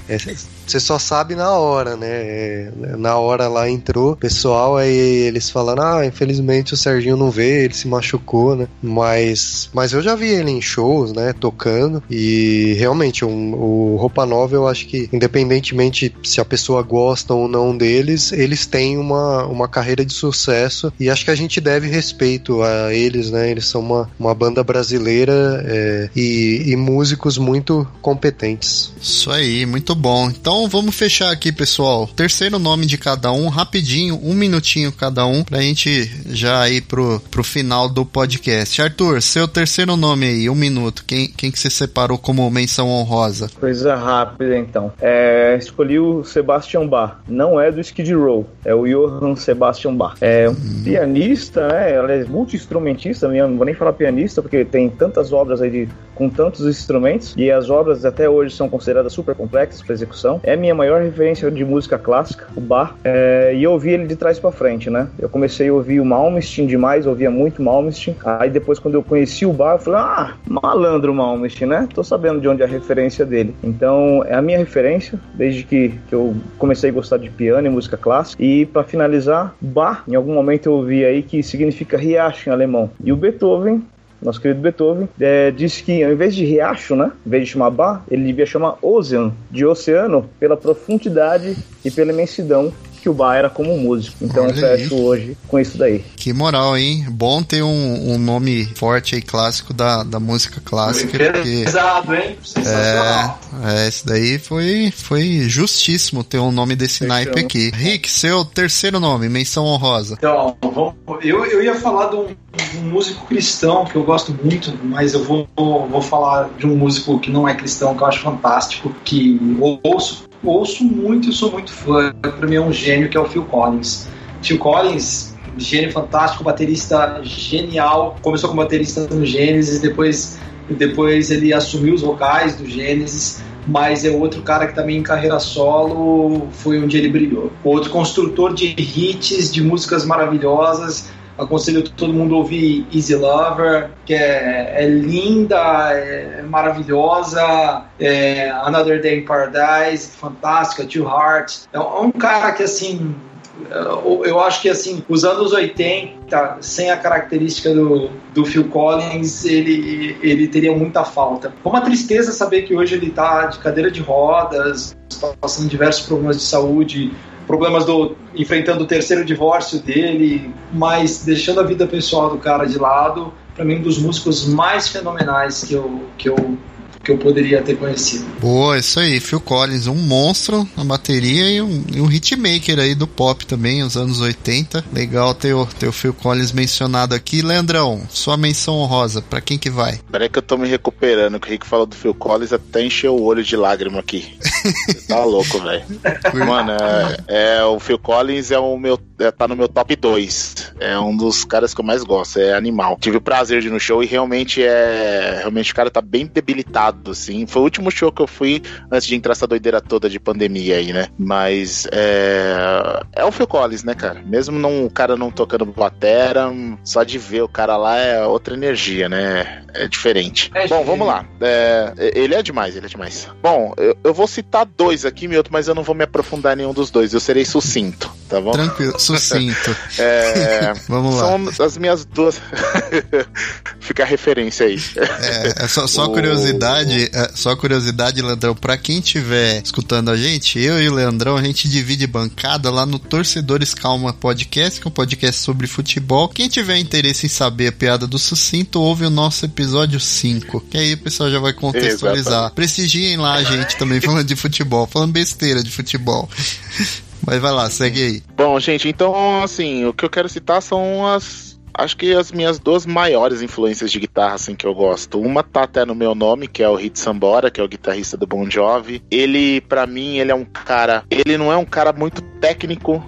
é, você só sabe na hora, né? É, na hora lá entrou o pessoal, aí eles falaram, ah, infelizmente o Serginho não veio, ele se machucou, né? Mas, mas eu já vi ele em shows, né? Tocando, e realmente um, o Roupa Nova eu acho que, independentemente se a pessoa gosta ou não deles, eles têm uma, uma carreira de sucesso e acho que a gente deve respeito a eles, né? Eles são uma, uma banda brasileira é, e, e músicos muito competentes. Isso aí, muito bom. Então vamos fechar aqui, pessoal. Terceiro nome de cada um, rapidinho, um minutinho cada um, pra gente já ir pro, pro final do podcast. Arthur, seu terceiro nome aí, um minuto. Quem, quem que você separou como menção honrosa? Coisa rápida, então. É, escolhi o Sebastian Bach. Não é do Skid Row, é o Johann Sebastian Bach. É um hum. pianista, né? Aliás, multi-instrumentista, não vou nem falar pianista, porque tem tantas obras aí de, com tantos instrumentos, e as obras até hoje são consideradas super complexas para execução. É minha maior referência de música clássica, o Bach, é, e eu ouvi ele de trás para frente, né? Eu comecei a ouvir o Malmsteen demais, ouvia muito Malmsteen. Aí depois, quando eu conheci o Bach, eu falei, ah, malandro Malmsteen, né? Tô sabendo de onde é a referência dele. Então, é a minha referência, desde que, que eu comecei a gostar de piano e música clássica. E para finalizar, Bach, em algum momento eu ouvi aí que significa riacho em alemão. E o Beethoven nosso querido Beethoven, é, disse que ao invés de riacho, né, em vez de chamar bar, ele devia chamar ocean, de oceano, pela profundidade e pela imensidão que o Bar era como músico. Então Olha eu fecho aí. hoje com isso daí. Que moral, hein? Bom ter um, um nome forte aí, clássico da, da música clássica. Porque, pesado, hein? Sensacional. É, é, esse daí foi, foi justíssimo ter um nome desse Fechou. naipe aqui. Rick, seu terceiro nome, menção honrosa. Então, eu, eu ia falar de um, de um músico cristão que eu gosto muito, mas eu vou, vou falar de um músico que não é cristão, que eu acho fantástico, que ouço ouço muito e sou muito fã. Para mim é um gênio que é o Phil Collins. Phil Collins, gênio fantástico, baterista genial. Começou como baterista no Gênesis, depois, depois ele assumiu os vocais do Gênesis. Mas é outro cara que também em carreira solo foi onde ele brilhou. Outro construtor de hits, de músicas maravilhosas Aconselho todo mundo a ouvir Easy Lover, que é, é linda, é maravilhosa. É Another Day in Paradise, fantástica. Two Hearts. É um cara que, assim, eu acho que assim, os anos 80, sem a característica do, do Phil Collins, ele, ele teria muita falta. É uma tristeza saber que hoje ele está de cadeira de rodas, passando diversos problemas de saúde, problemas do enfrentando o terceiro divórcio dele, mas deixando a vida pessoal do cara de lado, para mim um dos músicos mais fenomenais que eu que eu que eu poderia ter conhecido. Boa, isso aí, Phil Collins, um monstro na bateria e um, e um hitmaker aí do pop também, nos anos 80. Legal ter o, ter o Phil Collins mencionado aqui. Leandrão, sua menção honrosa, para quem que vai? Peraí que eu tô me recuperando, que o Rick falou do Phil Collins até encheu o olho de lágrima aqui. tá louco, velho. Mano, é, é, o Phil Collins é o meu, é, tá no meu top 2. É um dos caras que eu mais gosto, é animal. Tive o prazer de ir no show e realmente é, realmente o cara tá bem debilitado assim. Foi o último show que eu fui antes de entrar essa doideira toda de pandemia aí, né? Mas é. É o Phil Collins, né, cara? Mesmo não, o cara não tocando batera, só de ver o cara lá é outra energia, né? É diferente. É Bom, vamos lá. É, ele é demais, ele é demais. Bom, eu, eu vou citar dois aqui, Milton, mas eu não vou me aprofundar em nenhum dos dois. Eu serei sucinto, tá bom? Tranquilo, sucinto. é, vamos lá. São as minhas duas. Fica a referência aí. É, é só, só curiosidade curiosidade, é, só curiosidade, Leandrão, pra quem estiver escutando a gente, eu e o Leandrão, a gente divide bancada lá no Torcedores Calma Podcast, que é um podcast sobre futebol. Quem tiver interesse em saber a piada do sucinto, ouve o nosso episódio 5, que aí o pessoal já vai contextualizar. Exatamente. Prestigiem lá a gente também falando de futebol, falando besteira de futebol. Mas vai lá, segue aí. Bom, gente, então, assim, o que eu quero citar são as acho que as minhas duas maiores influências de guitarra assim que eu gosto. Uma tá até no meu nome, que é o Hit Sambora, que é o guitarrista do Bon Jovi. Ele, para mim, ele é um cara, ele não é um cara muito técnico,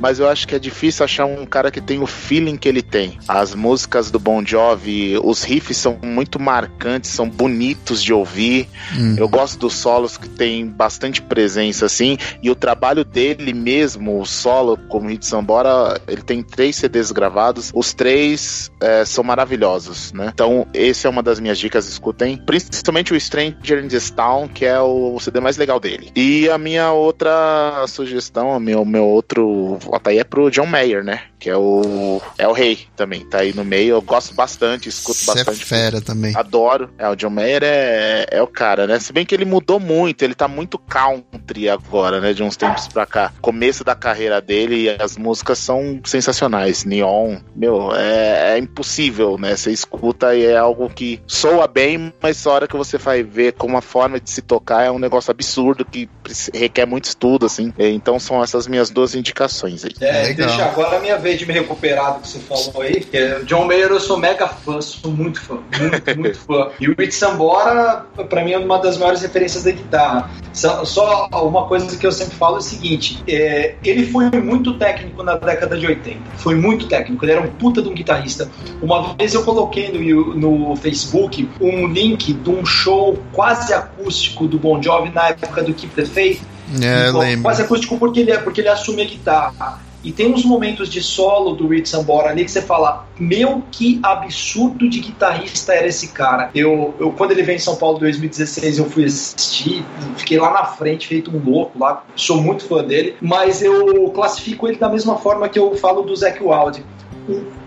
mas eu acho que é difícil achar um cara que tem o feeling que ele tem. As músicas do Bon Jovi, os riffs são muito marcantes, são bonitos de ouvir. Hum. Eu gosto dos solos que tem bastante presença, assim, e o trabalho dele mesmo, o solo, como Hit Sambora, ele tem três CDs gravados, os três é, são maravilhosos, né? Então, esse é uma das minhas dicas, escutem. Principalmente o Stranger in This Town, que é o CD mais legal dele. E a minha outra sugestão, o meu, meu outro voto aí é pro John Mayer, né? Que é o, é o rei também, tá aí no meio. Eu gosto bastante, escuto Cê é bastante. É fera também. Adoro. É, o John Mayer é, é o cara, né? Se bem que ele mudou muito, ele tá muito country agora, né? De uns tempos pra cá. Começo da carreira dele e as músicas são sensacionais. Neon, meu, é, é impossível, né? Você escuta e é algo que soa bem, mas a hora que você vai ver como a forma de se tocar é um negócio absurdo que requer muito estudo, assim. Então são essas minhas duas indicações aí. É, deixa agora a minha vez de me recuperar do que você falou aí. Que é, John Mayer eu sou mega fã, sou muito fã, muito, muito fã. E o It Sambora, pra mim, é uma das maiores referências da guitarra. Só uma coisa que eu sempre falo é o seguinte: é, ele foi muito técnico na década de 80. Foi muito técnico, ele era um puta de um guitarrista. Uma vez eu coloquei no, no Facebook um link de um show quase acústico do Bon Jovi na época do Keep the Faith. É, então, lembro. Quase acústico porque ele, é, porque ele assume a guitarra. E tem uns momentos de solo do Rich Sambora ali que você fala: Meu, que absurdo de guitarrista era esse cara. Eu, eu quando ele veio em São Paulo em 2016, eu fui assistir, fiquei lá na frente, feito um louco lá. Sou muito fã dele, mas eu classifico ele da mesma forma que eu falo do Zac Wilde.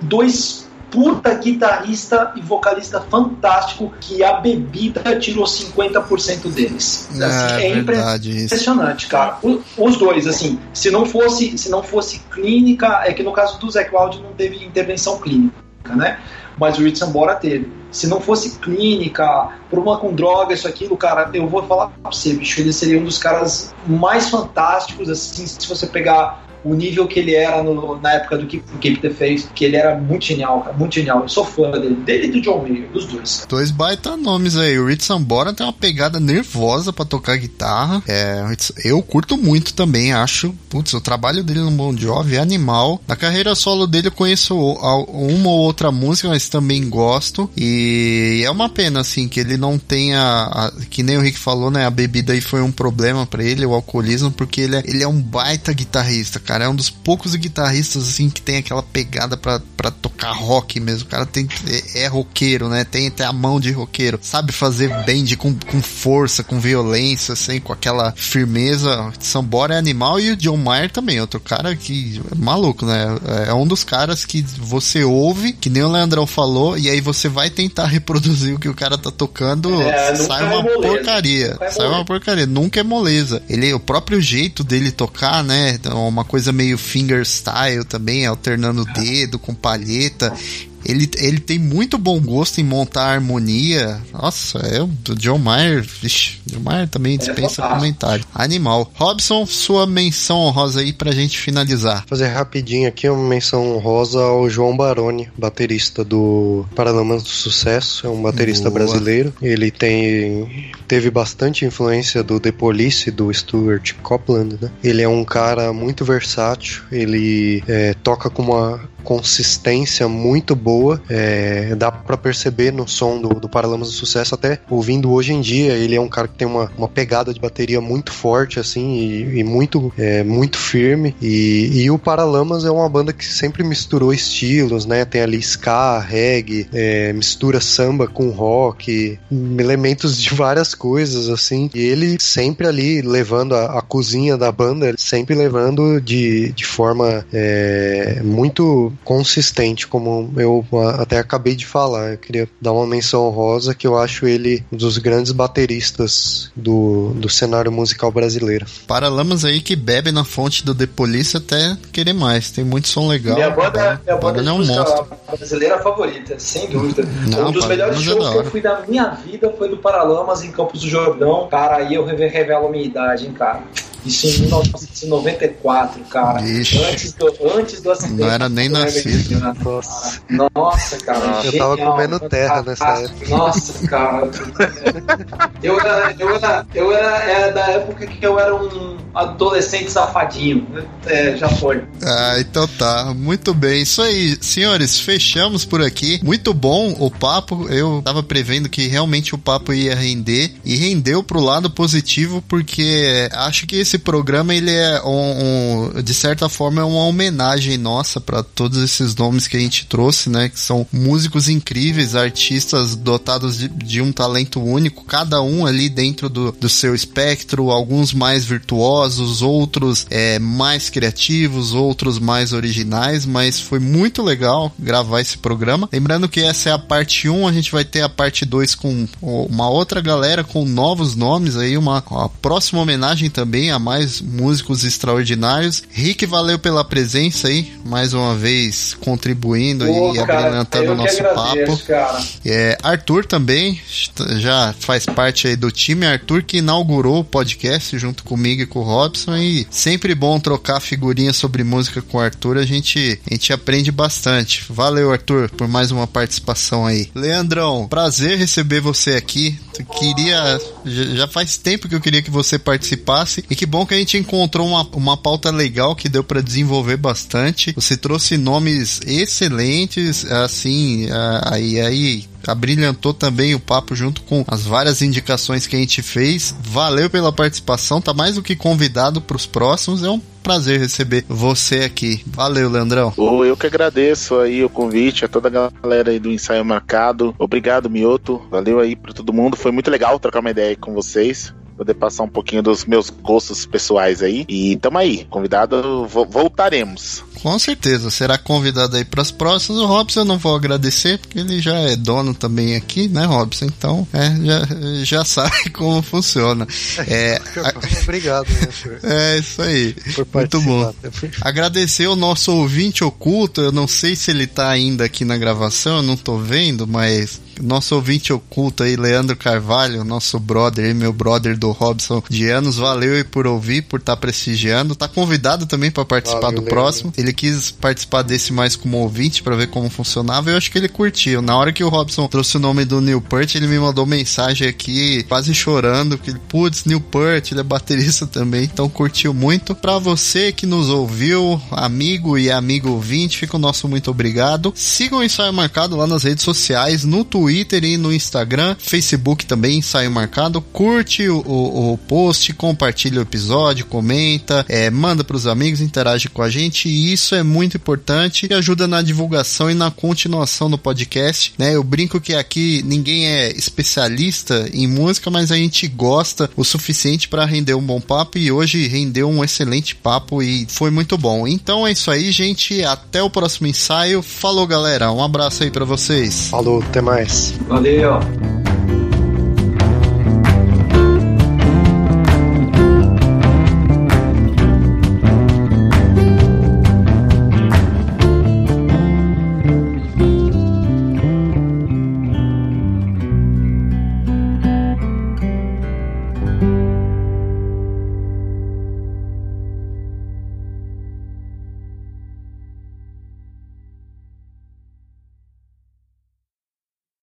dois puta guitarrista e vocalista fantástico que a bebida tirou 50% deles. É, assim, é, é impressionante, isso. cara. os dois, assim, se não fosse, se não fosse clínica, é que no caso do Zé Cláudio não teve intervenção clínica, né? Mas o Rich Sambora teve. Se não fosse clínica, problema com droga, isso aquilo, cara, eu vou falar pra você, bicho, ele seria um dos caras mais fantásticos, assim, se você pegar o nível que ele era no, na época do que o Cape The que ele era muito genial, cara, muito genial. Eu sou fã dele, dele e do John Mayer, dos dois. Dois baita nomes aí. O Rich Sambora tem uma pegada nervosa para tocar guitarra. É, eu curto muito também, acho. Putz, o trabalho dele no Bon Jovi é animal. Na carreira solo dele eu conheço uma ou outra música, mas também gosto. E é uma pena, assim, que ele não tenha, a, que nem o Rick falou, né? A bebida aí foi um problema para ele, o alcoolismo, porque ele é, ele é um baita guitarrista, cara. É um dos poucos guitarristas, assim, que tem aquela pegada para tocar rock mesmo. O cara tem, é, é roqueiro, né? Tem até a mão de roqueiro. Sabe fazer band com, com força, com violência, assim, com aquela firmeza. Sambora é animal e o John Mayer também, outro cara que é maluco, né? É um dos caras que você ouve, que nem o Leandrão falou, e aí você vai tentar reproduzir o que o cara tá tocando, é, sai uma é porcaria. É sai uma porcaria. Nunca é moleza. Ele, o próprio jeito dele tocar, né? Então, uma coisa coisa meio fingerstyle também, alternando o dedo com palheta. Ele, ele tem muito bom gosto em montar harmonia. Nossa, é o John Mayer. Vixe, John Mayer também é dispensa é comentário. Animal. Robson, sua menção honrosa aí pra gente finalizar. Fazer rapidinho aqui uma menção honrosa ao João Baroni, baterista do Paralamas do Sucesso. É um baterista Boa. brasileiro. Ele tem teve bastante influência do The Police, do Stuart Copeland, né? Ele é um cara muito versátil. Ele é, toca com uma consistência muito boa. É, dá para perceber no som do, do Paralamas do Sucesso, até ouvindo hoje em dia. Ele é um cara que tem uma, uma pegada de bateria muito forte, assim, e, e muito, é, muito firme. E, e, o Paralamas é uma banda que sempre misturou estilos, né? Tem ali ska, reggae, é, mistura samba com rock, elementos de várias coisas, assim. E ele sempre ali levando a, a cozinha da banda, sempre levando de, de forma é, muito consistente, como eu até acabei de falar. Eu queria dar uma menção honrosa que eu acho ele um dos grandes bateristas do, do cenário musical brasileiro. Paralamas aí que bebe na fonte do The Police até querer mais. Tem muito som legal. Minha banda, minha banda é um monstro. brasileira favorita, sem dúvida. Não, um dos melhores é shows é que eu fui da minha vida foi do Paralamas em Campos do Jordão. Cara, aí eu revelo a minha idade, hein, cara. Isso em 1994, cara. Ixi. Antes do, antes do acidente. Não era nem nascido. Viana. Nossa. Nossa, cara. Eu tava genial, comendo terra nessa fantástico. Nossa, cara. Eu era, eu era, eu era, era da época que eu era um adolescente safadinho. É, já foi. Ah, então tá. Muito bem. Isso aí, senhores, fechamos por aqui. Muito bom o papo. Eu tava prevendo que realmente o papo ia render e rendeu pro lado positivo porque acho que esse programa ele é um, um- de certa forma é uma homenagem nossa para todos esses nomes que a gente trouxe, né, que são músicos incríveis, artistas dotados de, de um talento único, cada um ali dentro do, do seu espectro, alguns mais virtuosos, outros é, mais criativos, outros mais originais, mas foi muito legal gravar esse programa. Lembrando que essa é a parte 1, a gente vai ter a parte 2 com uma outra galera com novos nomes aí, uma, uma próxima homenagem também a mais músicos extraordinários. Rick, valeu pela presença aí, mais uma vez contribuindo Pô, e abrilhantando o nosso papo. agradeço, cara. É, Arthur também já faz parte aí do time. Arthur que inaugurou o podcast junto comigo e com o Robson. E sempre bom trocar figurinhas sobre música com o Arthur. A gente, a gente aprende bastante. Valeu, Arthur, por mais uma participação aí. Leandrão, prazer receber você aqui. Tu Queria. Já faz tempo que eu queria que você participasse. E que bom que a gente encontrou uma, uma pauta legal que deu pra desenvolver bastante. Você trouxe nomes excelentes, assim, aí, aí abrilhantou também o papo junto com as várias indicações que a gente fez. Valeu pela participação, tá mais do que convidado pros próximos. É um prazer receber você aqui. Valeu, Leandrão. Eu que agradeço aí o convite a toda a galera aí do Ensaio Marcado. Obrigado, Mioto. Valeu aí pra todo mundo. Foi muito legal trocar uma ideia aí com vocês. Poder passar um pouquinho dos meus gostos pessoais aí. E tamo aí. Convidado, vo- voltaremos. Com certeza, será convidado aí pras próximas. O Robson eu não vou agradecer, porque ele já é dono também aqui, né, Robson? Então, é, já, já sabe como funciona. É, a- Obrigado, né, senhor, é isso aí. por Muito bom. participar. Agradecer o nosso ouvinte oculto. Eu não sei se ele tá ainda aqui na gravação, eu não tô vendo, mas nosso ouvinte oculto aí, Leandro Carvalho, nosso brother aí, meu brother do Robson de anos, valeu aí por ouvir, por estar prestigiando. Tá convidado também para participar Valeu, do Leandro. próximo. Ele quis participar desse mais como ouvinte para ver como funcionava. e Eu acho que ele curtiu. Na hora que o Robson trouxe o nome do Newport, ele me mandou mensagem aqui, quase chorando, que ele, putz, Newport, ele é baterista também, então curtiu muito. Pra você que nos ouviu, amigo e amigo ouvinte, fica o nosso muito obrigado. Sigam o Ensaio Marcado lá nas redes sociais, no Twitter e no Instagram, Facebook também, Ensaio Marcado. Curte o, o- o post, compartilha o episódio, comenta, é, manda pros amigos, interage com a gente e isso é muito importante e ajuda na divulgação e na continuação do podcast, né? Eu brinco que aqui ninguém é especialista em música, mas a gente gosta o suficiente para render um bom papo e hoje rendeu um excelente papo e foi muito bom. Então é isso aí, gente. Até o próximo ensaio. Falou, galera. Um abraço aí para vocês. Falou, até mais. Valeu!